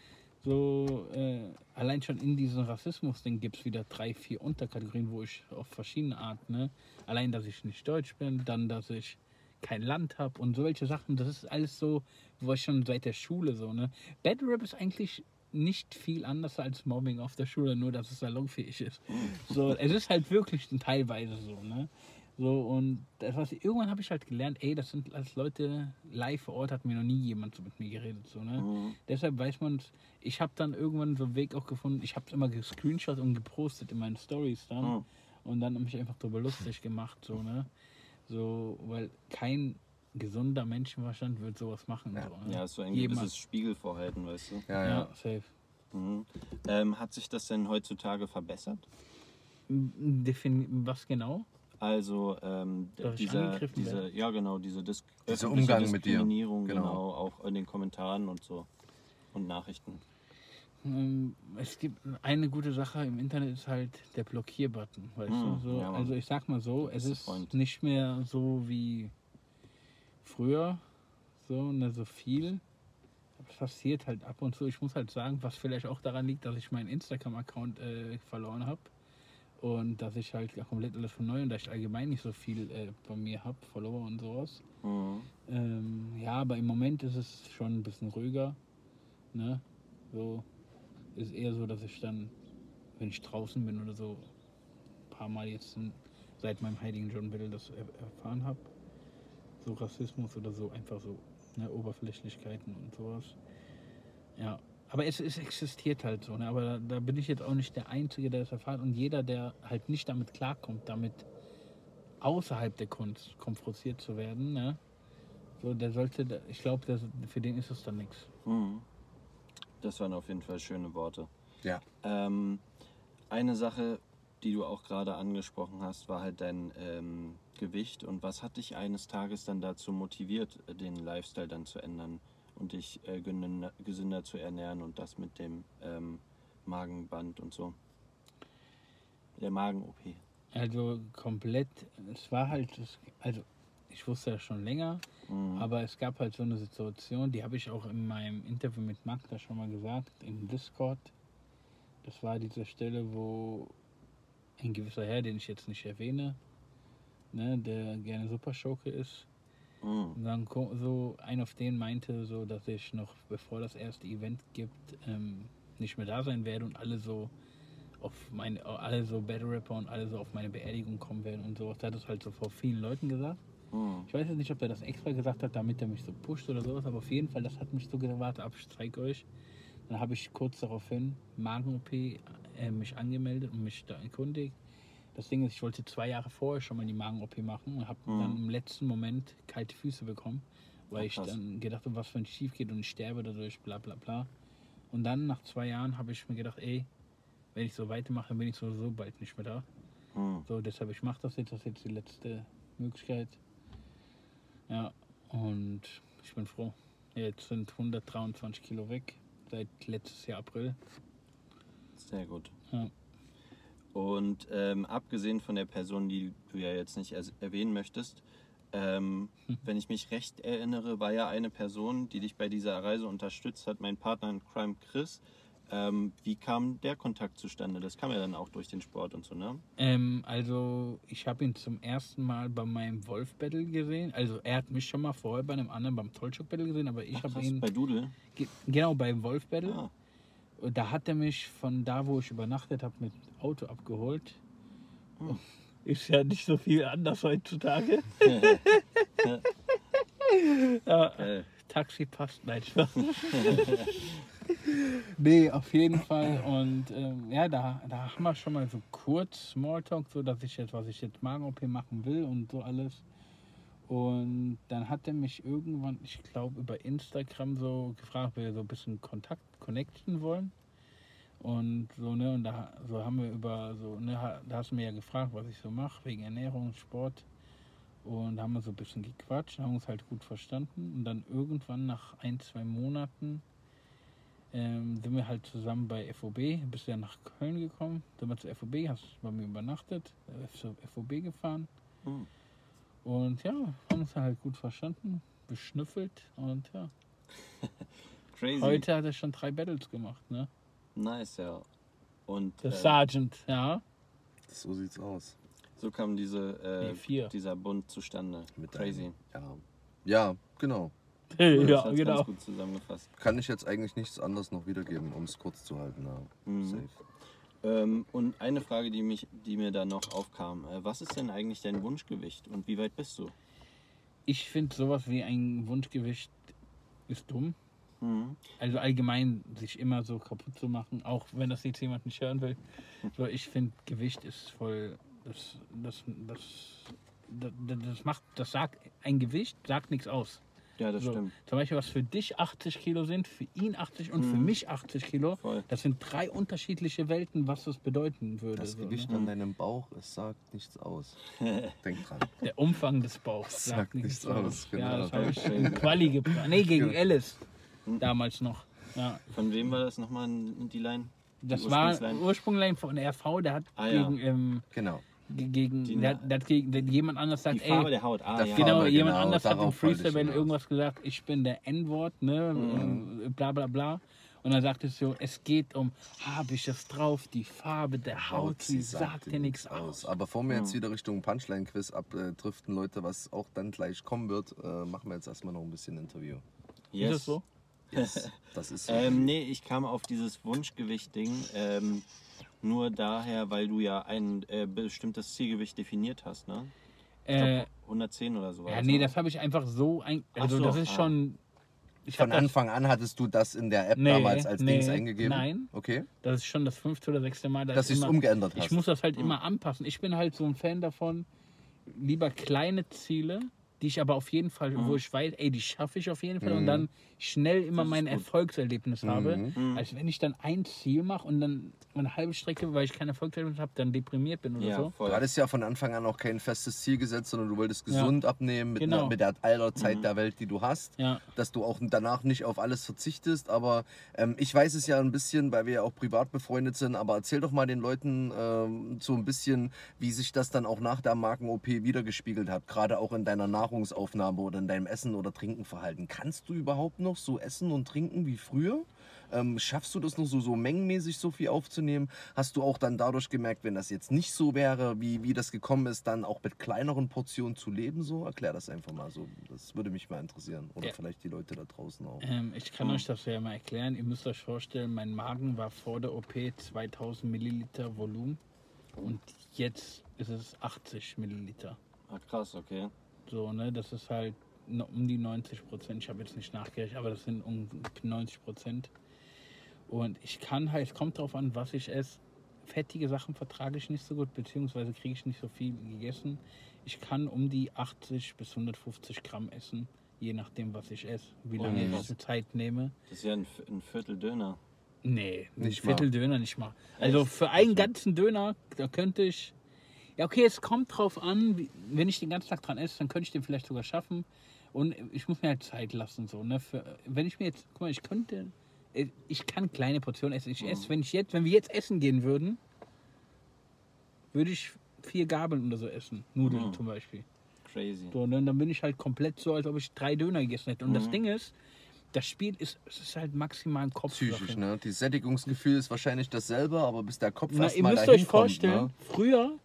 So, äh, allein schon in diesem Rassismus-Ding gibt es wieder drei, vier Unterkategorien, wo ich auf verschiedene Arten, ne? Allein, dass ich nicht deutsch bin, dann, dass ich kein Land habe und solche Sachen. Das ist alles so, wo ich schon seit der Schule so, ne? Battle Rap ist eigentlich nicht viel anders als Mobbing auf der Schule, nur dass es salonfähig ist. So, es ist halt wirklich teilweise so, ne? So, und das, was, irgendwann habe ich halt gelernt, ey, das sind als Leute live vor Ort, hat mir noch nie jemand so mit mir geredet, so, ne? Mhm. Deshalb weiß man Ich habe dann irgendwann so einen Weg auch gefunden. Ich habe es immer gescreenshot und gepostet in meinen Stories dann. Mhm. Und dann mich einfach drüber lustig gemacht, so, ne? So, weil kein gesunder Menschenverstand wird sowas machen. Ja. so, ne? Ja, so ein Jemand. gewisses Spiegelvorhalten, weißt du. Ja, Ja, ja. safe. Mhm. Ähm, hat sich das denn heutzutage verbessert? Defini was genau? Also ähm, dieser, angegriffen diese, ja genau, diese Dis Dieser Umgang mit dir. Diskriminierung, Genau. genau. auch in den Kommentaren und so und Nachrichten. Ähm, Es gibt eine gute Sache im Internet ist halt der Blockierbutton, weißt Hm, du? So, ja, also ich sag mal so, es ist Freund. nicht mehr so wie früher, so, ne, so viel. Es passiert halt ab und zu. Ich muss halt sagen, was vielleicht auch daran liegt, dass ich meinen Instagram-Account äh, verloren habe. Und dass ich halt komplett alles von neu und dass ich allgemein nicht so viel äh, bei mir habe, Follower und sowas. Mhm. Ähm, ja, aber im Moment ist es schon ein bisschen ruhiger. Ne? So ist eher so, dass ich dann, wenn ich draußen bin oder so, ein paar Mal jetzt in, seit meinem Heiligen John Bill das er, erfahren habe. So Rassismus oder so, einfach so ne, Oberflächlichkeiten und sowas. Ja, aber es, es existiert halt so. Ne? Aber da, da bin ich jetzt auch nicht der Einzige, der das erfährt. Und jeder, der halt nicht damit klarkommt, damit außerhalb der Kunst konfrontiert zu werden, ne? So, der sollte, ich glaube, für den ist es dann nichts. Mhm. Das waren auf jeden Fall schöne Worte. Ja. Ähm, eine Sache, die du auch gerade angesprochen hast, war halt dein ähm, Gewicht. Und was hat dich eines Tages dann dazu motiviert, den Lifestyle dann zu ändern und dich äh, gesünder, zu ernähren und das mit dem ähm, Magenband und so. Der Magen-OP. Also komplett, es war halt, also ich wusste das schon länger, Mhm. aber es gab halt so eine Situation, die habe ich auch in meinem Interview mit Magda schon mal gesagt, im Discord. Das war diese Stelle, wo ein gewisser Herr, den ich jetzt nicht erwähne, ne, der gerne Superschurke ist, Mhm. und dann so ein auf den meinte, so dass ich noch bevor das erste Event gibt, ähm, nicht mehr da sein werde und alle so auf meine, alle so Battle Rapper und alle so auf meine Beerdigung kommen werden und sowas. Der hat das halt so vor vielen Leuten gesagt. Mhm. Ich weiß jetzt nicht, ob er das extra gesagt hat, damit er mich so pusht oder sowas, aber auf jeden Fall, das hat mich so gesagt, warte ab, ich zeig euch. Dann habe ich kurz daraufhin Magen-OP äh, mich angemeldet und mich da erkundigt. Das Ding ist, ich wollte zwei Jahre vorher schon mal die Magen-OP machen und habe Mhm. dann im letzten Moment kalte Füße bekommen, weil Ach, ich dann gedacht habe, was wenn es schief geht und ich sterbe dadurch, bla bla bla. Und dann nach zwei Jahren habe ich mir gedacht, ey, wenn ich so weitermache, bin ich sowieso bald nicht mehr da. Mhm. So, deshalb, ich mache das jetzt, das ist jetzt die letzte Möglichkeit. Ja, und ich bin froh. Jetzt sind 123 Kilo weg, seit letztes Jahr April. Sehr gut. Ja. Und ähm, abgesehen von der Person, die du ja jetzt nicht er erwähnen möchtest, ähm, Hm. wenn ich mich recht erinnere, war ja eine Person, die dich bei dieser Reise unterstützt hat, mein Partner in Crime Chris. Ähm, wie kam der Kontakt zustande? Das kam ja dann auch durch den Sport und so, ne? Ähm, also, ich habe ihn zum ersten Mal bei meinem Wolf-Battle gesehen. Also, er hat mich schon mal vorher bei einem anderen beim Tollshock-Battle gesehen, aber ich habe ihn. bei Doodle. Ge genau, beim Wolf-Battle. Ah, Und Da hat er mich von da, wo ich übernachtet habe, mit Auto abgeholt. Hm. Ist ja nicht so viel anders heutzutage. ja, geil. Taxi passt, nein, Spaß. nee, auf jeden Fall. Und ähm, ja, da, da haben wir schon mal so kurz Smalltalk, so dass ich jetzt, was ich jetzt Magen-OP machen will und so alles. Und dann hat er mich irgendwann, ich glaube, über Instagram so gefragt, ob wir so ein bisschen Kontakt, Connection wollen. Und so, ne, und da so haben wir über so, ne, da hast du mir ja gefragt, was ich so mache, wegen Ernährung, Sport. Und da haben wir so ein bisschen gequatscht, haben uns halt gut verstanden. Und dann irgendwann nach ein, zwei Monaten ähm, sind wir halt zusammen bei FOB, bist ja nach Köln gekommen, sind wir zur FOB, hast bei mir übernachtet, äh, FOB gefahren. Hm. Und ja, haben uns halt gut verstanden, beschnüffelt und ja. Crazy. Heute hat er schon drei Battles gemacht, ne? Nice, ja. Und Der äh, Sergeant, ja. So sieht's aus. so kam diese, äh, Nee, vier. dieser Bund zustande. Mit Crazy. deinem- Ja. ja, genau. Ja, hat's genau. Ganz gut zusammengefasst. Kann ich jetzt eigentlich nichts anderes noch wiedergeben, um es kurz zu halten. Ja. Mhm. Safe. Ähm, und eine Frage, die, mich, die mir da noch aufkam. Äh, was ist denn eigentlich dein Wunschgewicht und wie weit bist du? Ich finde sowas wie ein Wunschgewicht ist dumm. Mhm. Also allgemein sich immer so kaputt zu machen, auch wenn das jetzt jemand nicht hören will. So, ich finde Gewicht ist voll. Das, das, das, das, das macht, das sagt, ein Gewicht sagt nichts aus. Ja, das So, stimmt. Zum Beispiel, was für dich 80 Kilo sind, für ihn 80 und für Mhm. mich 80 Kilo. Voll. Das sind drei unterschiedliche Welten, was das bedeuten würde. Das so, Gewicht ne? an deinem Bauch, es sagt nichts aus. Denk dran. Der Umfang des Bauchs Sagt sagt nichts nichts aus. aus, Ja, genau. das habe ich in Quali gebracht. Nee, gegen Genau. Alice. Damals noch. Ja. Von wem war das nochmal die Line? Das Die war Ursprungsline? Ursprungsline von RV, der hat Ah, ja. gegen, ähm, Genau. Ge- gegen Die der, der hat gegen der, jemand anders Die sagt, Farbe ey, der Haut. Ah, Der ja. genau, Farbe, jemand genau, anders hat im Freestyle Battle irgendwas gesagt, ich bin der N-Wort, ne, Mhm. bla bla bla. Und dann sagt es so, es geht um, habe ich es drauf, die Farbe der Haut, sie sagt dir nichts aus. Aber bevor wir jetzt wieder Richtung Punchline-Quiz abdriften, Leute, was auch dann gleich kommen wird, äh, machen wir jetzt erstmal noch ein bisschen Interview. Yes. Ist das so? Yes, das ist so. Ähm, nee, ich kam auf dieses Wunschgewicht-Ding ähm, nur daher, weil du ja ein äh, bestimmtes Zielgewicht definiert hast, ne? Ich Äh, glaub, 110 oder so. ja, nee, ne? das habe ich einfach so ein. Also, so, das ist ah. schon. Ich Von hab das, Anfang an hattest du das in der App Nee, damals als nee, Dings eingegeben? nein. Okay. das ist schon das fünfte oder sechste Mal. Dass du ich es umgeändert hast. Ich muss das halt immer anpassen. Ich bin halt so ein Fan davon, lieber kleine Ziele die ich aber auf jeden Fall, wo ich weiß, ey, die schaffe ich auf jeden Fall und dann schnell immer mein Erfolgserlebnis habe, als wenn ich dann ein Ziel mache und dann eine halbe Strecke, weil ich kein Erfolgserlebnis habe, dann deprimiert bin oder Ja, so. voll. Du hattest ja von Anfang an auch kein festes Ziel gesetzt, sondern du wolltest gesund abnehmen mit, Genau. einer, mit der aller Zeit der Welt, die du hast. Ja. Dass du auch danach nicht auf alles verzichtest. Aber ähm, ich weiß es ja ein bisschen, weil wir ja auch privat befreundet sind. Aber erzähl doch mal den Leuten ähm, so ein bisschen, wie sich das dann auch nach der Marken-OP wiedergespiegelt hat. Gerade auch in deiner Nahrungsaufnahme oder in deinem Essen- oder Trinkenverhalten. Kannst du überhaupt noch so essen und trinken wie früher? Ähm, schaffst du das noch so, so mengenmäßig so viel aufzunehmen? Hast du auch dann dadurch gemerkt, wenn das jetzt nicht so wäre, wie, wie das gekommen ist, dann auch mit kleineren Portionen zu leben? So, erklär das einfach mal so. Das würde mich mal interessieren. Oder Ja. vielleicht die Leute da draußen auch. Ähm, ich kann euch das ja mal erklären. Ihr müsst euch vorstellen, mein Magen war vor der OP 2000 Milliliter Volumen und jetzt ist es 80 Milliliter. Ah, krass, okay. So, ne, das ist halt um die 90 Prozent. Ich habe jetzt nicht nachgerechnet, aber das sind um 90 Prozent. Und ich kann halt, es kommt drauf an, was ich esse. Fettige Sachen vertrage ich nicht so gut, beziehungsweise kriege ich nicht so viel gegessen. Ich kann um die 80 bis 150 Gramm essen, je nachdem, was ich esse, wie Oh, lange ich krass. mir Zeit nehme. Das ist ja ein, ein Viertel Döner. Nee, ein Nicht Viertel mal. Döner nicht mal. Also für einen ganzen Döner, da könnte ich. Ja, okay, es kommt drauf an, wie, wenn ich den ganzen Tag dran esse, dann könnte ich den vielleicht sogar schaffen. Und ich muss mir halt Zeit lassen, so, ne? Für, wenn ich mir jetzt, guck mal, ich könnte, ich kann kleine Portionen essen. Ich esse, wenn ich jetzt, wenn wir jetzt essen gehen würden, würde ich vier Gabeln oder so essen. Nudeln Mhm. zum Beispiel. Crazy. So, ne? Dann bin ich halt komplett so, als ob ich drei Döner gegessen hätte. Und das Ding ist, das Spiel ist, es ist halt maximal ein Kopfsache. Psychisch, ne? Die Sättigungsgefühl ist wahrscheinlich dasselbe, aber bis der Kopf Na, erst ihr müsst euch vorstellen, kommt, ne? früher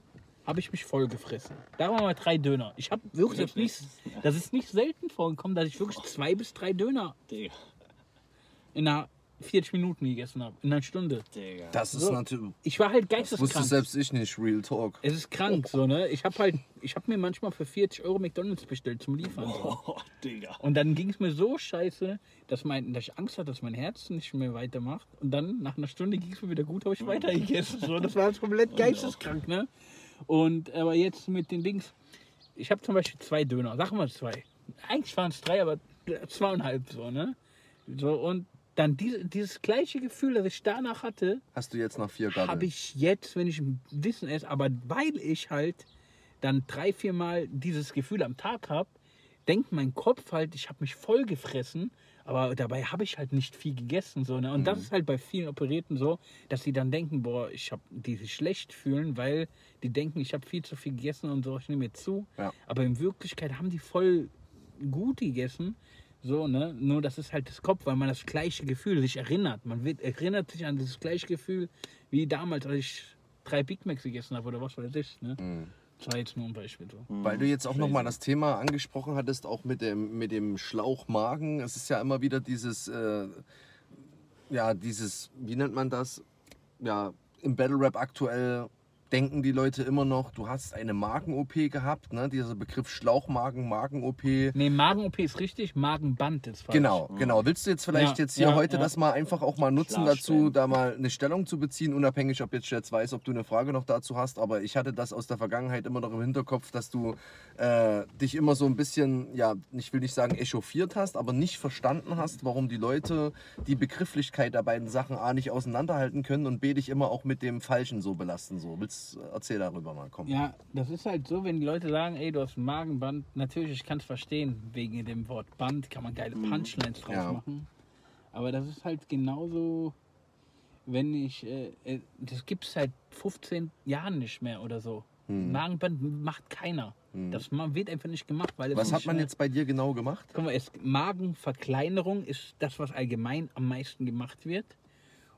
habe ich mich voll gefressen. Da waren mal drei Döner. Ich habe wirklich, das, nicht, das ist nicht selten vorgekommen, dass ich wirklich zwei bis drei Döner Digga. in einer 40 Minuten gegessen habe. In einer Stunde. Digga. Das ist So. natürlich. Ich war halt Das wusste geisteskrank. selbst ich nicht, Real Talk. Es ist krank, so, ne? Ich habe halt, ich habe mir manchmal für 40 Euro McDonalds bestellt zum Liefern. Oh, Digga. Und dann ging es mir so scheiße, dass, mein, dass ich Angst hatte, dass mein Herz nicht mehr weitermacht. Und dann, nach einer Stunde, ging es mir wieder gut, habe ich weitergegessen. So, das war komplett geisteskrank, ne? Und aber jetzt mit den Dings, ich habe zum Beispiel zwei Döner, sagen wir zwei. Eigentlich waren es drei, aber zweieinhalb so, ne? So, und dann diese, dieses gleiche Gefühl, das ich danach hatte, Hast du jetzt noch vier Gabeln? habe ich jetzt, wenn ich ein Wissen esse, aber weil ich halt dann drei, vier Mal dieses Gefühl am Tag habe, denkt mein Kopf halt, ich habe mich voll gefressen, aber dabei habe ich halt nicht viel gegessen. So, ne? Und das ist halt bei vielen Operierten so, dass sie dann denken, boah, ich habe die sich schlecht fühlen, weil die denken, ich habe viel zu viel gegessen und so, ich nehme zu. Ja. Aber in Wirklichkeit haben die voll gut gegessen. So, ne? Nur das ist halt das Kopf, weil man das gleiche Gefühl sich erinnert. Man wird, erinnert sich an dieses gleiche Gefühl wie damals, als ich drei Big Macs gegessen habe oder was weiß ich. Ne? Mhm. Jetzt nur ein Beispiel. So. Weil du jetzt auch nochmal das Thema angesprochen hattest, auch mit dem, mit dem Schlauchmagen. Es ist ja immer wieder dieses, äh, ja, dieses, wie nennt man das? Ja, im Battle Rap aktuell denken die Leute immer noch, du hast eine Magen-OP gehabt, ne? Dieser Begriff Schlauchmagen, Magen-OP. Nee, Magen-OP ist richtig, Magenband ist falsch. Genau, genau. Willst du jetzt vielleicht Ja, jetzt hier ja, heute ja. das mal einfach auch mal nutzen dazu, da mal eine Stellung zu beziehen, unabhängig, ob jetzt jetzt weiß, ob du eine Frage noch dazu hast, aber ich hatte das aus der Vergangenheit immer noch im Hinterkopf, dass du äh, dich immer so ein bisschen, ja, ich will nicht sagen echauffiert hast, aber nicht verstanden hast, warum die Leute die Begrifflichkeit der beiden Sachen A nicht auseinanderhalten können und B dich immer auch mit dem Falschen so belasten. So, willst erzähl darüber mal, komm. Ja, das ist halt so, wenn die Leute sagen, ey, du hast ein Magenband. Natürlich, ich kann es verstehen, wegen dem Wort Band kann man geile Punchlines draus Ja. machen. Aber das ist halt genauso, wenn ich, äh, äh, das gibt es seit 15 Jahren nicht mehr oder so. Hm. Magenband macht keiner. Das ma- wird einfach nicht gemacht, weil Was hat man jetzt bei dir genau gemacht? Guck mal, es, Magenverkleinerung ist das, was allgemein am meisten gemacht wird.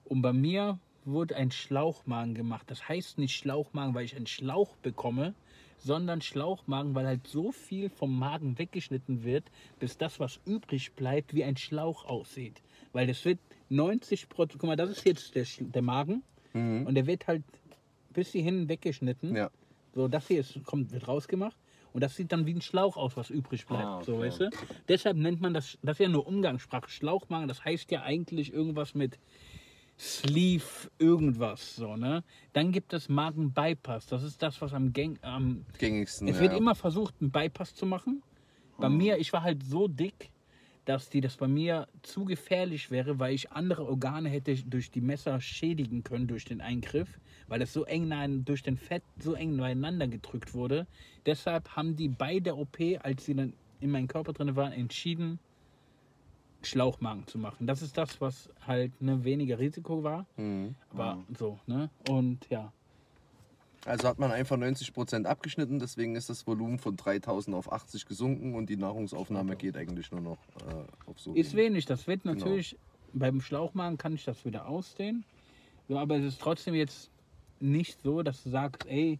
Und bei mir wurde ein Schlauchmagen gemacht. Das heißt nicht Schlauchmagen, weil ich einen Schlauch bekomme, sondern Schlauchmagen, weil halt so viel vom Magen weggeschnitten wird, bis das, was übrig bleibt, wie ein Schlauch aussieht. Weil das wird 90 Prozent, guck mal, das ist jetzt der, der Magen und der wird halt bis hierhin weggeschnitten. Mhm. Ja. So, das hier ist, kommt, wird rausgemacht. Und das sieht dann wie ein Schlauch aus, was übrig bleibt. Ah, So, okay. weißt du? Deshalb nennt man das, das ist ja nur Umgangssprache. Schlauchmagen, das heißt ja eigentlich irgendwas mit Sleeve, irgendwas. So, ne? Dann gibt es Magen-Bypass. Das ist das, was am, Gang, am Gängigsten. es ja. wird immer versucht, einen Bypass zu machen. Bei mir, ich war halt so dick, dass die das bei mir zu gefährlich wäre, weil ich andere Organe hätte durch die Messer schädigen können durch den Eingriff, weil das so eng nein- durch den Fett so eng beieinander gedrückt wurde. Deshalb haben die bei der OP, als sie dann in meinem Körper drin waren, entschieden, Schlauchmagen zu machen. Das ist das, was halt ne, weniger Risiko war. Mhm. Aber so, ne? Und ja. Also hat man einfach 90% abgeschnitten, deswegen ist das Volumen von 3000 auf 80 gesunken und die Nahrungsaufnahme geht eigentlich nur noch äh, auf so. Ist wenig. Das wird Genau. natürlich, beim Schlauchmagen kann ich das wieder ausdehnen. So, aber es ist trotzdem jetzt nicht so, dass du sagst, ey,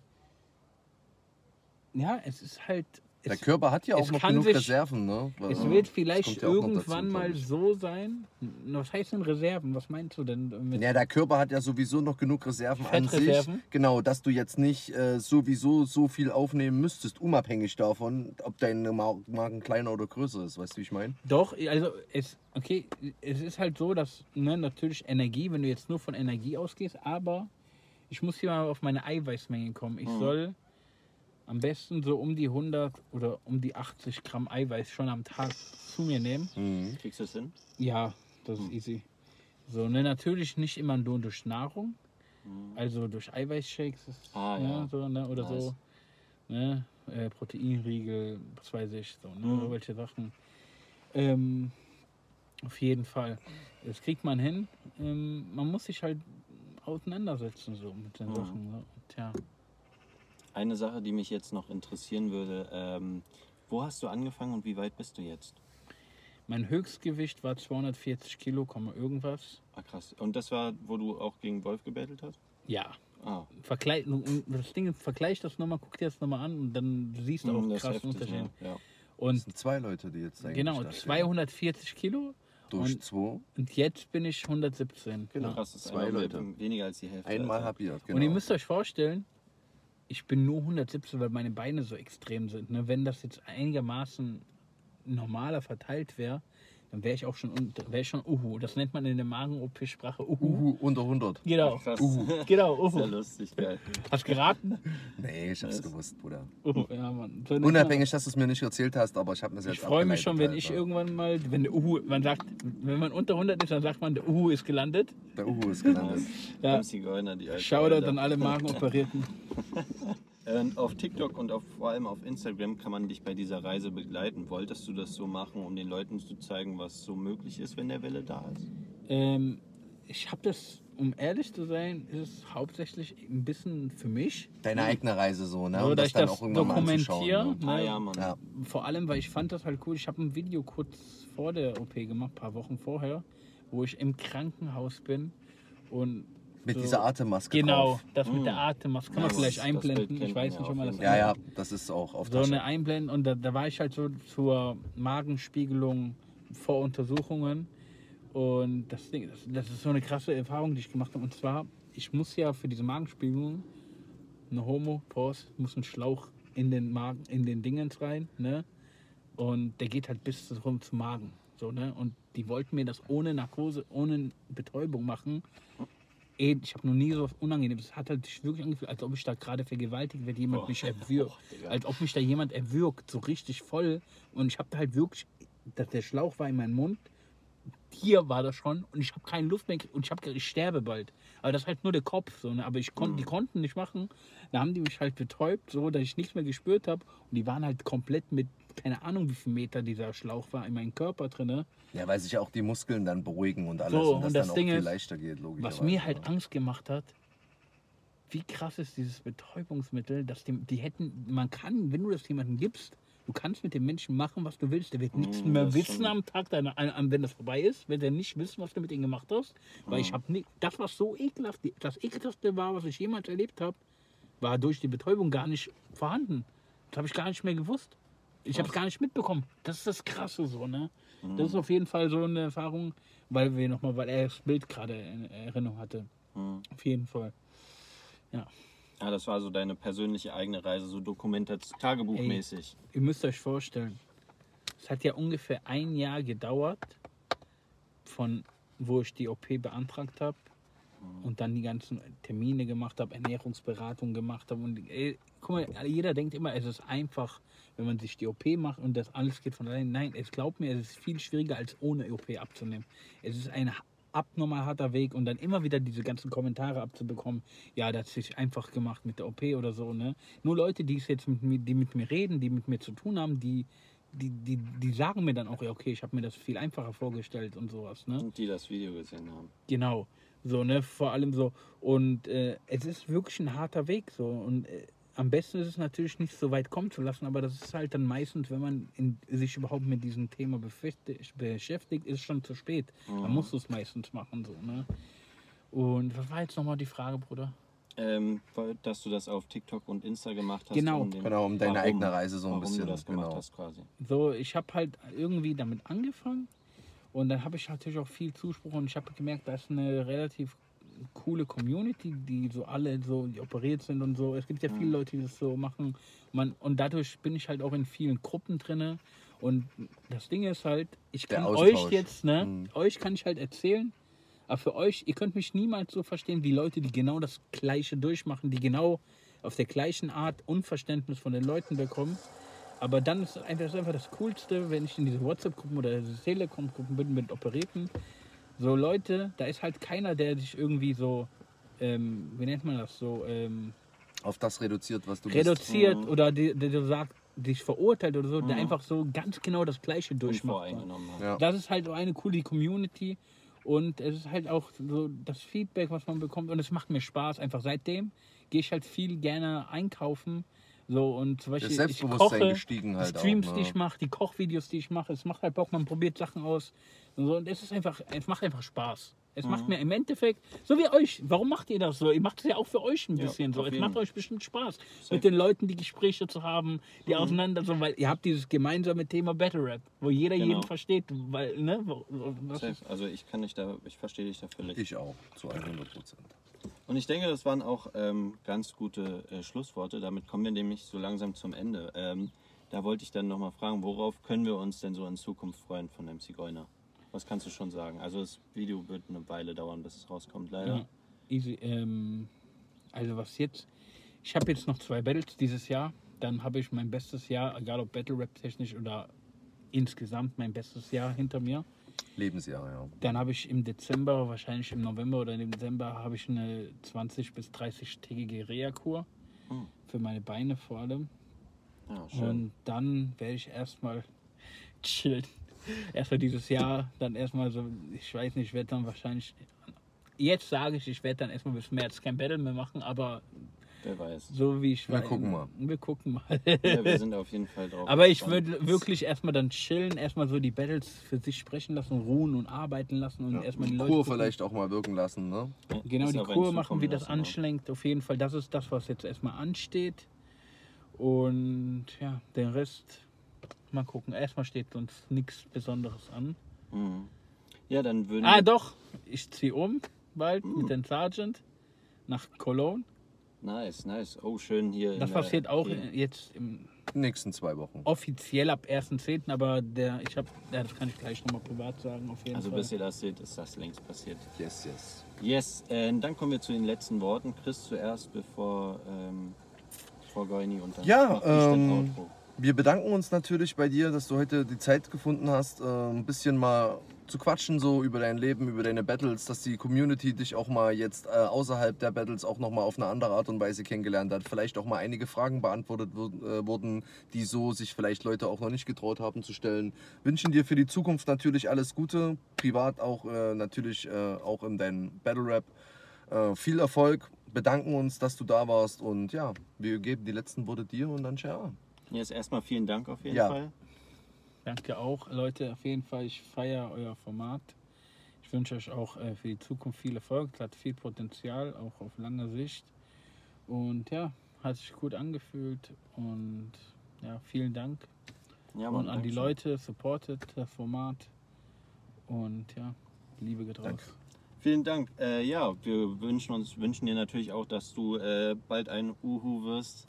ja, es ist halt. Der Es, Körper hat ja auch es noch genug sich- Reserven, ne? es Äh, wird vielleicht ja dazu, irgendwann glaub mal so sein. Was heißt denn Reserven? Was meinst du denn mit Ja, der Körper hat ja sowieso noch genug Reserven an sich. Genau, dass du jetzt nicht äh, sowieso so viel aufnehmen müsstest, unabhängig davon, ob dein Ma- Magen kleiner oder größer ist. Weißt du, wie ich meine? Doch, also es, okay, es ist halt so, dass ne, natürlich Energie, wenn du jetzt nur von Energie ausgehst, aber ich muss hier mal auf meine Eiweißmenge kommen. Ich soll am besten so um die 100 oder um die 80 Gramm Eiweiß schon am Tag zu mir nehmen. Kriegst du es hin? Ja, das ist easy. So, ne, natürlich nicht immer nur durch Nahrung, also durch Eiweißshakes Ah, ne, ja. so, ne, oder Nice. so. Ne, äh, Proteinriegel, was weiß ich, so, ne, Mhm. so welche Sachen. Ähm, auf jeden Fall. Das kriegt man hin. Ähm, man muss sich halt auseinandersetzen so mit den Mhm. Sachen. So. Tja. Eine Sache, die mich jetzt noch interessieren würde, ähm, wo hast du angefangen und wie weit bist du jetzt? Mein Höchstgewicht war 240 Kilo, Komma irgendwas. Ah, krass. Und das war, wo du auch gegen Wolf gebettelt hast? Ja. Ah, Vergleich, das Ding, vergleich das nochmal, guck dir das nochmal an und dann siehst du auch hm, das ist krass heftig, Unterschied. ne? Ja. Das Und sind zwei Leute, die jetzt genau, da stehen. 240 Kilo Durch und- zwei. und jetzt bin ich 117. Genau. Ja. Krass, das ist Zwei Leute. weniger als die Hälfte. Einmal Alter. halbiert, genau. Und ihr müsst euch vorstellen, ich bin nur 117, weil meine Beine so extrem sind. Ne? Wenn das jetzt einigermaßen normaler verteilt wäre, dann wäre ich auch schon, wäre schon Uhu. Das nennt man in der Magen-OP-Sprache Uhu. Uhu, unter 100. Genau, Krass. genau, Sehr Uhu. lustig, geil. Hast geraten? Nee, ich hab's gewusst, Bruder. Uhu, ja, Mann. So Unabhängig, dass du es mir nicht erzählt hast, aber ich habe mir jetzt Ich freue mich schon, wenn ich Alter. irgendwann mal, wenn der Uhu, man sagt, wenn man unter 100 ist, dann sagt man, der Uhu ist gelandet. Der Uhu ist gelandet. Ja. Alten Shoutout Alter. an alle Magenoperierten. Und auf TikTok und auf, vor allem auf Instagram kann man dich bei dieser Reise begleiten. Wolltest du das so machen, um den Leuten zu zeigen, was so möglich ist, wenn der Wille da ist? Ähm, ich habe das, um ehrlich zu sein, ist es hauptsächlich ein bisschen für mich. Deine eigene Reise so, ne? So, Um ich das mal anzuschauen, dokumentiere. Ne? Ah Ne? ja, Mann. Ja. Vor allem, weil ich fand das halt cool. Ich habe ein Video kurz vor der OP gemacht, ein paar Wochen vorher, wo ich im Krankenhaus bin und Mit so- dieser Atemmaske Genau, drauf. das mit Mm. der Atemmaske kann man vielleicht einblenden. Ich weiß ja nicht, ob man das Ja, ja, das ist auch auf so Tasche. eine Einblenden und da, da war ich halt so zur Magenspiegelung vor Untersuchungen und das Ding, das, das ist so eine krasse Erfahrung, die ich gemacht habe und zwar, ich muss ja für diese Magenspiegelung eine Homo, Pause, muss ein Schlauch in den Magen, in den Dingens rein, ne? Und der geht halt bis rum zum Magen, so, ne? Und die wollten mir das ohne Narkose, ohne Betäubung machen. Ey, ich habe noch nie so was Unangenehmes. Es hat halt sich wirklich angefühlt, als ob ich da gerade vergewaltigt werde, jemand Boah. mich erwürgt. Digga. als ob mich da jemand erwürgt, so richtig voll. Und ich habe da halt wirklich, dass der Schlauch war in meinem Mund. Hier war das schon und ich habe keine Luft mehr und ich habe ich sterbe bald. Aber das ist halt nur der Kopf so, ne? Aber ich kon, die konnten nicht machen. Da haben die mich halt betäubt, so dass ich nichts mehr gespürt habe. Und die waren halt komplett mit keine Ahnung, wie viel Meter dieser Schlauch war in meinem Körper drin. Ja, weil sich auch die Muskeln dann beruhigen und alles So, und das, und das dann Ding auch viel ist, leichter geht, logisch. Was mir halt Angst gemacht hat, wie krass ist dieses Betäubungsmittel, dass die, die hätten, man kann, wenn du das jemandem gibst, du kannst mit dem Menschen machen, was du willst. Der wird nichts Mm, mehr das ist wissen schon- am Tag, deiner, an- wenn das vorbei ist, wird er nicht wissen, was du mit ihm gemacht hast. Weil ich habe nicht, das war so ekelhaft, das ekelhaftste war, was ich jemals erlebt habe, war durch die Betäubung gar nicht vorhanden. Das habe ich gar nicht mehr gewusst. Ich habe es gar nicht mitbekommen. Das ist das Krasse so, ne? Das ist auf jeden Fall so eine Erfahrung, weil wir nochmal, weil er das Bild gerade in Erinnerung hatte. Hm. Auf jeden Fall. Ja, das war so deine persönliche eigene Reise, so Dokumentation, Tagebuchmäßig. Ihr müsst euch vorstellen, es hat ja ungefähr ein Jahr gedauert, von wo ich die OP beantragt habe, und dann die ganzen Termine gemacht habe, Ernährungsberatung gemacht habe. Und ey, guck mal, jeder denkt immer, es ist einfach, wenn man sich die OP macht und das alles geht von allein. Nein, es glaubt mir, es ist viel schwieriger als ohne OP abzunehmen. Es ist ein abnormal harter Weg und dann immer wieder diese ganzen Kommentare abzubekommen, ja, das ist einfach gemacht mit der OP oder so, ne? Nur Leute, die es jetzt mit mir, die mit mir reden, die mit mir zu tun haben, die die, die, die sagen mir dann auch, ja, okay, ich habe mir das viel einfacher vorgestellt und sowas, ne? Und die das Video gesehen haben. Genau. So, ne, vor allem so. Und äh, es ist wirklich ein harter Weg so. Und äh, am besten ist es natürlich nicht so weit kommen zu lassen, aber das ist halt dann meistens, wenn man in, sich überhaupt mit diesem Thema beschäftigt, ist schon zu spät. Mhm. Man muss es meistens machen, so, ne? Und was war jetzt nochmal die Frage, Bruder? Ähm, dass du das auf TikTok und Insta gemacht hast. Genau. den- Genau, um deine eigene Reise so ein warum bisschen, du das gemacht genau. hast quasi. So, ich habe halt irgendwie damit angefangen und dann habe ich natürlich auch viel Zuspruch und ich habe gemerkt, da ist eine relativ coole Community, die so alle so die operiert sind und so. Es gibt ja viele Leute, die das so machen. Man, und dadurch bin ich halt auch in vielen Gruppen drinne. Und das Ding ist halt, ich kann euch jetzt, ne, Mhm. euch kann ich halt erzählen, aber für euch, ihr könnt mich niemals so verstehen wie Leute, die genau das Gleiche durchmachen, die genau auf der gleichen Art Unverständnis von den Leuten bekommen. Aber dann ist einfach, das ist einfach das Coolste, wenn ich in diese WhatsApp-Gruppen oder diese Telegram-Gruppen bin mit Operierten. So Leute, da ist halt keiner, der sich irgendwie so, ähm, wie nennt man das so, ähm, Auf das reduziert, was du reduziert Mhm. oder der, der so sagt, dich verurteilt oder so, der einfach so ganz genau das Gleiche durchmacht. Ja. Das ist halt so eine coole Community und es ist halt auch so das Feedback, was man bekommt und es macht mir Spaß. Einfach seitdem gehe ich halt viel gerne einkaufen. So und zum Beispiel Das ich Selbstbewusstsein koche, gestiegen halt die Streams, auch, die ne? ich mache, die Kochvideos, die ich mache, es macht halt Bock, man probiert Sachen aus. Und, so, und es ist einfach, es macht einfach Spaß. Es Mhm. macht mir im Endeffekt, so wie euch, warum macht ihr das so? Ihr macht es ja auch für euch ein Ja, bisschen so. auf Es macht euch bestimmt Spaß, Safe. mit den Leuten die Gespräche zu haben, die Mhm. auseinander so, weil ihr habt dieses gemeinsame Thema Battle Rap, wo jeder Genau. jeden versteht, weil, ne, Also ich kann dich da, ich verstehe dich da völlig. Ich auch, zu 100 Prozent. Und ich denke, das waren auch ähm, ganz gute äh, Schlussworte. Damit kommen wir nämlich so langsam zum Ende. Ähm, da wollte ich dann nochmal fragen, worauf können wir uns denn so in Zukunft freuen von dem Zigeuner? Was kannst du schon sagen? Also das Video wird eine Weile dauern, bis es rauskommt, leider. Ja, easy. Ähm, also was jetzt? Ich habe jetzt noch zwei Battles dieses Jahr. Dann habe ich mein bestes Jahr, egal ob Battle Rap technisch oder insgesamt mein bestes Jahr hinter mir. Lebensjahr, ja. Dann habe ich im Dezember, wahrscheinlich im November oder im Dezember, habe ich eine 20 bis 30-tägige Reha-Kur Hm. für meine Beine vor allem. Ja, schön. Und dann werde ich erstmal chillen. Erstmal dieses Jahr, dann erstmal so, ich weiß nicht, ich werde dann wahrscheinlich, jetzt sage ich, ich werde dann erstmal bis März kein Battle mehr machen, aber Wer weiß. so wie ich Wir gucken mal. Wir gucken mal. Ja, wir sind auf jeden Fall drauf. aber ich würde wirklich erstmal dann chillen, erstmal so die Battles für sich sprechen lassen, ruhen und arbeiten lassen und ja. erstmal die Die Leute. Kur vielleicht auch mal wirken lassen, ne? Genau, die Kur machen, wie das lassen, ne? anschlägt. Auf jeden Fall, das ist das, was jetzt erstmal ansteht. Und ja, den Rest mal gucken. Erstmal steht uns nichts Besonderes an. Mhm. Ja, dann würden Ah, doch, ich ziehe um bald Hm. mit dem Sergeant nach Cologne. Nice, nice. Oh, schön hier. in Das der- passiert auch hier. jetzt im, nächsten zwei Wochen. offiziell ab 1.10., aber der, ich habe, ja, das kann ich gleich nochmal privat sagen, auf jeden Also Fall. bis ihr das seht, ist das längst passiert. Yes, yes. Yes, äh, dann kommen wir zu den letzten Worten. Chris zuerst, bevor, ähm, bevor Goini und dann Ja, mach ich ähm, Outro. Wir bedanken uns natürlich bei dir, dass du heute die Zeit gefunden hast, äh, ein bisschen mal zu quatschen so über dein Leben, über deine Battles, dass die Community dich auch mal jetzt äh, außerhalb der Battles auch noch mal auf eine andere Art und Weise kennengelernt hat. Vielleicht auch mal einige Fragen beantwortet äh, wurden, die so sich vielleicht Leute auch noch nicht getraut haben zu stellen. Wünschen dir für die Zukunft natürlich alles Gute, privat auch äh, natürlich äh, auch in deinem Battle Rap. Viel Erfolg, bedanken uns, dass du da warst und ja, wir geben die letzten Worte dir und dann Share. Jetzt erstmal vielen Dank auf jeden Ja. Fall. Danke auch, Leute. Auf jeden Fall, ich feiere euer Format. Ich wünsche euch auch äh, für die Zukunft viel Erfolg. Es hat viel Potenzial, auch auf lange Sicht. Und ja, hat sich gut angefühlt. Und ja, vielen Dank. Ja, und an die. Leute, supportet das Format. Und ja, Liebe geht raus. Danke. Vielen Dank. Äh, ja, wir wünschen uns wünschen dir natürlich auch, dass du äh, bald ein Uhu wirst.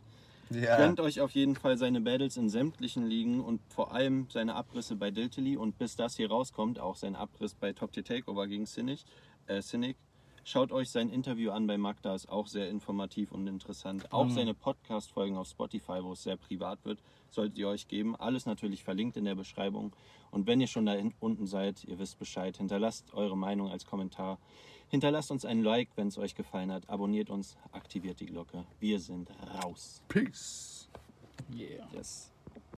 Ja. Gönnt euch auf jeden Fall seine Battles in sämtlichen Ligen und vor allem seine Abrisse bei Diltily und bis das hier rauskommt, auch sein Abriss bei Top Tier Takeover gegen Cynic. Äh, Cynic. Schaut euch sein Interview an bei Magda, ist auch sehr informativ und interessant. Auch Mhm. seine Podcast-Folgen auf Spotify, wo es sehr privat wird, solltet ihr euch geben. Alles natürlich verlinkt in der Beschreibung. Und wenn ihr schon da unten seid, ihr wisst Bescheid, hinterlasst eure Meinung als Kommentar. Hinterlasst uns ein Like, wenn es euch gefallen hat. Abonniert uns, aktiviert die Glocke. Wir sind raus. Peace. Yeah. Yes.